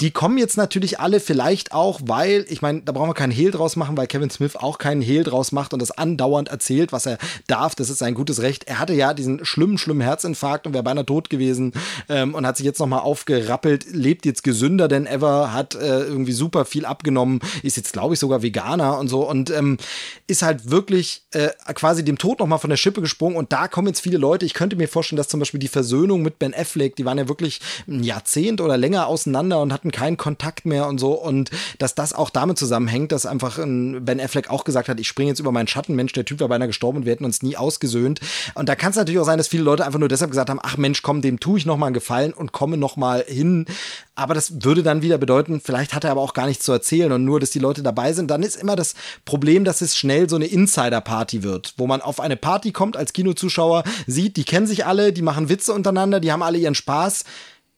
die kommen jetzt natürlich alle vielleicht auch, weil, ich meine, da brauchen wir keinen Hehl draus machen, weil Kevin Smith auch keinen Hehl draus macht und das andauernd erzählt, was er darf. Das ist sein gutes Recht. Er hatte ja diesen schlimmen, schlimmen Herzinfarkt und wäre beinahe tot gewesen ähm, und hat sich jetzt nochmal aufgerappelt, lebt jetzt gesünder denn ever, hat äh, irgendwie super viel abgenommen, ist jetzt, glaube ich, sogar Veganer und so und ähm, ist halt wirklich äh, quasi dem Tod nochmal von der Schippe gesprungen und da kommen jetzt viele Leute. Ich könnte mir vorstellen, dass zum Beispiel die Versöhnung mit Ben Affleck, die waren ja wirklich ein Jahrzehnt oder länger auseinander und hatten keinen Kontakt mehr und so und dass das auch damit zusammenhängt, dass einfach ein Ben Affleck auch gesagt hat, ich springe jetzt über meinen Schatten, Mensch, der Typ war beinahe gestorben und wir hätten uns nie ausgesöhnt. Und da kann es natürlich auch sein, dass viele Leute einfach nur deshalb gesagt haben, ach Mensch, komm, dem tue ich noch mal einen Gefallen und komme noch mal hin. Aber das würde dann wieder bedeuten, vielleicht hat er aber auch gar nichts zu erzählen und nur, dass die Leute dabei sind. Dann ist immer das Problem, dass es schnell so eine Insider-Party wird, wo man auf eine Party kommt als Kinozuschauer, sieht, die kennen sich alle, die machen Witze untereinander, die haben alle ihren Spaß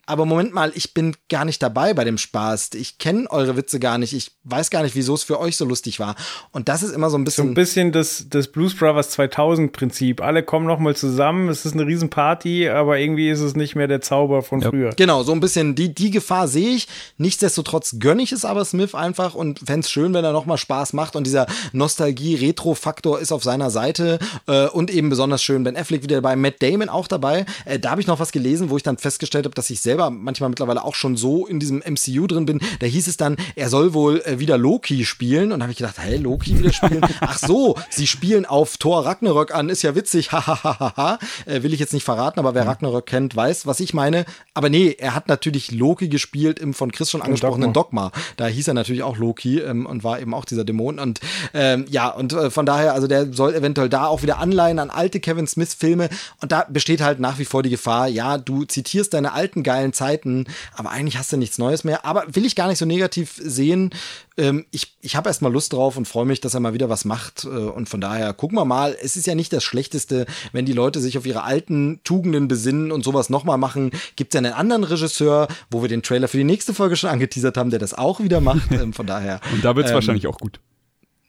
aber Moment mal, ich bin gar nicht dabei bei dem Spaß. Ich kenne eure Witze gar nicht. Ich weiß gar nicht, wieso es für euch so lustig war. Und das ist immer so ein bisschen. So ein bisschen das, das Blues Brothers 2000 Prinzip. Alle kommen nochmal zusammen. Es ist eine Riesenparty, aber irgendwie ist es nicht mehr der Zauber von ja. früher. Genau, so ein bisschen die, die Gefahr sehe ich. Nichtsdestotrotz gönne ich es aber Smith einfach und fände es schön, wenn er nochmal Spaß macht. Und dieser Nostalgie-Retro-Faktor ist auf seiner Seite. Äh, und eben besonders schön Ben Affleck wieder dabei, Matt Damon auch dabei. Äh, da habe ich noch was gelesen, wo ich dann festgestellt habe, dass ich selber manchmal mittlerweile auch schon so in diesem MCU drin bin. Da hieß es dann, er soll wohl äh, wieder Loki spielen. Und da habe ich gedacht, hey, Loki wieder spielen? Ach so, sie spielen auf Thor Ragnarök an, ist ja witzig. Hahaha. äh, will ich jetzt nicht verraten, aber wer. Ragnarök kennt, weiß, was ich meine. Aber nee, er hat natürlich Loki gespielt im von Chris schon angesprochenen Dogma. Dogma. Da hieß er natürlich auch Loki ähm, und war eben auch dieser Dämon. Und ähm, ja, und äh, von daher, also der soll eventuell da auch wieder anleihen an alte Kevin Smith-Filme. Und da besteht halt nach wie vor die Gefahr, ja, du zitierst deine alten geilen Zeiten, aber eigentlich hast du nichts Neues mehr. Aber will ich gar nicht so negativ sehen. Ähm, ich ich habe erstmal Lust drauf und freue mich, dass er mal wieder was macht. Äh, und von daher gucken wir mal. Es ist ja nicht das Schlechteste, wenn die Leute sich auf ihre alten Tugenden besinnen und sowas nochmal machen. Gibt es ja einen anderen Regisseur, wo wir den Trailer für die nächste Folge schon angeteasert haben, der das auch wieder macht. Ähm, von daher. und da wird es ähm, wahrscheinlich auch gut.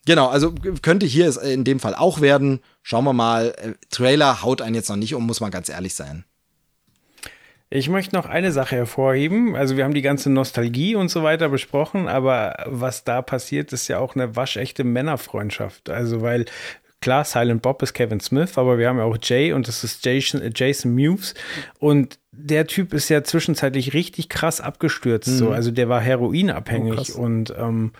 Genau, also könnte hier es in dem Fall auch werden. Schauen wir mal. Äh, Trailer haut einen jetzt noch nicht um, muss man ganz ehrlich sein. Ich möchte noch eine Sache hervorheben. Also wir haben die ganze Nostalgie und so weiter besprochen, aber was da passiert, ist ja auch eine waschechte Männerfreundschaft. Also weil klar, Silent Bob ist Kevin Smith, aber wir haben ja auch Jay und das ist Jason, Jason Mewes und der Typ ist ja zwischenzeitlich richtig krass abgestürzt. Mhm. So. Also der war heroinabhängig oh, und ähm,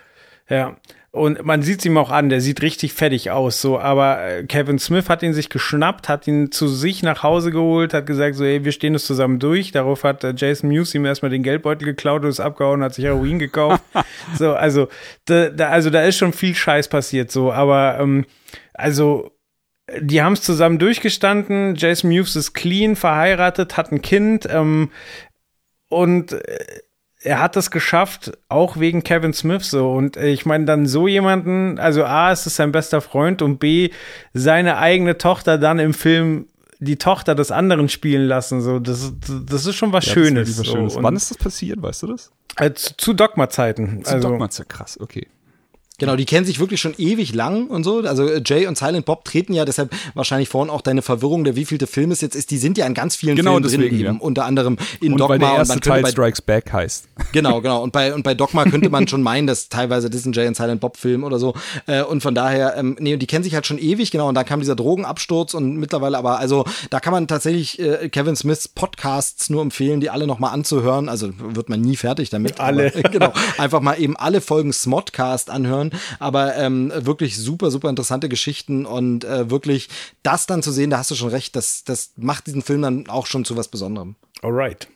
ja, und man sieht es ihm auch an, der sieht richtig fertig aus, so. Aber äh, Kevin Smith hat ihn sich geschnappt, hat ihn zu sich nach Hause geholt, hat gesagt, so, ey, wir stehen das zusammen durch. Darauf hat äh, Jason Mewes ihm erstmal den Geldbeutel geklaut und ist abgehauen, hat sich Heroin gekauft. so, also da, da, also da ist schon viel Scheiß passiert, so. Aber, ähm, also die haben es zusammen durchgestanden. Jason Mewes ist clean, verheiratet, hat ein Kind ähm, und äh, er hat es geschafft, auch wegen Kevin Smith so. Und ich meine, dann so jemanden, also A, ist es sein bester Freund und B, seine eigene Tochter dann im Film die Tochter des anderen spielen lassen. So, das, das ist schon was Ja, das Schönes. was so. Schönes. Wann ist das passiert, weißt du das? äh, zu, zu Dogma-Zeiten. Zu Also, Dogma, krass, okay. Genau, die kennen sich wirklich schon ewig lang und so. Also äh, Jay und Silent Bob treten ja deshalb wahrscheinlich vorhin auch deine Verwirrung, der wievielte Film es jetzt ist. Die sind ja in ganz vielen Genau, Filmen drin, deswegen, eben, ja. unter anderem in Und Dogma weil der erste könnte Teil bei, Strikes Back heißt. Genau, genau. Und bei, und bei Dogma könnte man schon meinen, dass teilweise das ist ein Jay und Silent Bob Film oder so. Äh, und von daher, ähm, nee, und die kennen sich halt schon ewig, genau. Und dann kam dieser Drogenabsturz und mittlerweile aber, also da kann man tatsächlich äh, Kevin Smiths Podcasts nur empfehlen, die alle nochmal anzuhören. Also wird man nie fertig damit. Alle. Aber, genau. Einfach mal eben alle Folgen Smodcast anhören. Aber ähm, wirklich super, super interessante Geschichten und äh, wirklich das dann zu sehen, da hast du schon recht, das, das macht diesen Film dann auch schon zu was Besonderem. alright.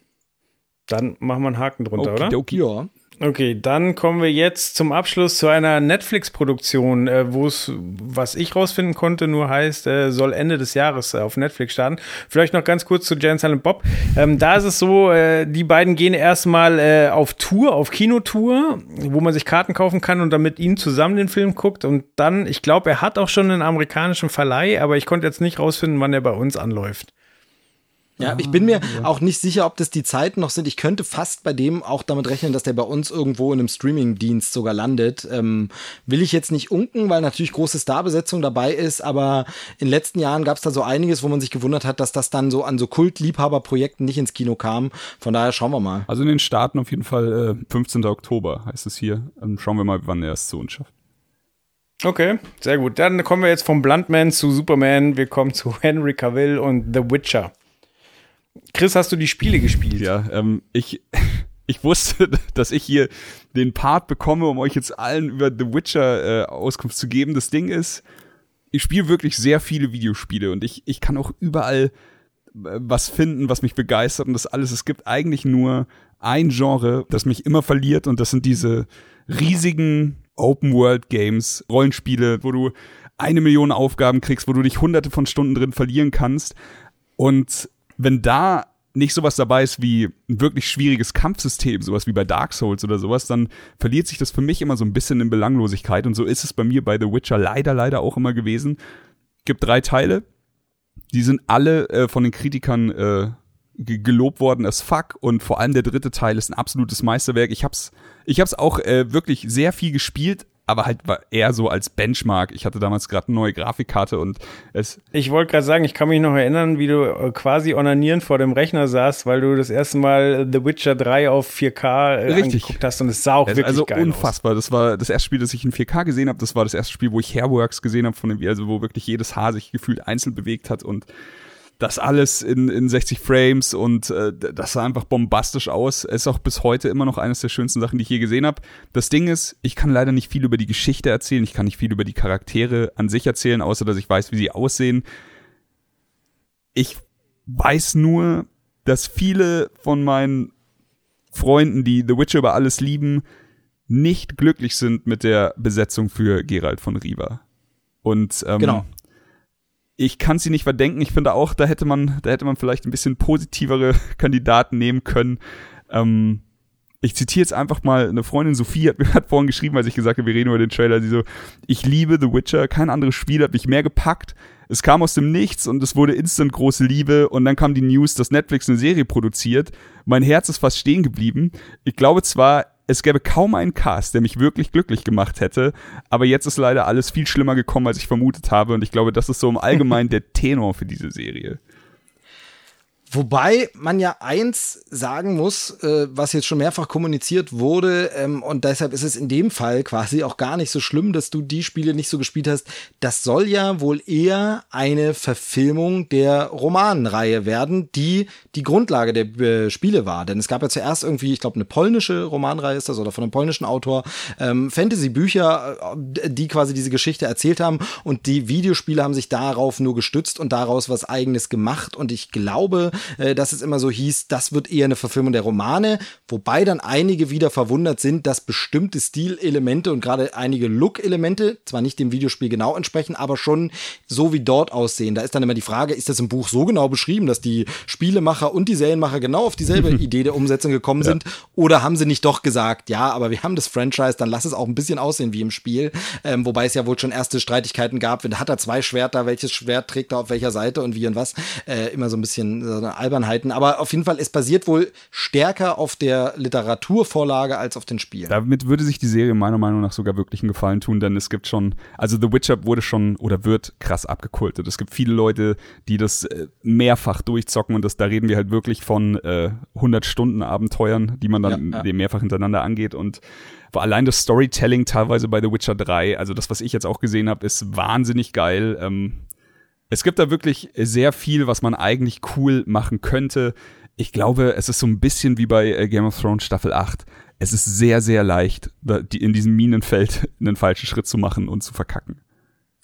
Dann machen wir einen Haken drunter, oder? Okidoki. Ja. Okay, dann kommen wir jetzt zum Abschluss zu einer Netflix-Produktion, äh, wo es, was ich rausfinden konnte, nur heißt, äh, soll Ende des Jahres äh, auf Netflix starten. Vielleicht noch ganz kurz zu Jan Silent Bob. Ähm, da ist es so, äh, die beiden gehen erstmal äh, auf Tour, auf Kinotour, wo man sich Karten kaufen kann und dann mit ihnen zusammen den Film guckt. Und dann, ich glaube, er hat auch schon einen amerikanischen Verleih, aber ich konnte jetzt nicht rausfinden, wann er bei uns anläuft. Ja, ich bin mir auch nicht sicher, ob das die Zeiten noch sind. Ich könnte fast bei dem auch damit rechnen, dass der bei uns irgendwo in einem Streaming-Dienst sogar landet. Ähm, will ich jetzt nicht unken, weil natürlich große Starbesetzung dabei ist, aber in den letzten Jahren gab es da so einiges, wo man sich gewundert hat, dass das dann so an so Kultliebhaberprojekten nicht ins Kino kam. Von daher schauen wir mal. Also in den Staaten auf jeden Fall äh, 15. Oktober heißt es hier. Ähm, schauen wir mal, wann er es zu uns schafft. Okay, sehr gut. Dann kommen wir jetzt vom Bluntman zu Superman. Wir kommen zu Henry Cavill und The Witcher. Chris, hast du die Spiele gespielt? Ja, ähm, ich, ich wusste, dass ich hier den Part bekomme, um euch jetzt allen über The Witcher äh, Auskunft zu geben. Das Ding ist, ich spiele wirklich sehr viele Videospiele und ich, ich kann auch überall äh, was finden, was mich begeistert und das alles. Es gibt eigentlich nur ein Genre, das mich immer verliert und das sind diese riesigen Open-World-Games, Rollenspiele, wo du eine Million Aufgaben kriegst, wo du dich hunderte von Stunden drin verlieren kannst. Und wenn da nicht sowas dabei ist wie ein wirklich schwieriges Kampfsystem, sowas wie bei Dark Souls oder sowas, dann verliert sich das für mich immer so ein bisschen in Belanglosigkeit. Und so ist es bei mir bei The Witcher leider, leider auch immer gewesen. Gibt drei Teile. Die sind alle äh, von den Kritikern äh, ge- gelobt worden as fuck und vor allem der dritte Teil ist ein absolutes Meisterwerk. Ich hab's, ich hab's auch äh, wirklich sehr viel gespielt, aber halt war eher so als Benchmark. Ich hatte damals gerade eine neue Grafikkarte und es Ich wollte gerade sagen, ich kann mich noch erinnern, wie du äh, quasi onanierend vor dem Rechner saßt, weil du das erste Mal The Witcher 3 auf 4K äh, Richtig. angeguckt hast und es sah auch Das wirklich also geil unfassbar. Das war das erste Spiel, das ich in 4K gesehen habe. Das war das erste Spiel, wo ich Hairworks gesehen habe, von dem, also wo wirklich jedes Haar sich gefühlt einzeln bewegt hat und das alles in, in 60 Frames und äh, das sah einfach bombastisch aus. Ist auch bis heute immer noch eines der schönsten Sachen, die ich je gesehen habe. Das Ding ist, ich kann leider nicht viel über die Geschichte erzählen. Ich kann nicht viel über die Charaktere an sich erzählen, außer dass ich weiß, wie sie aussehen. Ich weiß nur, dass viele von meinen Freunden, die The Witcher über alles lieben, nicht glücklich sind mit der Besetzung für Geralt von Riva. Und ähm, Genau. Ich kann sie nicht verdenken. Ich finde auch, da hätte man, da hätte man vielleicht ein bisschen positivere Kandidaten nehmen können. Ähm, ich zitiere jetzt einfach mal eine Freundin Sophie hat mir hat vorhin geschrieben, als ich gesagt habe, wir reden über den Trailer, sie so, ich liebe The Witcher, kein anderes Spiel hat mich mehr gepackt. Es kam aus dem Nichts und es wurde instant große Liebe und dann kam die News, dass Netflix eine Serie produziert. Mein Herz ist fast stehen geblieben. Ich glaube zwar, es gäbe kaum einen Cast, der mich wirklich glücklich gemacht hätte, aber jetzt ist leider alles viel schlimmer gekommen, als ich vermutet habe und ich glaube, das ist so im Allgemeinen der Tenor für diese Serie. Wobei man ja eins sagen muss, äh, was jetzt schon mehrfach kommuniziert wurde, ähm, und deshalb ist es in dem Fall quasi auch gar nicht so schlimm, dass du die Spiele nicht so gespielt hast. Das soll ja wohl eher eine Verfilmung der Romanreihe werden, die die Grundlage der äh, Spiele war. Denn es gab ja zuerst irgendwie, ich glaube, eine polnische Romanreihe ist das oder von einem polnischen Autor, ähm, Fantasy-Bücher, äh, die quasi diese Geschichte erzählt haben und die Videospiele haben sich darauf nur gestützt und daraus was eigenes gemacht. Und ich glaube, äh, dass es immer so hieß, das wird eher eine Verfilmung der Romane, wobei dann einige wieder verwundert sind, dass bestimmte Stilelemente und gerade einige Look-Elemente zwar nicht dem Videospiel genau entsprechen, aber schon so wie dort aussehen. Da ist dann immer die Frage, ist das im Buch so genau beschrieben, dass die Spielemacher und die Serienmacher genau auf dieselbe Idee der Umsetzung gekommen sind? Oder haben sie nicht doch gesagt, ja, aber wir haben das Franchise, dann lass es auch ein bisschen aussehen wie im Spiel. Ähm, wobei es ja wohl schon erste Streitigkeiten gab. Hat er zwei Schwerter, welches Schwert trägt er auf welcher Seite und wie und was? Äh, immer so ein bisschen so Albernheiten. Aber auf jeden Fall, es basiert wohl stärker auf der Literaturvorlage als auf den Spielen. Damit würde sich die Serie meiner Meinung nach sogar wirklich einen Gefallen tun, denn es gibt schon, also The Witcher wurde schon oder wird krass abgekultet. Es gibt viele Leute, die das äh, mehrfach durchzocken und das, da reden wir halt wirklich von äh, 100 Stunden Abenteuern, die man dann Ja, ja. mehrfach hintereinander angeht und allein das Storytelling teilweise bei The Witcher 3, also das, was ich jetzt auch gesehen habe, ist wahnsinnig geil. Ähm, es gibt da wirklich sehr viel, was man eigentlich cool machen könnte. Ich glaube, es ist so ein bisschen wie bei äh, Game of Thrones Staffel 8. Es ist sehr, sehr leicht, in diesem Minenfeld einen falschen Schritt zu machen und zu verkacken.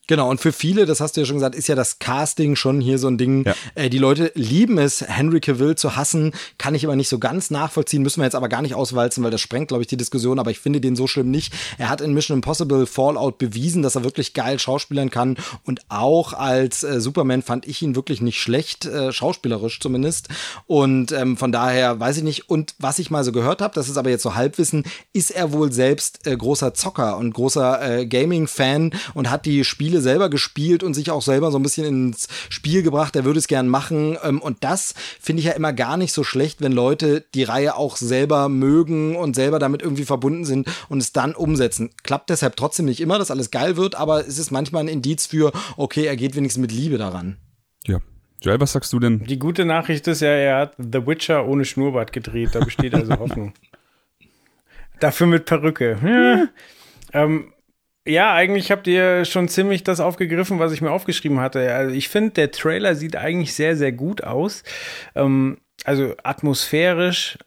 Genau, und für viele, das hast du ja schon gesagt, ist ja das Casting schon hier so ein Ding. Ja. Äh, die Leute lieben es, Henry Cavill zu hassen, kann ich aber nicht so ganz nachvollziehen, müssen wir jetzt aber gar nicht auswalzen, weil das sprengt, glaube ich, die Diskussion, aber ich finde den so schlimm nicht. Er hat in Mission Impossible Fallout bewiesen, dass er wirklich geil schauspielern kann und auch als äh, Superman fand ich ihn wirklich nicht schlecht, äh, schauspielerisch zumindest. Und ähm, von daher weiß ich nicht. Und was ich mal so gehört habe, das ist aber jetzt so Halbwissen, ist er wohl selbst äh, großer Zocker und großer äh, Gaming-Fan und hat die Spiele selber gespielt und sich auch selber so ein bisschen ins Spiel gebracht. Er würde es gern machen. Ähm, und das finde ich ja immer gar nicht so schlecht, wenn Leute die Reihe auch selber mögen und selber damit irgendwie verbunden sind und es dann umsetzen. Klappt deshalb trotzdem nicht immer, dass alles geil wird, aber es ist manchmal ein Indiz für, okay, er geht wenigstens mit Liebe daran. Ja. Joel, was sagst du denn? Die gute Nachricht ist ja, er hat The Witcher ohne Schnurrbart gedreht. Da besteht also Hoffnung. Dafür mit Perücke. Ja, ähm, ja eigentlich habt ihr schon ziemlich das aufgegriffen, was ich mir aufgeschrieben hatte. Also ich finde, der Trailer sieht eigentlich sehr, sehr gut aus. Ähm, also atmosphärisch.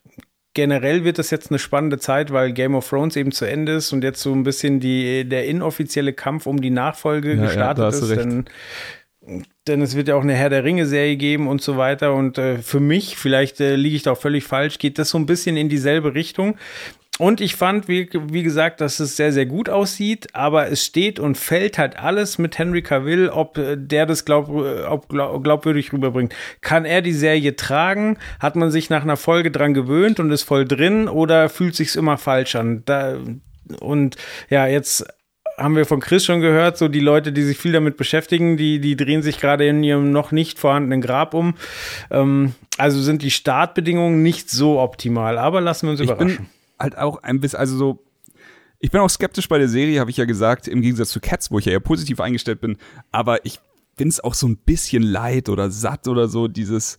Generell wird das jetzt eine spannende Zeit, weil Game of Thrones eben zu Ende ist und jetzt so ein bisschen die, der inoffizielle Kampf um die Nachfolge Ja, ja, gestartet du ist. Denn denn es wird ja auch eine Herr der Ringe-Serie geben und so weiter. Und äh, für mich, vielleicht äh, liege ich da auch völlig falsch, geht das so ein bisschen in dieselbe Richtung. Und ich fand, wie, wie gesagt, dass es sehr, sehr gut aussieht, aber es steht und fällt halt alles mit Henry Cavill, ob äh, der das glaub, äh, ob glaub, glaubwürdig rüberbringt. Kann er die Serie tragen? Hat man sich nach einer Folge dran gewöhnt und ist voll drin oder fühlt sich's immer falsch an? Da, und ja, jetzt haben wir von Chris schon gehört, so die Leute, die sich viel damit beschäftigen, die, die drehen sich gerade in ihrem noch nicht vorhandenen Grab um. Ähm, also sind die Startbedingungen nicht so optimal, aber lassen wir uns Ich überraschen. Bin halt auch ein bisschen, also so, ich bin auch skeptisch bei der Serie, habe ich ja gesagt, im Gegensatz zu Cats, wo ich ja eher positiv eingestellt bin, aber ich finde es auch so ein bisschen leid oder satt oder so, dieses,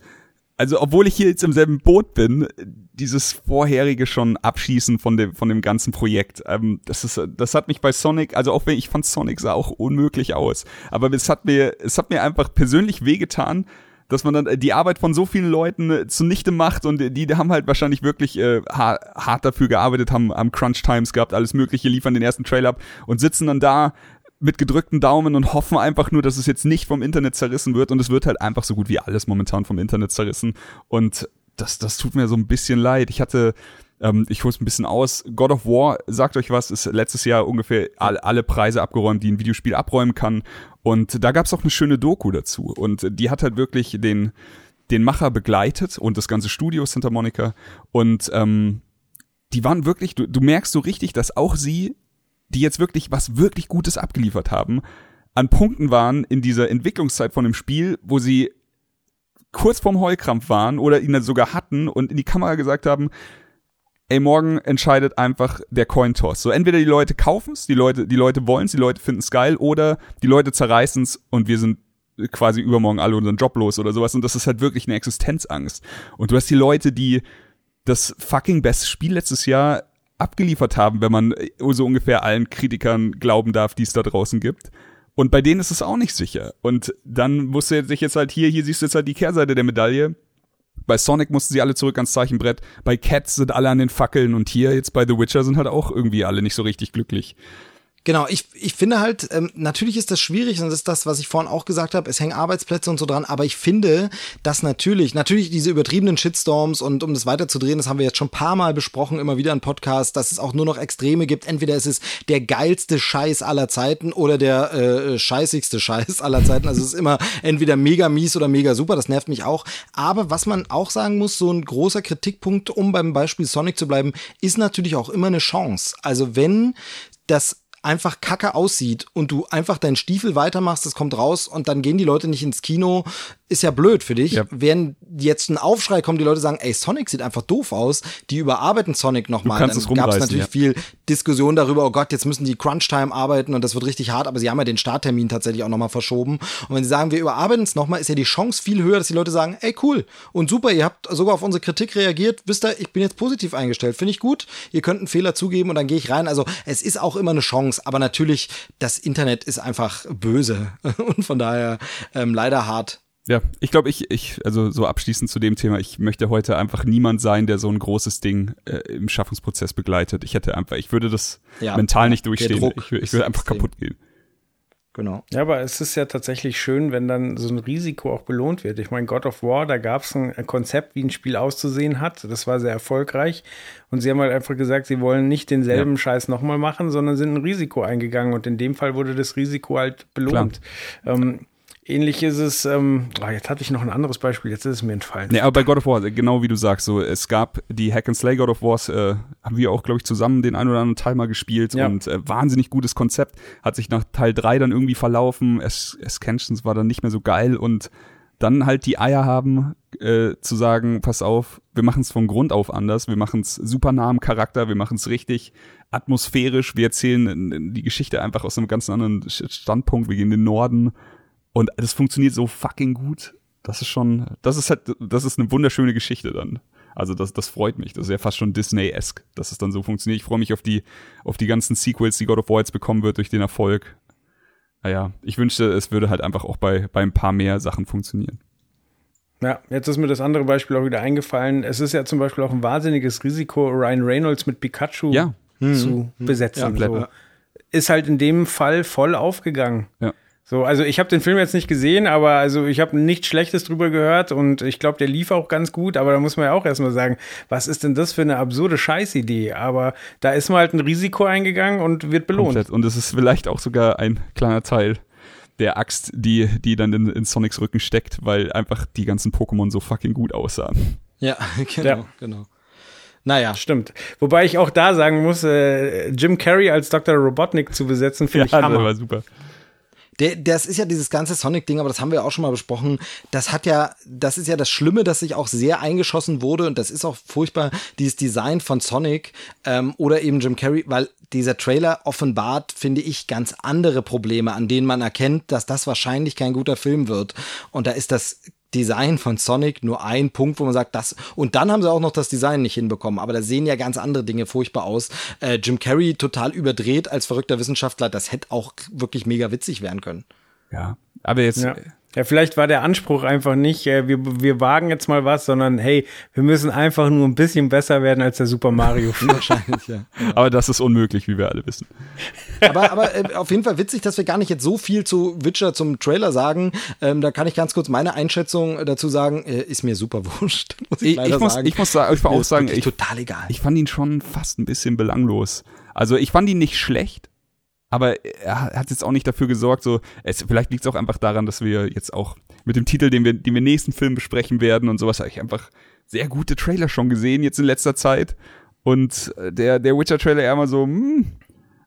also obwohl ich hier jetzt im selben Boot bin, dieses vorherige schon Abschießen von dem, von dem ganzen Projekt, ähm, das ist, das hat mich bei Sonic, also auch wenn ich fand Sonic sah auch unmöglich aus, aber es hat mir, es hat mir einfach persönlich wehgetan, dass man dann die Arbeit von so vielen Leuten äh, zunichte macht und die, die haben halt wahrscheinlich wirklich äh, ha hart dafür gearbeitet, haben, haben Crunch Times gehabt, alles mögliche, liefern den ersten Trailer ab und sitzen dann da mit gedrückten Daumen und hoffen einfach nur, dass es jetzt nicht vom Internet zerrissen wird und es wird halt einfach so gut wie alles momentan vom Internet zerrissen und das, das tut mir so ein bisschen leid. Ich hatte ähm, ich hol's ein bisschen aus. God of War, sagt euch was, ist letztes Jahr ungefähr all, alle Preise abgeräumt, die ein Videospiel abräumen kann. Und da gab's auch eine schöne Doku dazu. Und die hat halt wirklich den, den Macher begleitet und das ganze Studio Santa Monica. Und ähm, die waren wirklich, du, du merkst so richtig, dass auch sie, die jetzt wirklich was wirklich Gutes abgeliefert haben, an Punkten waren in dieser Entwicklungszeit von dem Spiel, wo sie kurz vorm Heulkrampf waren oder ihn dann sogar hatten und in die Kamera gesagt haben, ey, morgen entscheidet einfach der Cointoss. So entweder die Leute kaufen's, die Leute, die Leute wollen's, die Leute finden's geil, oder die Leute zerreißen's und wir sind quasi übermorgen alle unseren Job los oder sowas. Und das ist halt wirklich eine Existenzangst. Und du hast die Leute, die das fucking beste Spiel letztes Jahr abgeliefert haben, wenn man so ungefähr allen Kritikern glauben darf, die es da draußen gibt. Und bei denen ist es auch nicht sicher. Und dann musst du sich jetzt halt hier, hier siehst du jetzt halt die Kehrseite der Medaille. Bei Sonic mussten sie alle zurück ans Zeichenbrett. Bei Cats sind alle an den Fackeln und hier jetzt bei The Witcher sind halt auch irgendwie alle nicht so richtig glücklich. Genau, ich, ich finde halt, ähm, natürlich ist das schwierig und das ist das, was ich vorhin auch gesagt habe, es hängen Arbeitsplätze und so dran, aber ich finde, dass natürlich, natürlich diese übertriebenen Shitstorms und um das weiterzudrehen, das haben wir jetzt schon ein paar Mal besprochen, immer wieder im Podcast, dass es auch nur noch Extreme gibt. Entweder ist es der geilste Scheiß aller Zeiten oder der äh, scheißigste Scheiß aller Zeiten. Also es ist immer entweder mega mies oder mega super, das nervt mich auch. Aber was man auch sagen muss, so ein großer Kritikpunkt, um beim Beispiel Sonic zu bleiben, ist natürlich auch immer eine Chance. Also wenn das einfach kacke aussieht und du einfach deinen Stiefel weitermachst, das kommt raus und dann gehen die Leute nicht ins Kino, ist ja blöd für dich. Ja. Wenn jetzt ein Aufschrei kommt, die Leute sagen, ey, Sonic sieht einfach doof aus, die überarbeiten Sonic nochmal. Dann es gab es natürlich ja. viel Diskussion darüber, oh Gott, jetzt müssen die Crunch-Time arbeiten und das wird richtig hart, aber sie haben ja den Starttermin tatsächlich auch nochmal verschoben. Und wenn sie sagen, wir überarbeiten es nochmal, ist ja die Chance viel höher, dass die Leute sagen, ey, cool und super, ihr habt sogar auf unsere Kritik reagiert, wisst ihr, ich bin jetzt positiv eingestellt, finde ich gut, ihr könnt einen Fehler zugeben und dann gehe ich rein. Also es ist auch immer eine Chance, aber natürlich, das Internet ist einfach böse und von daher ähm, leider hart. Ja, ich glaube, ich, ich, also so abschließend zu dem Thema, ich möchte heute einfach niemand sein, der so ein großes Ding äh, im Schaffungsprozess begleitet. Ich hätte einfach, ich würde das Ja, mental nicht durchstehen. Ich, ich würde einfach extrem. kaputt gehen. Genau. Ja, aber es ist ja tatsächlich schön, wenn dann so ein Risiko auch belohnt wird. Ich meine, God of War, da gab es ein Konzept, wie ein Spiel auszusehen hat. Das war sehr erfolgreich. Und sie haben halt einfach gesagt, sie wollen nicht denselben Scheiß nochmal machen, sondern sind ein Risiko eingegangen. Und in dem Fall wurde das Risiko halt belohnt. Ähm, ähnlich ist es, ähm, ah, jetzt hatte ich noch ein anderes Beispiel, jetzt ist es mir entfallen. Nee, aber bei God of War, genau wie du sagst, so, es gab die Hack and Slay God of Wars, äh, haben wir auch, glaube ich, zusammen den einen oder anderen Teil mal gespielt Ja. und äh, wahnsinnig gutes Konzept. Hat sich nach Teil 3 dann irgendwie verlaufen. Es Ascensions war dann nicht mehr so geil und dann halt die Eier haben, äh, zu sagen, pass auf, wir machen es von Grund auf anders, wir machen es super nah am Charakter, wir machen es richtig atmosphärisch, wir erzählen äh, die Geschichte einfach aus einem ganz anderen Standpunkt, wir gehen in den Norden und das funktioniert so fucking gut. Das ist schon, das ist halt, das ist eine wunderschöne Geschichte dann. Also das, das freut mich. Das ist ja fast schon Disney-esque, dass es dann so funktioniert. Ich freue mich auf die, auf die ganzen Sequels, die God of War jetzt bekommen wird durch den Erfolg. Naja, ich wünschte, es würde halt einfach auch bei, bei ein paar mehr Sachen funktionieren. Ja, jetzt ist mir das andere Beispiel auch wieder eingefallen. Es ist ja zum Beispiel auch ein wahnsinniges Risiko, Ryan Reynolds mit Pikachu Ja. zu besetzen. Ja, so. Ist halt in dem Fall voll aufgegangen. Ja. So, also ich habe den Film jetzt nicht gesehen, aber also ich habe nichts Schlechtes drüber gehört und ich glaube, der lief auch ganz gut, aber da muss man ja auch erstmal sagen, was ist denn das für eine absurde Scheißidee? Aber da ist man halt ein Risiko eingegangen und wird belohnt. Komplett. Und es ist vielleicht auch sogar ein kleiner Teil der Axt, die, die dann in, in Sonics Rücken steckt, weil einfach die ganzen Pokémon so fucking gut aussahen. Ja, genau, Ja. genau. Naja, Stimmt. Wobei ich auch da sagen muss, äh, Jim Carrey als Dr. Robotnik zu besetzen, finde ich das Hammer. war super. Der, das ist ja dieses ganze Sonic-Ding, aber das haben wir auch schon mal besprochen. Das hat ja, das ist ja das Schlimme, dass sich auch sehr eingeschossen wurde und das ist auch furchtbar, dieses Design von Sonic ähm, oder eben Jim Carrey, weil dieser Trailer offenbart, finde ich, ganz andere Probleme, an denen man erkennt, dass das wahrscheinlich kein guter Film wird. Und da ist das Design von Sonic nur ein Punkt, wo man sagt, das. Und dann haben sie auch noch das Design nicht hinbekommen. Aber da sehen ja ganz andere Dinge furchtbar aus. Äh, Jim Carrey total überdreht als verrückter Wissenschaftler. Das hätte auch wirklich mega witzig werden können. Ja. Aber jetzt, Ja. Ja, vielleicht war der Anspruch einfach nicht, äh, wir, wir wagen jetzt mal was, sondern hey, wir müssen einfach nur ein bisschen besser werden als der Super Mario. Wahrscheinlich, ja. aber das ist unmöglich, wie wir alle wissen. Aber, aber äh, auf jeden Fall witzig, dass wir gar nicht jetzt so viel zu Witcher zum Trailer sagen. Ähm, da kann ich ganz kurz meine Einschätzung dazu sagen. Äh, ist mir super wurscht, muss ich, Ich, leider ich, muss, sagen. ich muss sagen, ich Mir auch sagen, ich, total egal. ich fand ihn schon fast ein bisschen belanglos. Also ich fand ihn nicht schlecht, aber er hat jetzt auch nicht dafür gesorgt, so, es, vielleicht liegt es auch einfach daran, dass wir jetzt auch mit dem Titel, den wir, den wir nächsten Film besprechen werden und sowas, habe ich einfach sehr gute Trailer schon gesehen jetzt in letzter Zeit. Und äh, der, der Witcher-Trailer eher mal so, hm,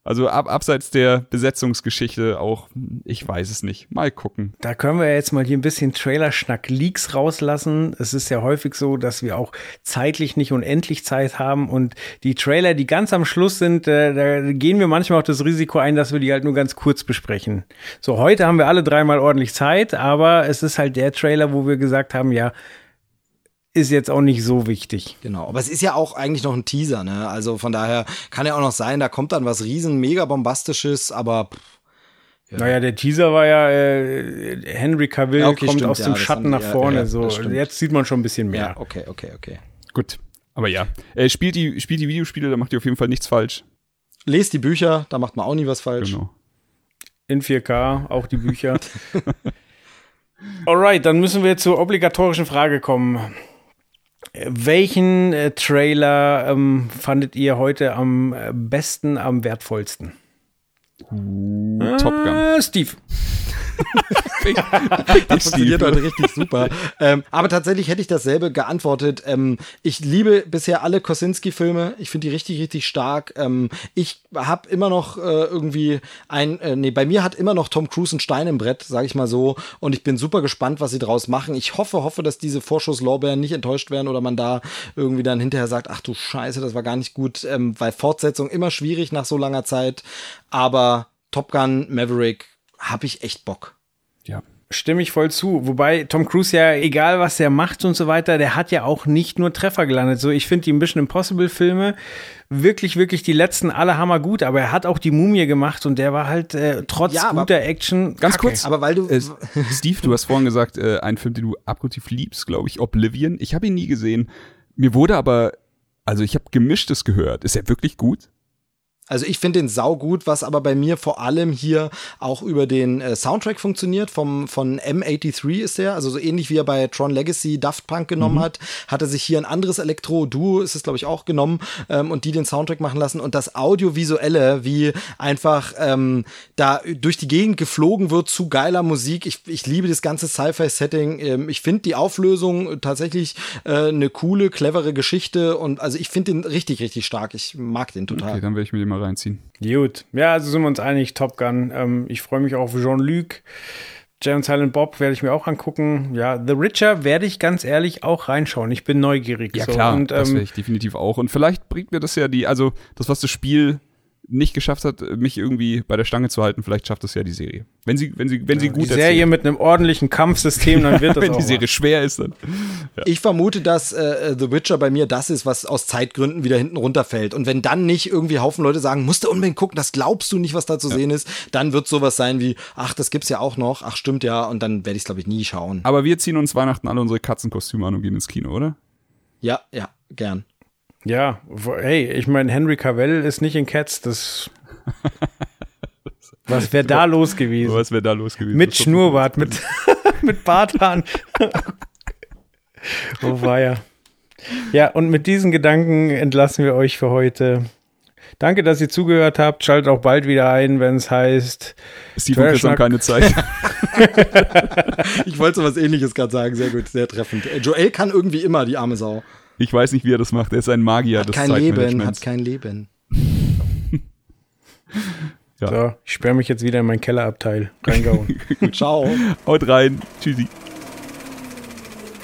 also ab, abseits der Besetzungsgeschichte auch, ich weiß es nicht. Mal gucken. Da können wir jetzt mal hier ein bisschen Trailer-Schnack-Leaks rauslassen. Es ist ja häufig so, dass wir auch zeitlich nicht unendlich Zeit haben und die Trailer, die ganz am Schluss sind, äh, da gehen wir manchmal auch das Risiko ein, dass wir die halt nur ganz kurz besprechen. So, heute haben wir alle dreimal ordentlich Zeit, aber es ist halt der Trailer, wo wir gesagt haben, ja, ist jetzt auch nicht so wichtig. Genau, aber es ist ja auch eigentlich noch ein Teaser, ne? Also von daher kann ja auch noch sein, da kommt dann was riesen mega bombastisches, aber pff, Naja, der Teaser war ja, äh, Henry Cavill Ja, okay, kommt stimmt, aus ja, dem Schatten nach ja, vorne. ja, so, jetzt sieht man schon ein bisschen mehr. ja, okay, okay, okay. Gut. Aber ja, äh, spielt, die, spielt die Videospiele, da macht ihr auf jeden Fall nichts falsch. lest die Bücher, da macht man auch nie was falsch. Genau. In 4K, auch die Bücher. Alright, dann müssen wir zur obligatorischen Frage kommen. Welchen äh, Trailer ähm, fandet ihr heute am äh, besten, am wertvollsten? Top Gun. Äh, Steve. Das funktioniert heute richtig super. ähm, aber tatsächlich hätte ich dasselbe geantwortet. Ähm, ich liebe bisher alle Kosinski-Filme. Ich finde die richtig, richtig stark. Ähm, ich habe immer noch äh, irgendwie ein, äh, nee, bei mir hat immer noch Tom Cruise ein Stein im Brett, sage ich mal so. Und ich bin super gespannt, was sie draus machen. Ich hoffe, hoffe, dass diese Vorschusslorbeeren nicht enttäuscht werden oder man da irgendwie dann hinterher sagt, ach du Scheiße, das war gar nicht gut, ähm, weil Fortsetzung immer schwierig nach so langer Zeit. Aber Top Gun, Maverick, habe ich echt Bock. Ja. Stimme ich voll zu. Wobei Tom Cruise ja, egal was der macht und so weiter, der hat ja auch nicht nur Treffer gelandet. So, ich finde die Mission Impossible Filme wirklich, wirklich die letzten alle hammer gut, aber er hat auch die Mumie gemacht und der war halt äh, trotz Ja, guter Action. Ganz kacke. kurz. Aber weil du. Äh, Steve, du hast vorhin gesagt, äh, ein Film, den du abgrundtief liebst, glaube ich, Oblivion. Ich habe ihn nie gesehen. Mir wurde aber, also ich habe gemischtes gehört. Ist er wirklich gut? Also ich finde den saugut, was aber bei mir vor allem hier auch über den äh, Soundtrack funktioniert. Vom, von M83 ist der, also so ähnlich wie er bei Tron Legacy Daft Punk genommen hat, hat er sich hier ein anderes Elektro-Duo, ist es glaube ich auch genommen, ähm, und die den Soundtrack machen lassen. Und das Audiovisuelle, wie einfach ähm, da durch die Gegend geflogen wird zu geiler Musik. Ich, ich liebe das ganze Sci-Fi-Setting. Ähm, ich finde die Auflösung tatsächlich äh, eine coole, clevere Geschichte. Und also ich finde den richtig, richtig stark. Ich mag den total. Okay, dann werde ich mir den mal reinziehen. Gut. Ja, also sind wir uns einig, Top Gun. Ähm, ich freue mich auch auf Jean-Luc. Und Silent Bob werde ich mir auch angucken. Ja, The Richer werde ich ganz ehrlich auch reinschauen. Ich bin neugierig. Ja so. klar, Und, das ähm, werde ich definitiv auch. Und vielleicht bringt mir das ja die, also das, was das Spiel nicht geschafft hat, mich irgendwie bei der Stange zu halten, vielleicht schafft das ja die Serie. Wenn sie, wenn sie, wenn sie die gut Serie erzählt. mit einem ordentlichen Kampfsystem, dann wird das wenn auch die Serie was. schwer ist, dann. Ich vermute, dass äh, The Witcher bei mir das ist, was aus Zeitgründen wieder hinten runterfällt. Und wenn dann nicht irgendwie Haufen Leute sagen, musst du unbedingt gucken, das glaubst du nicht, was da zu sehen ist, dann wird sowas sein wie, ach, das gibt's ja auch noch, ach, stimmt ja, und dann werde ich glaube ich nie schauen. Aber wir ziehen uns Weihnachten alle unsere Katzenkostüme an und gehen ins Kino, oder? Ja, ja, gern. Ja, hey, ich meine, Henry Cavell ist nicht in Cats, das. Was wäre da los gewesen? Was wäre da los gewesen? Mit Schnurrbart, mit, mit Barthahn. oh weia. Ja, und mit diesen Gedanken entlassen wir euch für heute. Danke, dass ihr zugehört habt. Schaltet auch bald wieder ein, wenn es heißt. doch- Steve hat jetzt noch Trashnack. keine Zeit. Ich wollte so was ähnliches gerade sagen, sehr gut, sehr treffend. Äh, Joel kann irgendwie immer, die arme Sau. Ich weiß nicht, wie er das macht. Er ist ein Magier Hat des kein Leben, hat kein Leben. Ja. So, ich sperre mich jetzt wieder in mein Kellerabteil. Reingehauen. Ciao. Haut rein. Tschüssi.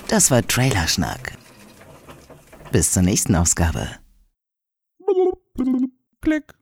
Das war Trailerschnack. Bis zur nächsten Ausgabe. Klick.